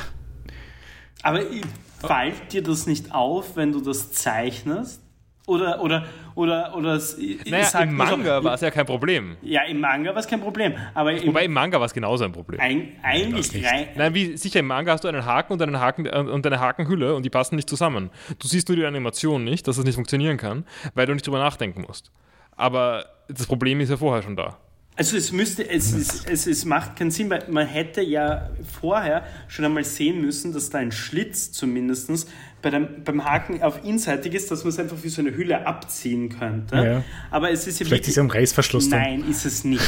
Aber i- fällt dir das nicht auf, wenn du das zeichnest? Oder, oder, oder, oder es- Naja, sag im Manga war es ja kein Problem. Ja, im Manga war es kein Problem. Aber im, Wobei im Manga war es genauso ein Problem. ein, eigentlich nicht. rein, Nein, wie sicher im Manga hast du einen Haken und einen Haken äh, und eine Hakenhülle und die passen nicht zusammen. Du siehst nur die Animation nicht, dass es nicht funktionieren kann, weil du nicht drüber nachdenken musst. Aber das Problem ist ja vorher schon da. Also es müsste, es, ist, es, es macht keinen Sinn, weil man hätte ja vorher schon einmal sehen müssen, dass da ein Schlitz zumindest bei dem, beim Haken auf inseitig ist, dass man es einfach wie so eine Hülle abziehen könnte. Ja. Aber es ist ja vielleicht ist er am Reißverschluss dann. Nein, ist es nicht.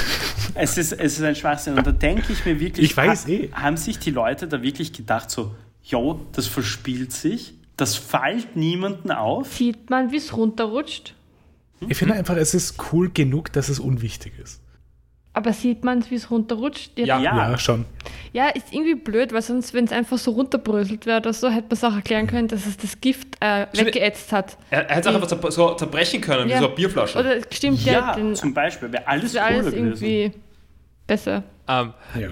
Es ist, es ist ein Schwachsinn. Und da denke ich mir wirklich, Ich weiß ha- eh. haben sich die Leute da wirklich gedacht, so, jo, das verspielt sich, das fällt niemanden auf. sieht man, wie es runterrutscht. Ich finde einfach, es ist cool genug, dass es unwichtig ist. Aber sieht man, wie es runterrutscht? Ja. Ja, Ja, schon. Ja, ist irgendwie blöd, weil sonst, wenn es einfach so runterbröselt wäre oder so, hätte man es auch erklären können, dass es das Gift äh, weggeätzt hat. Er, er hätte es einfach zer so zerbrechen können, Ja. wie so eine Bierflasche. Oder stimmt, ja, ja den, zum Beispiel, wäre alles wäre alles cooler gewesen. irgendwie besser. Ähm, Ja.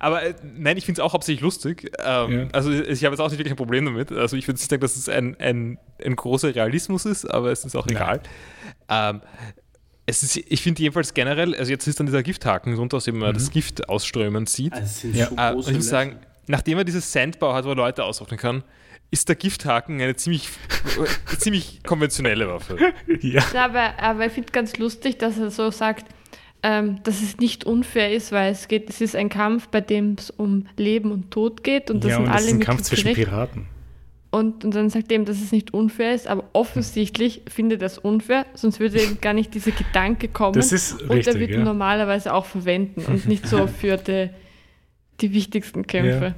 aber äh, nein, ich finde es auch hauptsächlich lustig. Ähm, Ja. Also ich habe jetzt auch nicht wirklich ein Problem damit. Also ich würde nicht sagen, dass es ein, ein, ein großer Realismus ist, aber es ist auch egal. Ähm, es ist, ich finde jedenfalls generell, also jetzt ist dann dieser Gifthaken runter, aus dem man das Gift ausströmen sieht. Also es Ja. Äh, und große ich muss sagen, nachdem er dieses Sandbau hat, wo er Leute ausrechnen kann, ist der Gifthaken eine ziemlich, ziemlich konventionelle Waffe. Ja. Ja, aber, aber ich finde ganz lustig, dass er so sagt, ähm, dass es nicht unfair ist, weil es geht, es ist ein Kampf, bei dem es um Leben und Tod geht und das ja, sind und das alle ist ein Kampf zwischen. Piraten. Und, und dann sagt er ihm, dass es nicht unfair ist, aber offensichtlich findet er es unfair, sonst würde ihm gar nicht dieser Gedanke kommen. Das ist und er richtig, wird ihn ja. normalerweise auch verwenden und nicht so für die, die wichtigsten Kämpfe.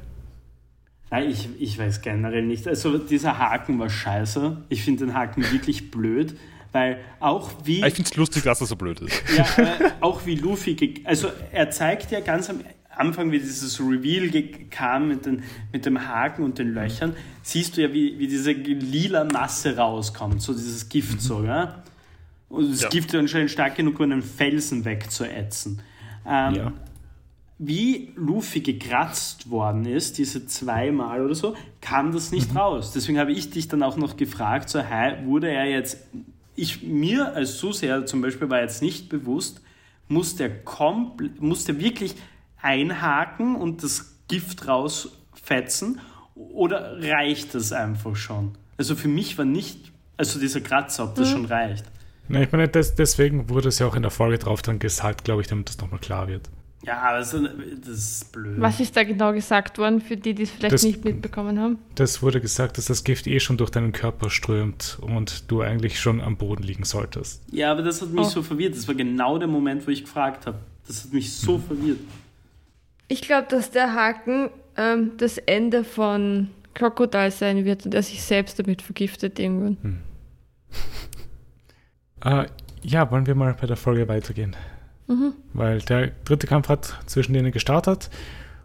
Nein, ich, ich weiß generell nicht. Also dieser Haken war scheiße. Ich finde den Haken wirklich blöd, weil auch wie... Ich finde es lustig, dass er so blöd ist. Ja, äh, auch wie Luffy, also er zeigt ja ganz am Anfang, wie dieses Reveal kam mit, den, mit dem Haken und den Löchern, siehst du ja, wie, wie diese lila Masse rauskommt, so dieses Gift so, ja? Und das Ja. Gift ist anscheinend stark genug, um einen Felsen wegzuätzen. Ähm, Ja. Wie Luffy gekratzt worden ist, diese zweimal oder so, kam das nicht raus. Deswegen habe ich dich dann auch noch gefragt, so, hey, wurde er jetzt, ich, mir als Zuseher zum Beispiel war jetzt nicht bewusst, muss der, kompl- muss der wirklich einhaken und das Gift rausfetzen oder reicht das einfach schon? Also für mich war nicht, also dieser Kratzer, ob das schon reicht. Na, ich meine, das, deswegen wurde es ja auch in der Folge drauf dann gesagt, glaube ich, damit das nochmal klar wird. Ja, aber das ist, das ist blöd. Was ist da genau gesagt worden, für die, die es vielleicht Das- nicht mitbekommen haben? Das wurde gesagt, dass das Gift eh schon durch deinen Körper strömt und du eigentlich schon am Boden liegen solltest. Ja, aber das hat mich Oh. so verwirrt. Das war genau der Moment, wo ich gefragt habe. Das hat mich so verwirrt. Ich glaube, dass der Haken ähm, das Ende von Crocodile sein wird und er sich selbst damit vergiftet irgendwann. Äh, ja, wollen wir mal bei der Folge weitergehen. Mhm. Weil der dritte Kampf hat zwischen denen gestartet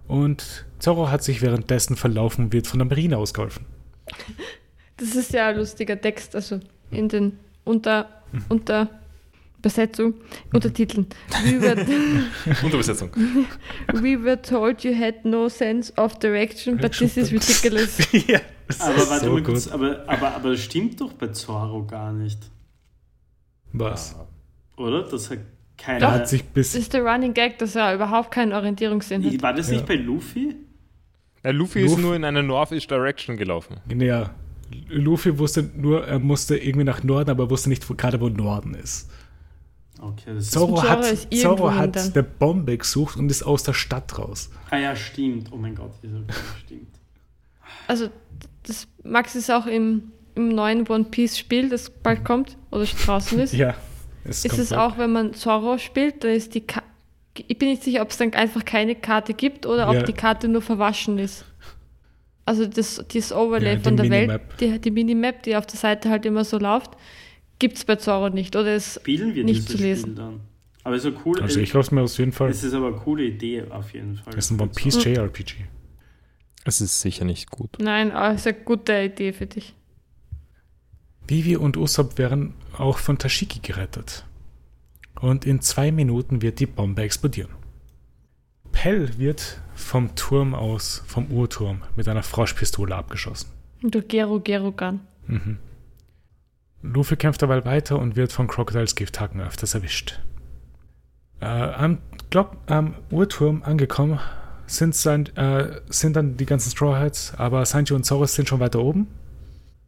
und Zorro hat sich währenddessen verlaufen und wird von der Marine ausgeholfen. Das ist ja ein lustiger Text, also in den unter, unter Übersetzung, Untertiteln. We were, Unterbesetzung. we were told you had no sense of direction, but this is ridiculous. ja, das Aber ist warte so mal kurz, aber, aber, aber das stimmt doch bei Zorro gar nicht. Was? Oder? Das hat keine. Er hat sich Das bis. ist der Running Gag, dass er überhaupt keinen Orientierungssinn hat. War das nicht Ja. bei Luffy? Ja, Luffy ist Luffy- nur in eine Northish Direction gelaufen. Ja, Luffy wusste nur, er musste irgendwie nach Norden, aber er wusste nicht wo, gerade, wo Norden ist. Okay, das. Zorro hat, Zorro hat eine Bombe gesucht und ist aus der Stadt raus. Ah ja, stimmt. Oh mein Gott, dieser stimmt. Also, das Max ist auch im, im neuen One Piece Spiel, das bald kommt oder draußen ist. Ja. Es ist kommt es auch, wenn man Zorro spielt, dann ist die Ka ich bin nicht sicher, ob es dann einfach keine Karte gibt oder ob Ja. die Karte nur verwaschen ist. Also das, dieses Overlay Ja, von der Minimap. Welt, die, die Minimap, die auf der Seite halt immer so läuft, gibt es bei Zorro nicht. Oder es Spielen wir Nicht zu lesen. Spiel dann? Aber es ist eine coole, Also ich hoffe mir auf jeden Fall. es ist aber eine coole Idee auf jeden Fall. Das ist ein One Piece JRPG. Es ist sicher nicht gut. Nein, aber es ist eine gute Idee für dich. Vivi und Usopp werden auch von Tashiki gerettet. Und in zwei Minuten wird die Bombe explodieren. Pell wird vom Turm aus, vom Uhrturm, mit einer Froschpistole abgeschossen. Und durch Gero Gerogan. Mhm. Luffy kämpft dabei weiter und wird von Crocodiles Gifthaken öfters erwischt. Äh, am, glaub, am Uhrturm angekommen sind, sein, äh, sind dann die ganzen Straw Hats, aber Sanji und Zoro sind schon weiter oben.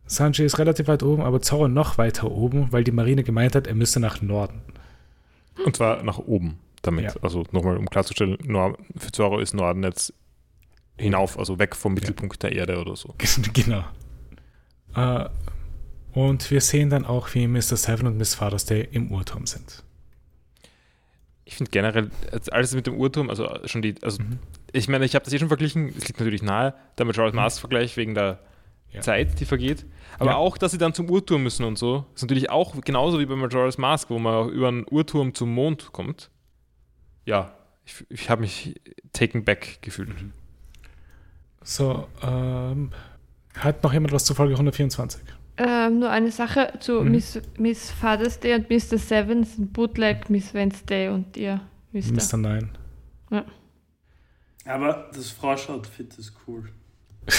Sanji ist relativ weit oben, aber Zoro noch weiter oben, weil die Marine gemeint hat, er müsse nach Norden. Und zwar nach oben damit. Ja. Also nochmal, um klarzustellen, Nor für Zorro ist Norden jetzt hinauf, also weg vom Mittelpunkt der Erde oder so. genau. Äh, und wir sehen dann auch, wie Mr. Seven und Miss Father's Day im Uhrturm sind. Ich finde generell, alles mit dem Uhrturm, also schon die, also Mhm. ich meine, ich habe das eh schon verglichen, es liegt natürlich nahe, der Majora's Mask-Vergleich wegen der Ja. Zeit, die vergeht. Aber Ja. auch, dass sie dann zum Uhrturm müssen und so, ist natürlich auch genauso wie bei Majora's Mask, wo man über einen Uhrturm zum Mond kommt. Ja, ich, ich habe mich taken back gefühlt. So, ähm, hat noch jemand was zur Folge 124? Ähm, nur eine Sache zu Mhm. Miss, Miss Father's Day und Mr. Seven sind Bootleg Miss Wednesday und ihr Mr. Mr. Nein. Aber das Frosch-Outfit ist cool.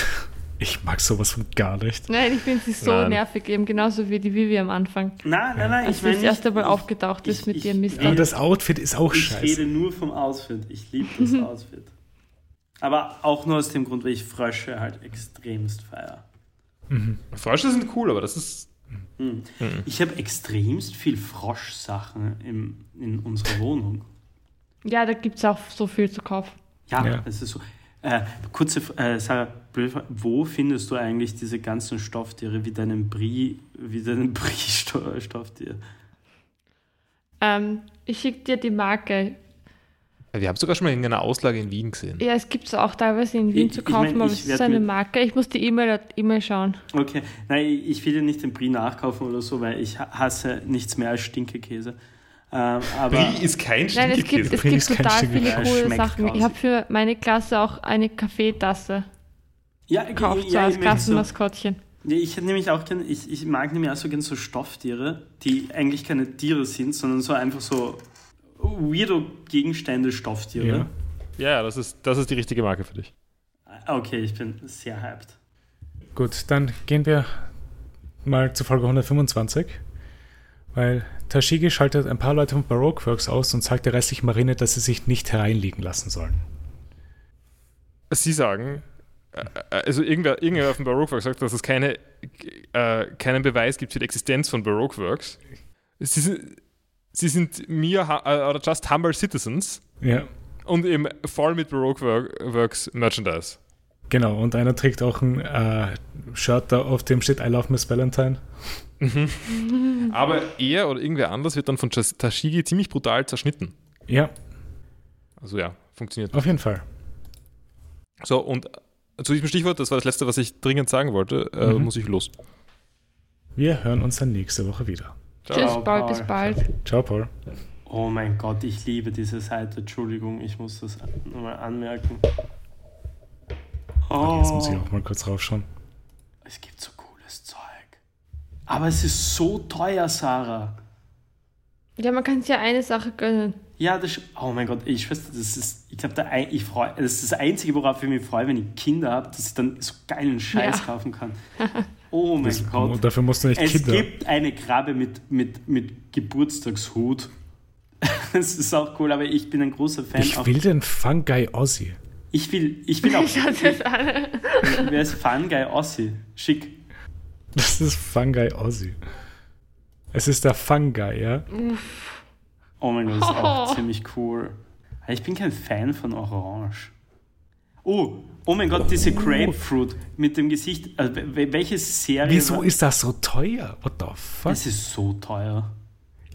Ich mag sowas von gar nicht. Nein, ich finde sie so Nein. nervig, eben genauso wie die Vivi am Anfang. Nein, nein, nein. Als ich das erste Mal ich- aufgetaucht ist ich- mit ich ihrem Mist. Aber das Outfit ist auch Ich scheiße. rede nur vom Outfit. Ich liebe das Outfit. Aber auch nur aus dem Grund, weil ich Frösche halt extremst feier. Mhm. Frösche sind cool, aber das ist. Mhm. Ich habe extremst viel Froschsachen im, in unserer Wohnung. Ja, da gibt es auch so viel zu kaufen. Ja, Ja. es ist so. Äh, kurze äh, Sarah, wo findest du eigentlich diese ganzen Stofftiere wie deinen Brie, wie deinen Brie-Stofftier? Ähm, ich schicke dir die Marke. Wir haben sogar schon mal in einer Auslage in Wien gesehen. Ja, es gibt es auch teilweise in Wien Ich- zu ich kaufen, mein, aber ich es ist eine Marke. Ich muss die E-Mail E-Mail schauen. Okay, nein, ich will dir nicht den Brie nachkaufen oder so, weil ich ha- hasse nichts mehr als Stinkekäse. Ähm, aber Brie ist kein Nein, es gibt, Stinkekäse. es Brie gibt ist kein total viele Ja, coole Sachen. Ich grausig. habe für meine Klasse auch eine Kaffeetasse ja, gekauft, so ja, als ich, so, Klassenmaskottchen. ja, ich hätte nämlich auch gern, ich, ich mag nämlich auch so gern so Stofftiere, die eigentlich keine Tiere sind, sondern so einfach so weirdo Gegenstände, Stofftiere. Ja. Ja, das ist, das ist die richtige Marke für dich. Okay, ich bin sehr hyped. Gut, dann gehen wir mal zur Folge 125. Weil Tashigi schaltet ein paar Leute von Baroque Works aus und sagt der restlichen Marine, dass sie sich nicht hereinliegen lassen sollen. Sie sagen, äh, äh, also irgendwer, irgendwer auf dem Baroque Works sagt, dass es keine, äh, keinen Beweis gibt für die Existenz von Baroque Works. Sie sind, sie sind hu- äh, oder just humble citizens Ja. und eben voll mit Baroque Work- Works Merchandise. Genau, und einer trägt auch ein äh, Shirt, da, auf dem steht I love Miss Valentine. Aber er oder irgendwer anders wird dann von Tashigi ziemlich brutal zerschnitten. Ja, Also ja, funktioniert. auf jeden Fall. So, und zu diesem Stichwort, das war das letzte, was ich dringend sagen wollte, äh, Mhm. muss ich los. Wir hören uns dann nächste Woche wieder. Tschüss, Ciao, bald, bis Paul. bald. Ciao, Paul. Oh mein Gott, ich liebe diese Seite. Entschuldigung, ich muss das nochmal anmerken. Oh, Jetzt muss ich auch mal kurz raufschauen. es gibt so cooles Zeug. Aber es ist so teuer, Sarah. Ja, man kann sich ja eine Sache gönnen. Ja, das. Oh mein Gott, ich weiß, das ist. Ich glaube, ich freu, das ist das Einzige, worauf ich mich freue, wenn ich Kinder habe, dass ich dann so geilen Scheiß Ja. kaufen kann. Oh mein Das, Gott. dafür musst du nicht Es Kinder. gibt eine Krabbe mit, mit, mit Geburtstagshut. Das ist auch cool, aber ich bin ein großer Fan. Ich will den Fungi Aussie. ich will, ich will auch. Schaut das an. Wer ist Fun Guy Ossi? Schick. Das ist Fungi Aussie. Es ist der Fungi, ja? Oh mein Gott, das ist auch Oh. ziemlich cool. Ich bin kein Fan von Orange. Oh, oh mein Gott, diese Grapefruit mit dem Gesicht. Also, wel- welche Serie? Wieso war- ist das so teuer? What the fuck? Das ist so teuer.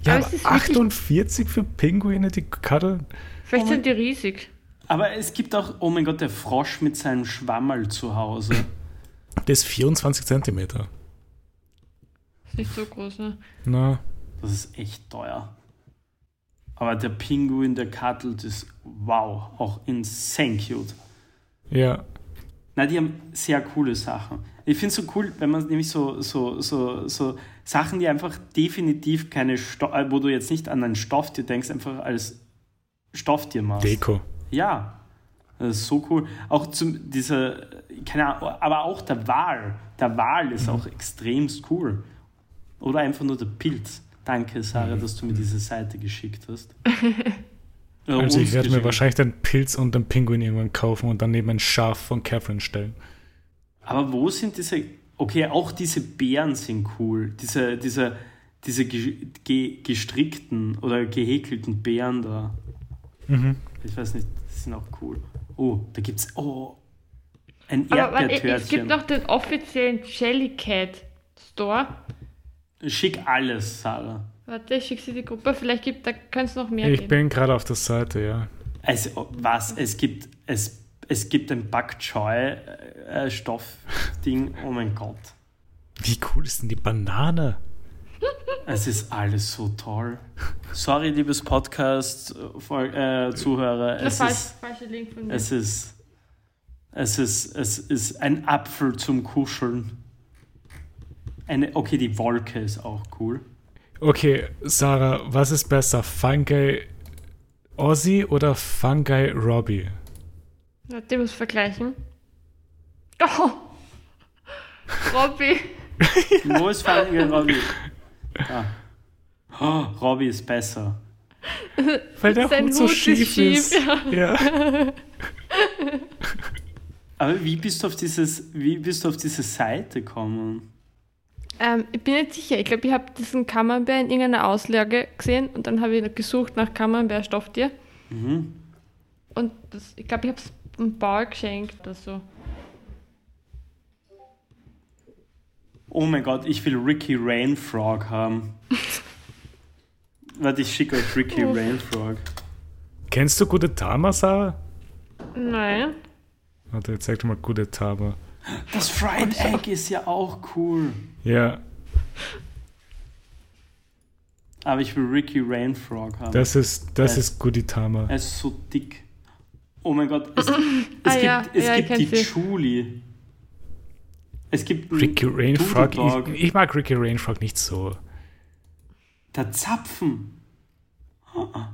Ja, Aber aber es ist wirklich- 48 für Pinguine, die kaddeln? Vielleicht sind die riesig. Aber es gibt auch, oh mein Gott, der Frosch mit seinem Schwammerl zu Hause. Das ist 24 Zentimeter. Ist nicht so groß, ne? Na, Das ist echt teuer. Aber der Pinguin, der kattelt, ist wow, auch insane cute. Ja. Na, die haben sehr coole Sachen. Ich finde es so cool, wenn man nämlich so, so, so, so Sachen, die einfach definitiv keine Stoff, wo du jetzt nicht an ein Stofftier denkst, einfach als Stofftier machst. Deko. Ja, das ist so cool. Auch zum, dieser, keine Ahnung, aber auch der Wal. Der Wal ist auch extremst cool. Oder einfach nur der Pilz. Danke, Sarah, dass du mir diese Seite geschickt hast. Oder Also ich werde mir wahrscheinlich den Pilz und den Pinguin irgendwann kaufen und dann neben ein Schaf von Catherine stellen. Aber wo sind diese. Okay, auch diese Bären sind cool. Diese, diese, diese ge, ge, gestrickten oder gehäkelten Bären da. Mhm. Ich weiß nicht, die sind auch cool. Oh, da gibt's. Oh, ein Aber warte, es gibt Erdbeertörtchen. noch den offiziellen Jellycat Store. Schick alles, Sarah. Warte, ich schicke sie die Gruppe. Vielleicht gibt, da könnte es noch mehr Ich geben. bin gerade auf der Seite, ja. Also, was? Es gibt, es, es gibt ein Bak Choy äh, Stoffding. Oh mein Gott. Wie cool ist denn die Banane? Es ist alles so toll. Sorry, liebes Podcast-Zuhörer. Das es falsch, ist, falsche Link von mir. es ist, es ist, es ist ein Apfel zum Kuscheln. Eine, okay, die Wolke ist auch cool. Okay, Sarah, was ist besser? Fungi Ozzy oder Fungi Robbie? Warte, ich muss vergleichen. Oh! Robby! Wo ist Fanny Robby? Ah. Oh, Robby ist besser. Weil der Sein Hut so Hut ist schief schief, ist. Ja. Aber wie bist du auf dieses, wie bist du auf diese Seite gekommen? Ähm, ich bin nicht sicher. Ich glaube, ich habe diesen Camembert in irgendeiner Auslage gesehen und dann habe ich gesucht nach Camembert Stofftier. Mhm. Und das, ich glaube, ich habe es einem Bauer geschenkt oder so. Oh mein Gott, ich will Ricky Rainfrog haben. Warte, ich schicke euch Ricky Oh. Rainfrog. Kennst du gute Tama, Sarah? Nein. Warte, jetzt zeig doch mal gute Tama. Das Fried Egg ist ja auch cool. Ja, Aber ich will Ricky Rainfrog haben. das ist, das Es- ist Guditama. er ist so dick. Oh mein Gott, es, es Ah gibt, ja, es ja, gibt die sie. Julie. Es gibt Ricky Rainfrog, ich, ich mag Ricky Rainfrog nicht so. Der Zapfen. Ah.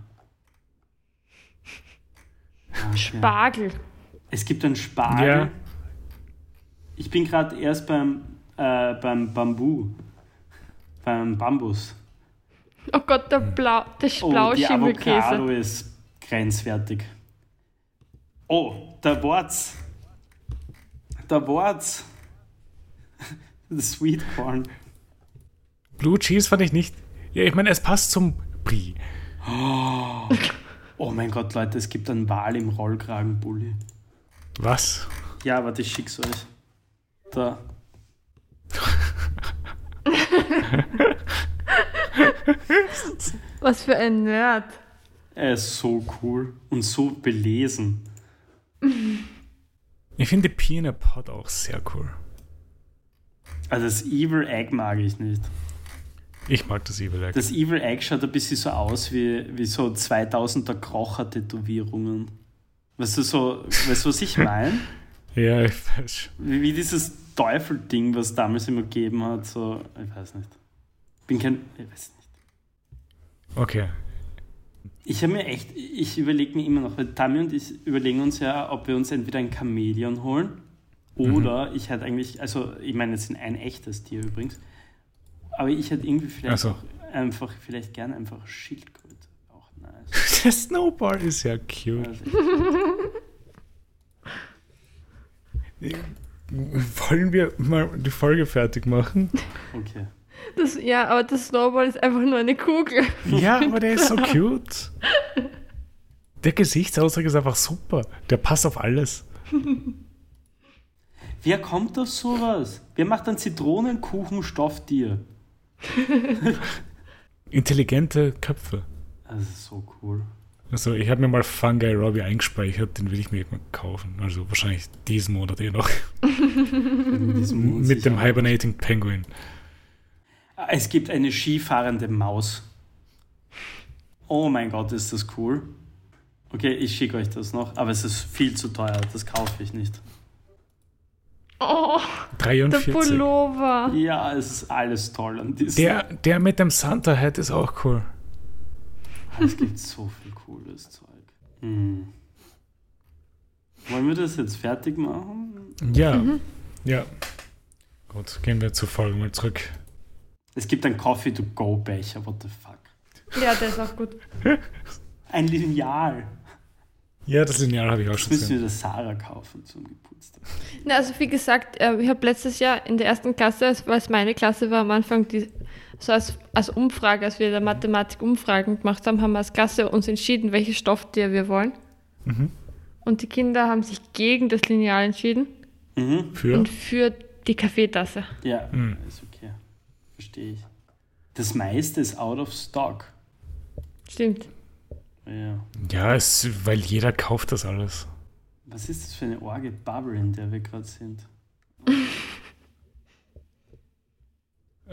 Okay. Spargel. Es gibt einen Spargel. Ja. Ich bin gerade erst beim, äh, beim Bambu. Beim Bambus. Oh Gott, der Blau, der Oh, die Blauschimmelkäse. Avocado ist grenzwertig. Oh, der Worts. Der Worts. Das Sweet Corn. Blue Cheese fand ich nicht. Ja, ich meine, es passt zum Brie. Oh mein Gott, Leute, es gibt einen Wal im Rollkragenpulli. Was? Ja, warte, ich schick's euch. Da. Was für ein Nerd. Er ist so cool und so belesen. Ich finde Peanut Pot auch sehr cool. Also das Evil Egg mag ich nicht. Ich mag das Evil Egg. Das Evil Egg schaut ein bisschen so aus wie, wie so 2000er Krocher-Tätowierungen. Weißt du, so, weißt du, was ich meine? ja, ich weiß. Wie, wie dieses Teufel-Ding, was damals immer gegeben hat. So, ich weiß nicht. Bin kein. Ich weiß nicht. Okay. Ich habe mir echt, ich überlege mir immer noch, weil Tami und ich überlegen uns ja, ob wir uns entweder ein Chamäleon holen oder ich hätte eigentlich, also ich meine, es sind ein echtes Tier übrigens, aber ich hätte irgendwie vielleicht so. auch einfach, vielleicht gerne einfach Schildkröte. Auch nice. Der Snowball ist ja cute. Also, Wollen wir mal die Folge fertig machen? okay. Das, ja, aber das Snowball ist einfach nur eine Kugel. Ja, aber der ist so cute. Der Gesichtsausdruck ist einfach super. Der passt auf alles. Wer kommt auf sowas? Wer macht einen Zitronenkuchen-Stofftier? Intelligente Köpfe. Das ist so cool. Also ich habe mir mal Fungi Robbie eingespeichert, den will ich mir irgendwann kaufen. Also wahrscheinlich diesen Monat eh noch. Mit dem. Hibernating Penguin. Es gibt eine skifahrende Maus. Oh mein Gott, ist das cool. Okay, ich schicke euch das noch, aber es ist viel zu teuer, das kaufe ich nicht. Oh, der 43. Pullover. Ja, es ist alles toll an diesem. Der, der mit dem Santa Hat ist auch cool. Es gibt so viel cooles Zeug. Hm. Wollen wir das jetzt fertig machen? Ja. Ja. Gut, gehen wir zur Folge mal zurück. Es gibt einen Coffee-to-go-Becher, what the fuck. Ja, der ist auch gut. Ein Lineal. Ja, das Lineal habe ich auch Das schon müssen gesehen. wir der Sarah kaufen zum Geburtstag. Na, also wie gesagt, äh, ich habe letztes Jahr in der ersten Klasse, als- weil es meine Klasse war, am Anfang die, so als, als Umfrage, als wir der Mathematik Umfragen gemacht haben, haben wir als Klasse uns entschieden, welche Stofftier wir wollen. Mhm. Und die Kinder haben sich gegen das Lineal entschieden Mhm. Für? und für die Kaffeetasse. Ja, Hm. ist okay. Verstehe ich. Das meiste ist out of stock. Stimmt. Ja. Ja, es, weil jeder kauft das alles. Was ist das für eine orge Bubble, in der wir gerade sind?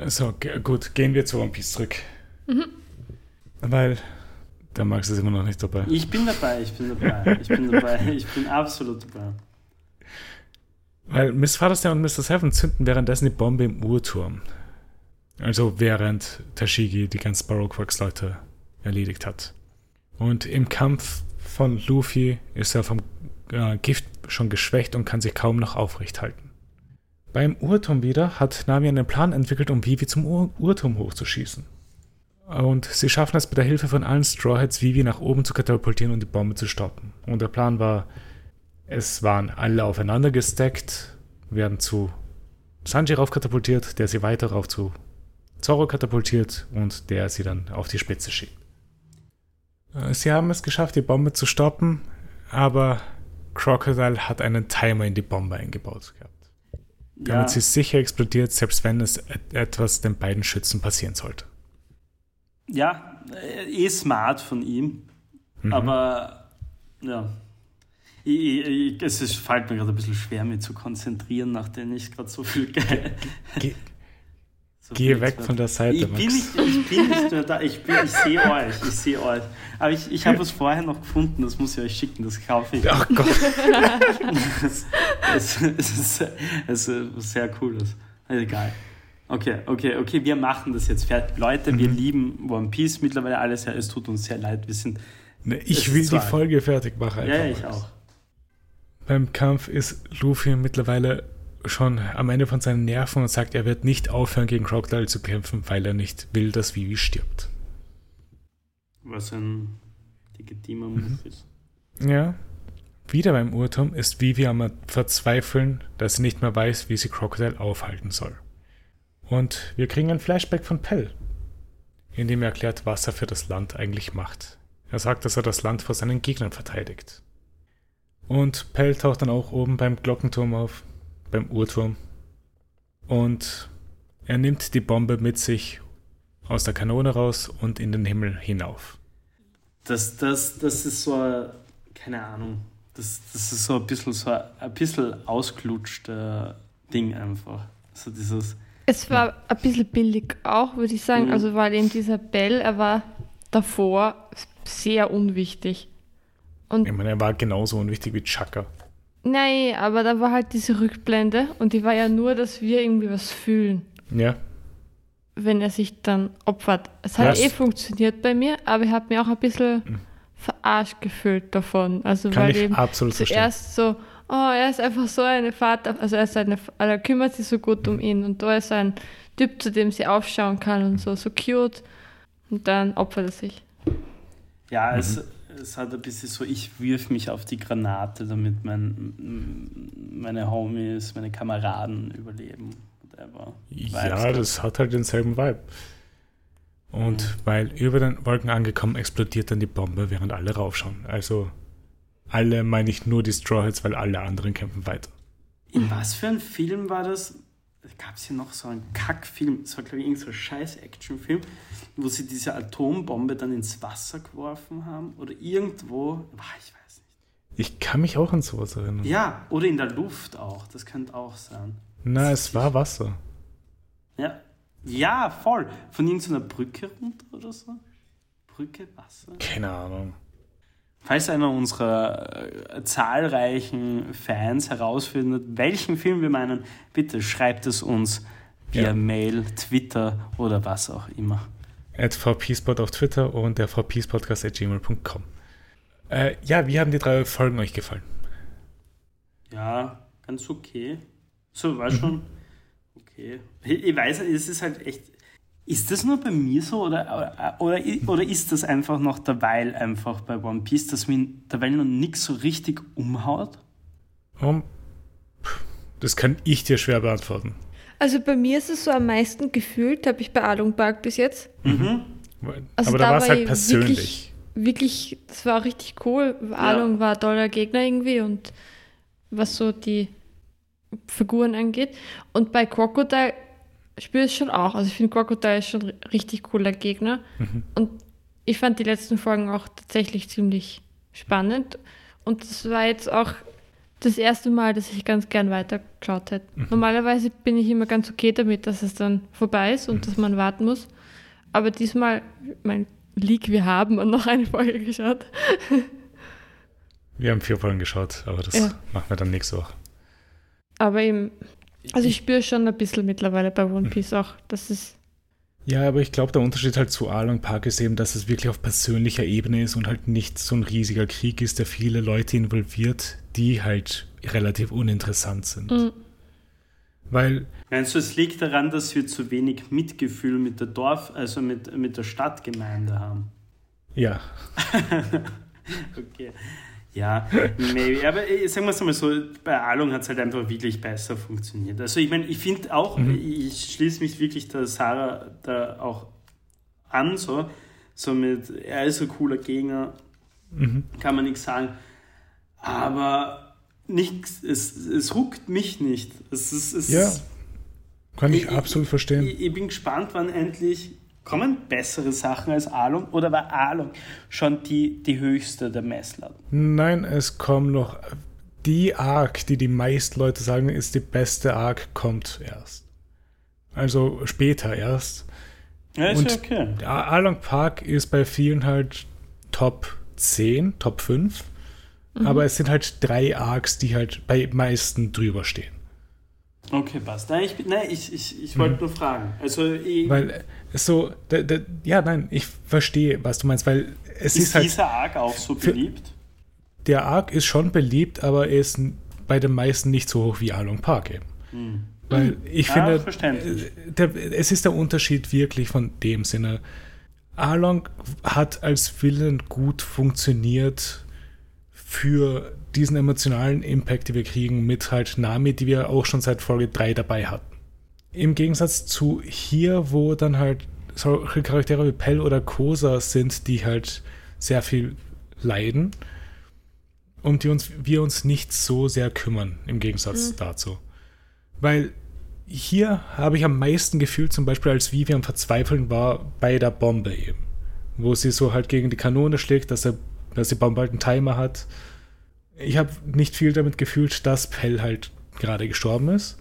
So, gut, gehen wir zu One Piece zurück. Weil der Max ist immer noch nicht dabei. Ich bin dabei, ich bin dabei, ich bin dabei, ich bin absolut dabei. Weil Miss Father's und Mr. Seven zünden währenddessen die Bombe im Uhrturm. Also während Tashigi die ganzen Baroque-Works-Leute erledigt hat. Und im Kampf von Luffy ist er vom äh, Gift schon geschwächt und kann sich kaum noch aufrecht halten. Beim Uhrturm wieder hat Nami einen Plan entwickelt, um Vivi zum Ur Uhrturm hochzuschießen. Und sie schaffen es mit der Hilfe von allen Strawheads, Vivi nach oben zu katapultieren und die Bombe zu stoppen. Und der Plan war, es waren alle aufeinander gestackt, werden zu Sanji raufkatapultiert, der sie weiter rauf zu Zoro katapultiert und der sie dann auf die Spitze schiebt. Äh, Sie haben es geschafft, die Bombe zu stoppen, aber Crocodile hat einen Timer in die Bombe eingebaut gehabt. Damit Ja, sie sicher explodiert, selbst wenn es et etwas den beiden Schützen passieren sollte. ja äh, eh smart von ihm, Mhm. aber ja. Ich, ich, es ist, fällt mir gerade ein bisschen schwer, mich zu konzentrieren, nachdem ich gerade so viel geil. Geh, so geh weg von der Seite, Ich bin, Max. nicht, ich bin nicht mehr da, ich, bin- ich sehe euch, ich sehe euch. Aber ich, ich habe es vorher noch gefunden, das muss ich euch schicken, das kaufe ich. Ach Gott. es, ist, es ist was sehr cooles. Also Egal. Okay, okay, okay, wir machen das jetzt fertig. Leute, Mhm. wir lieben One Piece mittlerweile alles. Ja, es tut uns sehr leid. Wir sind. Ne, Ich ist will die. Folge fertig machen. Ja, ich Max. auch. Beim Kampf ist Luffy mittlerweile schon am Ende von seinen Nerven und sagt, er wird nicht aufhören, gegen Crocodile zu kämpfen, weil er nicht will, dass Vivi stirbt. Was ein legitimer Mhm. Move ist. Ja. Wieder beim Uhrturm ist Vivi am Verzweifeln, dass sie nicht mehr weiß, wie sie Crocodile aufhalten soll. Und wir kriegen ein Flashback von Pell, in dem er erklärt, was er für das Land eigentlich macht. Er sagt, dass er das Land vor seinen Gegnern verteidigt. Und Pell taucht dann auch oben beim Glockenturm auf, beim Uhrturm. Und er nimmt die Bombe mit sich aus der Kanone raus und in den Himmel hinauf. Das, das, das ist so, ein, keine Ahnung, das, das ist so ein bisschen so ein, ein bisschen ausgelutschter Ding einfach. So dieses. Es war ein bisschen billig auch, würde ich sagen. Mhm. Also weil eben dieser Bell, er war davor sehr unwichtig. Und Ich meine, er war genauso unwichtig wie Chaka. Nein, aber da war halt diese Rückblende und die war ja nur, dass wir irgendwie was fühlen, Ja, wenn er sich dann opfert. Es hat Was? eh funktioniert bei mir, aber ich habe mir auch ein bisschen verarscht gefühlt davon. Also Mhm. kann weil ich eben absolut verstehen. zuerst so, oh, er ist einfach so eine Vater, also er, ist eine, also er kümmert sich so gut Mhm. um ihn und da ist ein Typ, zu dem sie aufschauen kann und so, so cute. Und dann opfert er sich. Ja, Mhm. Es, hat ein bisschen so, ich wirf mich auf die Granate, damit mein, meine Homies, meine Kameraden überleben. Whatever. Ja, das hat halt denselben Vibe. Und weil über den Wolken angekommen explodiert dann die Bombe, während alle raufschauen. Also alle meine ich nur die Strawheads, weil alle anderen kämpfen weiter. In was für ein Film war das? Gab es hier noch so einen Kackfilm? Es war, glaube ich, irgendein so ein scheiß Actionfilm, wo sie diese Atombombe dann ins Wasser geworfen haben. Oder irgendwo. Ich weiß nicht. Ich kann mich auch an sowas erinnern. Ja, oder in der Luft auch. Das könnte auch sein. Na, es war Wasser. Ja, ja voll. Von irgendeiner Brücke runter oder so. Brücke, Wasser. Keine Ahnung. Falls einer unserer äh, zahlreichen Fans herausfindet, welchen Film wir meinen, bitte schreibt es uns via Ja. Mail, Twitter oder was auch immer. At vpspot auf Twitter und der vpspodcast.gmail.com. Äh, ja, wie haben die drei Folgen euch gefallen? Ja, ganz okay. So, war schon okay. Ich ich weiß, es ist halt echt. Ist das nur bei mir so oder, oder, oder ist das einfach noch derweil einfach bei One Piece, dass mir derweil noch nichts so richtig umhaut? Um, das kann ich dir schwer beantworten. Also bei mir ist es so am meisten gefühlt, habe ich bei Alung Park bis jetzt. Mhm. Also Aber da, war es halt ich persönlich. Wirklich, wirklich, das war auch richtig cool. Alung war ein toller Gegner irgendwie und was so die Figuren angeht. Und bei Crocodile spüre es schon auch. Also ich finde Crocodile ist schon richtig cooler Gegner. Mhm. Und ich fand die letzten Folgen auch tatsächlich ziemlich spannend. Und das war jetzt auch das erste Mal, dass ich ganz gern weitergeschaut hätte. Mhm. Normalerweise bin ich immer ganz okay damit, dass es dann vorbei ist und Mhm. dass man warten muss. Aber diesmal, mein Leak, wir haben noch eine Folge geschaut. Wir haben vier Folgen geschaut, aber das Ja. machen wir dann nächste Woche. Aber eben, also ich spüre schon ein bisschen mittlerweile bei Mhm. One Piece auch, dass es Ja, aber ich glaube, der Unterschied halt zu Arlong Park ist eben, dass es wirklich auf persönlicher Ebene ist und halt nicht so ein riesiger Krieg ist, der viele Leute involviert, die halt relativ uninteressant sind. Mhm. Weil, Meinst du, es liegt daran, dass wir zu wenig Mitgefühl mit der Dorf, also mit, mit der Stadtgemeinde haben? ja, Okay. Ja, maybe. aber äh, sagen wir es mal so, bei Alung hat es halt einfach wirklich besser funktioniert. Also ich meine, ich finde auch, ich schließe mich wirklich der Sarah da auch an, so, so mit, er ist ein cooler Gegner, kann man nichts sagen, aber nichts, es, es huckt mich nicht. Es ist, es ja, kann ich Ich- absolut verstehen. ich, ich bin gespannt, wann endlich kommen bessere Sachen als Alung oder war Alung schon die, die höchste der Messlatten? Nein, es kommen noch. Die Arc, die die meisten Leute sagen, ist die beste Arc, kommt erst. Also später erst. Ja, ist Und- ja okay. Ja, Arlong Park ist bei vielen halt Top 10, Top 5. Aber es sind halt drei Arcs, die halt bei meisten drüber stehen. Okay, passt. Nein, ich, nein, ich, ich, ich wollte nur fragen. Also, Weil äh, es so, ja, nein, ich verstehe, was du meinst, weil es ist, ist halt, dieser Arc auch so beliebt? der Arc ist schon beliebt, aber er ist bei den meisten nicht so hoch wie Arlong Park eben. Weil ich Ja, finde, äh, der, es ist der Unterschied wirklich von dem Sinne. Arlong hat als Villain gut funktioniert für diesen emotionalen Impact, den wir kriegen, mit halt Nami, die wir auch schon seit Folge 3 dabei hatten. Im Gegensatz zu hier, wo dann halt solche Charaktere wie Pell oder Kosa sind, die halt sehr viel leiden um die uns, wir uns nicht so sehr kümmern, im Gegensatz mhm. dazu. Weil hier habe ich am meisten gefühlt, zum Beispiel als Vivi am Verzweifeln war bei der Bombe eben. Wo sie so halt gegen die Kanone schlägt, dass, er, dass die Bombe halt einen Timer hat. Ich habe nicht viel damit gefühlt, dass Pell halt gerade gestorben ist.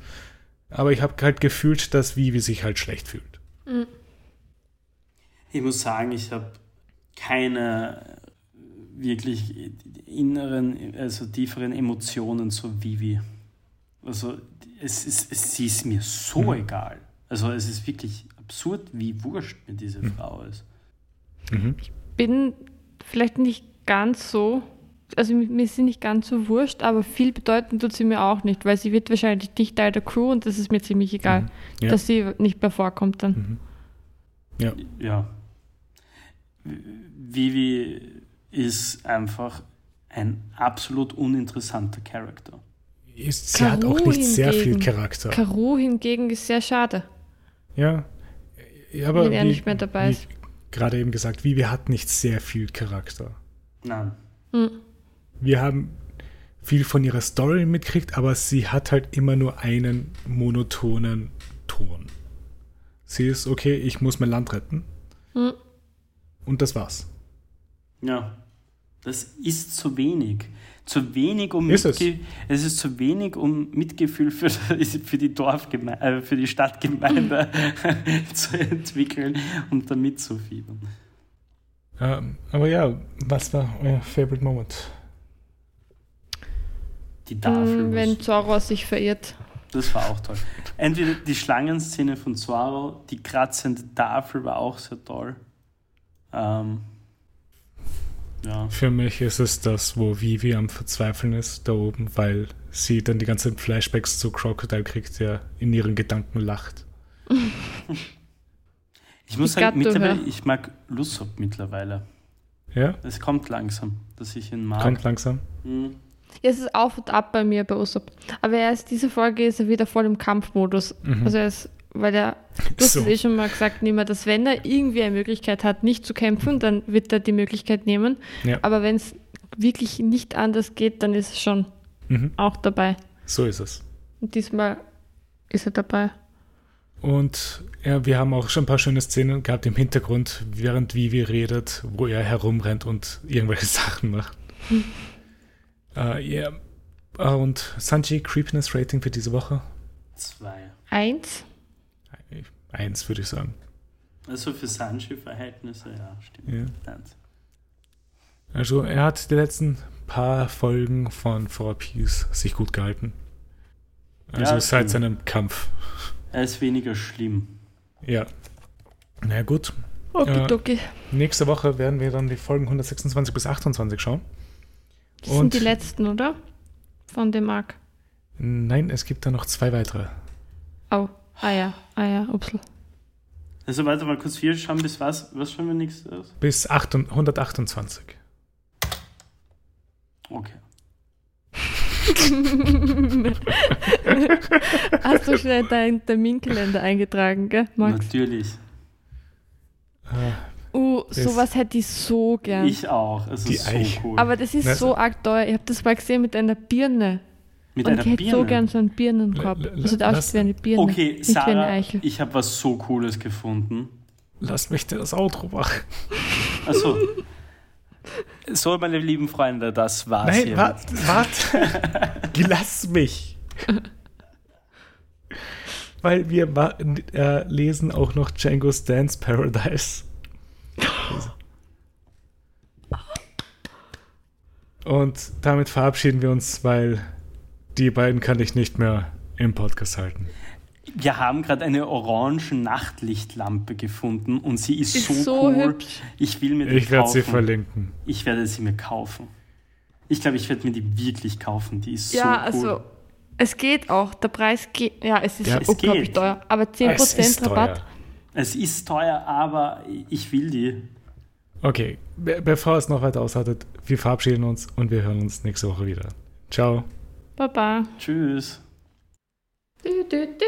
Aber ich habe halt gefühlt, dass Vivi sich halt schlecht fühlt. Mhm. Ich muss sagen, ich habe keine wirklich inneren, also tieferen Emotionen so wie wie. Also es ist, es, sie ist mir so mhm. egal. Also es ist wirklich absurd, wie wurscht mir diese mhm. Frau ist. Mhm. Ich bin vielleicht nicht ganz so, also mir ist sie nicht ganz so wurscht, aber viel bedeuten tut sie mir auch nicht, weil sie wird wahrscheinlich nicht Teil der Crew und das ist mir ziemlich egal, mhm. ja. dass sie nicht mehr vorkommt dann. Mhm. Ja. Ja. Vivi ist einfach ein absolut uninteressanter Charakter. Ist, sie Karu hat auch nicht sehr viel Charakter. Karu hingegen ist sehr schade. Ja, aber wenn er wie, nicht mehr dabei ist. Gerade eben gesagt, Vivi hat nicht sehr viel Charakter. Nein. Hm. Wir haben viel von ihrer Story mitgekriegt, aber sie hat halt immer nur einen monotonen Ton. Sie ist, okay, ich muss mein Land retten. Hm. Und das war's. Ja, das ist zu wenig. Zu wenig, um ist es? es ist zu wenig, um Mitgefühl für, für die Dorfgemeinde, äh, für die Stadtgemeinde zu entwickeln und da mitzufiebern. Ähm, aber ja, was war euer Favorite Moment? Die Tafel. Mm, wenn Zorro sich verirrt. Das war auch toll. Entweder die Schlangenszene von Zorro, die kratzende Tafel war auch sehr toll. Ähm, ja. Für mich ist es das, wo Vivi am Verzweifeln ist, da oben, weil sie dann die ganzen Flashbacks zu Crocodile kriegt, der in ihren Gedanken lacht. ich muss sagen, mittlerweile, ich mag Lysop mittlerweile. Ja? Es kommt langsam, dass ich ihn mag. Kommt langsam. Mhm. Es ist auf und ab bei mir bei Usopp. Aber er ist, diese Folge ist er wieder voll im Kampfmodus. Mhm. Also er ist weil er, du hast so. es eh schon mal gesagt, Nima, dass wenn er irgendwie eine Möglichkeit hat, nicht zu kämpfen, dann wird er die Möglichkeit nehmen. Ja. Aber wenn es wirklich nicht anders geht, dann ist es schon mhm. auch dabei. So ist es. Und diesmal ist er dabei. Und ja, wir haben auch schon ein paar schöne Szenen gehabt im Hintergrund, während Vivi redet, wo er herumrennt und irgendwelche Sachen macht. Uh, yeah. Und Sanji, Creepiness Rating für diese Woche? Zwei. Eins. Eins, würde ich sagen. Also für Sanji-Verhältnisse, ja, stimmt. Ja. Also er hat die letzten paar Folgen von Four Peace sich gut gehalten. Also ja, seit seinem Kampf. Er ist weniger schlimm. Ja. Na gut. Okay, äh, nächste Woche werden wir dann die Folgen 126 bis 28 schauen. Das Und sind die letzten, oder? Von dem Arc. Nein, es gibt da noch zwei weitere. Oh. Ah ja, ah ja, upsel. Also warte mal kurz, wir schauen bis was, was schauen wir nächstes? Bis 8, 128. Okay. Hast du schnell deinen Terminkalender eingetragen, gell, Max? Natürlich. Uh, sowas hätte ich so gern. Ich auch. Es ist so cool. Aber das ist Na, so arg teuer. Ich habe das mal gesehen mit einer Birne. Mit und einer ich hätte Birne? so gern so einen Birnenkorb. L also da aussieht wie eine Birne. Okay, Sarah, ich habe was so Cooles gefunden. Lass mich das Outro machen. Achso. So, meine lieben Freunde, das war's Nein, hier. warte, warte. Lass mich. Weil wir äh, lesen auch noch Django's Dance Paradise. Und damit verabschieden wir uns, weil die beiden kann ich nicht mehr im Podcast halten. Wir haben gerade eine orange Nachtlichtlampe gefunden und sie ist, ist so, so, cool. Hübsch. Ich will mir die Ich werde sie verlinken. Ich werde sie mir kaufen. Ich glaube, ich werde mir die wirklich kaufen. Die ist ja, so cool. Ja, also es geht auch. Der Preis geht. Ja, es ist ja, es unglaublich teuer. Aber 10% Rabatt. Teuer. Es ist teuer, aber ich will die. Okay, be bevor es noch weiter aushaltet, wir verabschieden uns und wir hören uns nächste Woche wieder. Ciao. Baba. Tschüss. Du, du, du,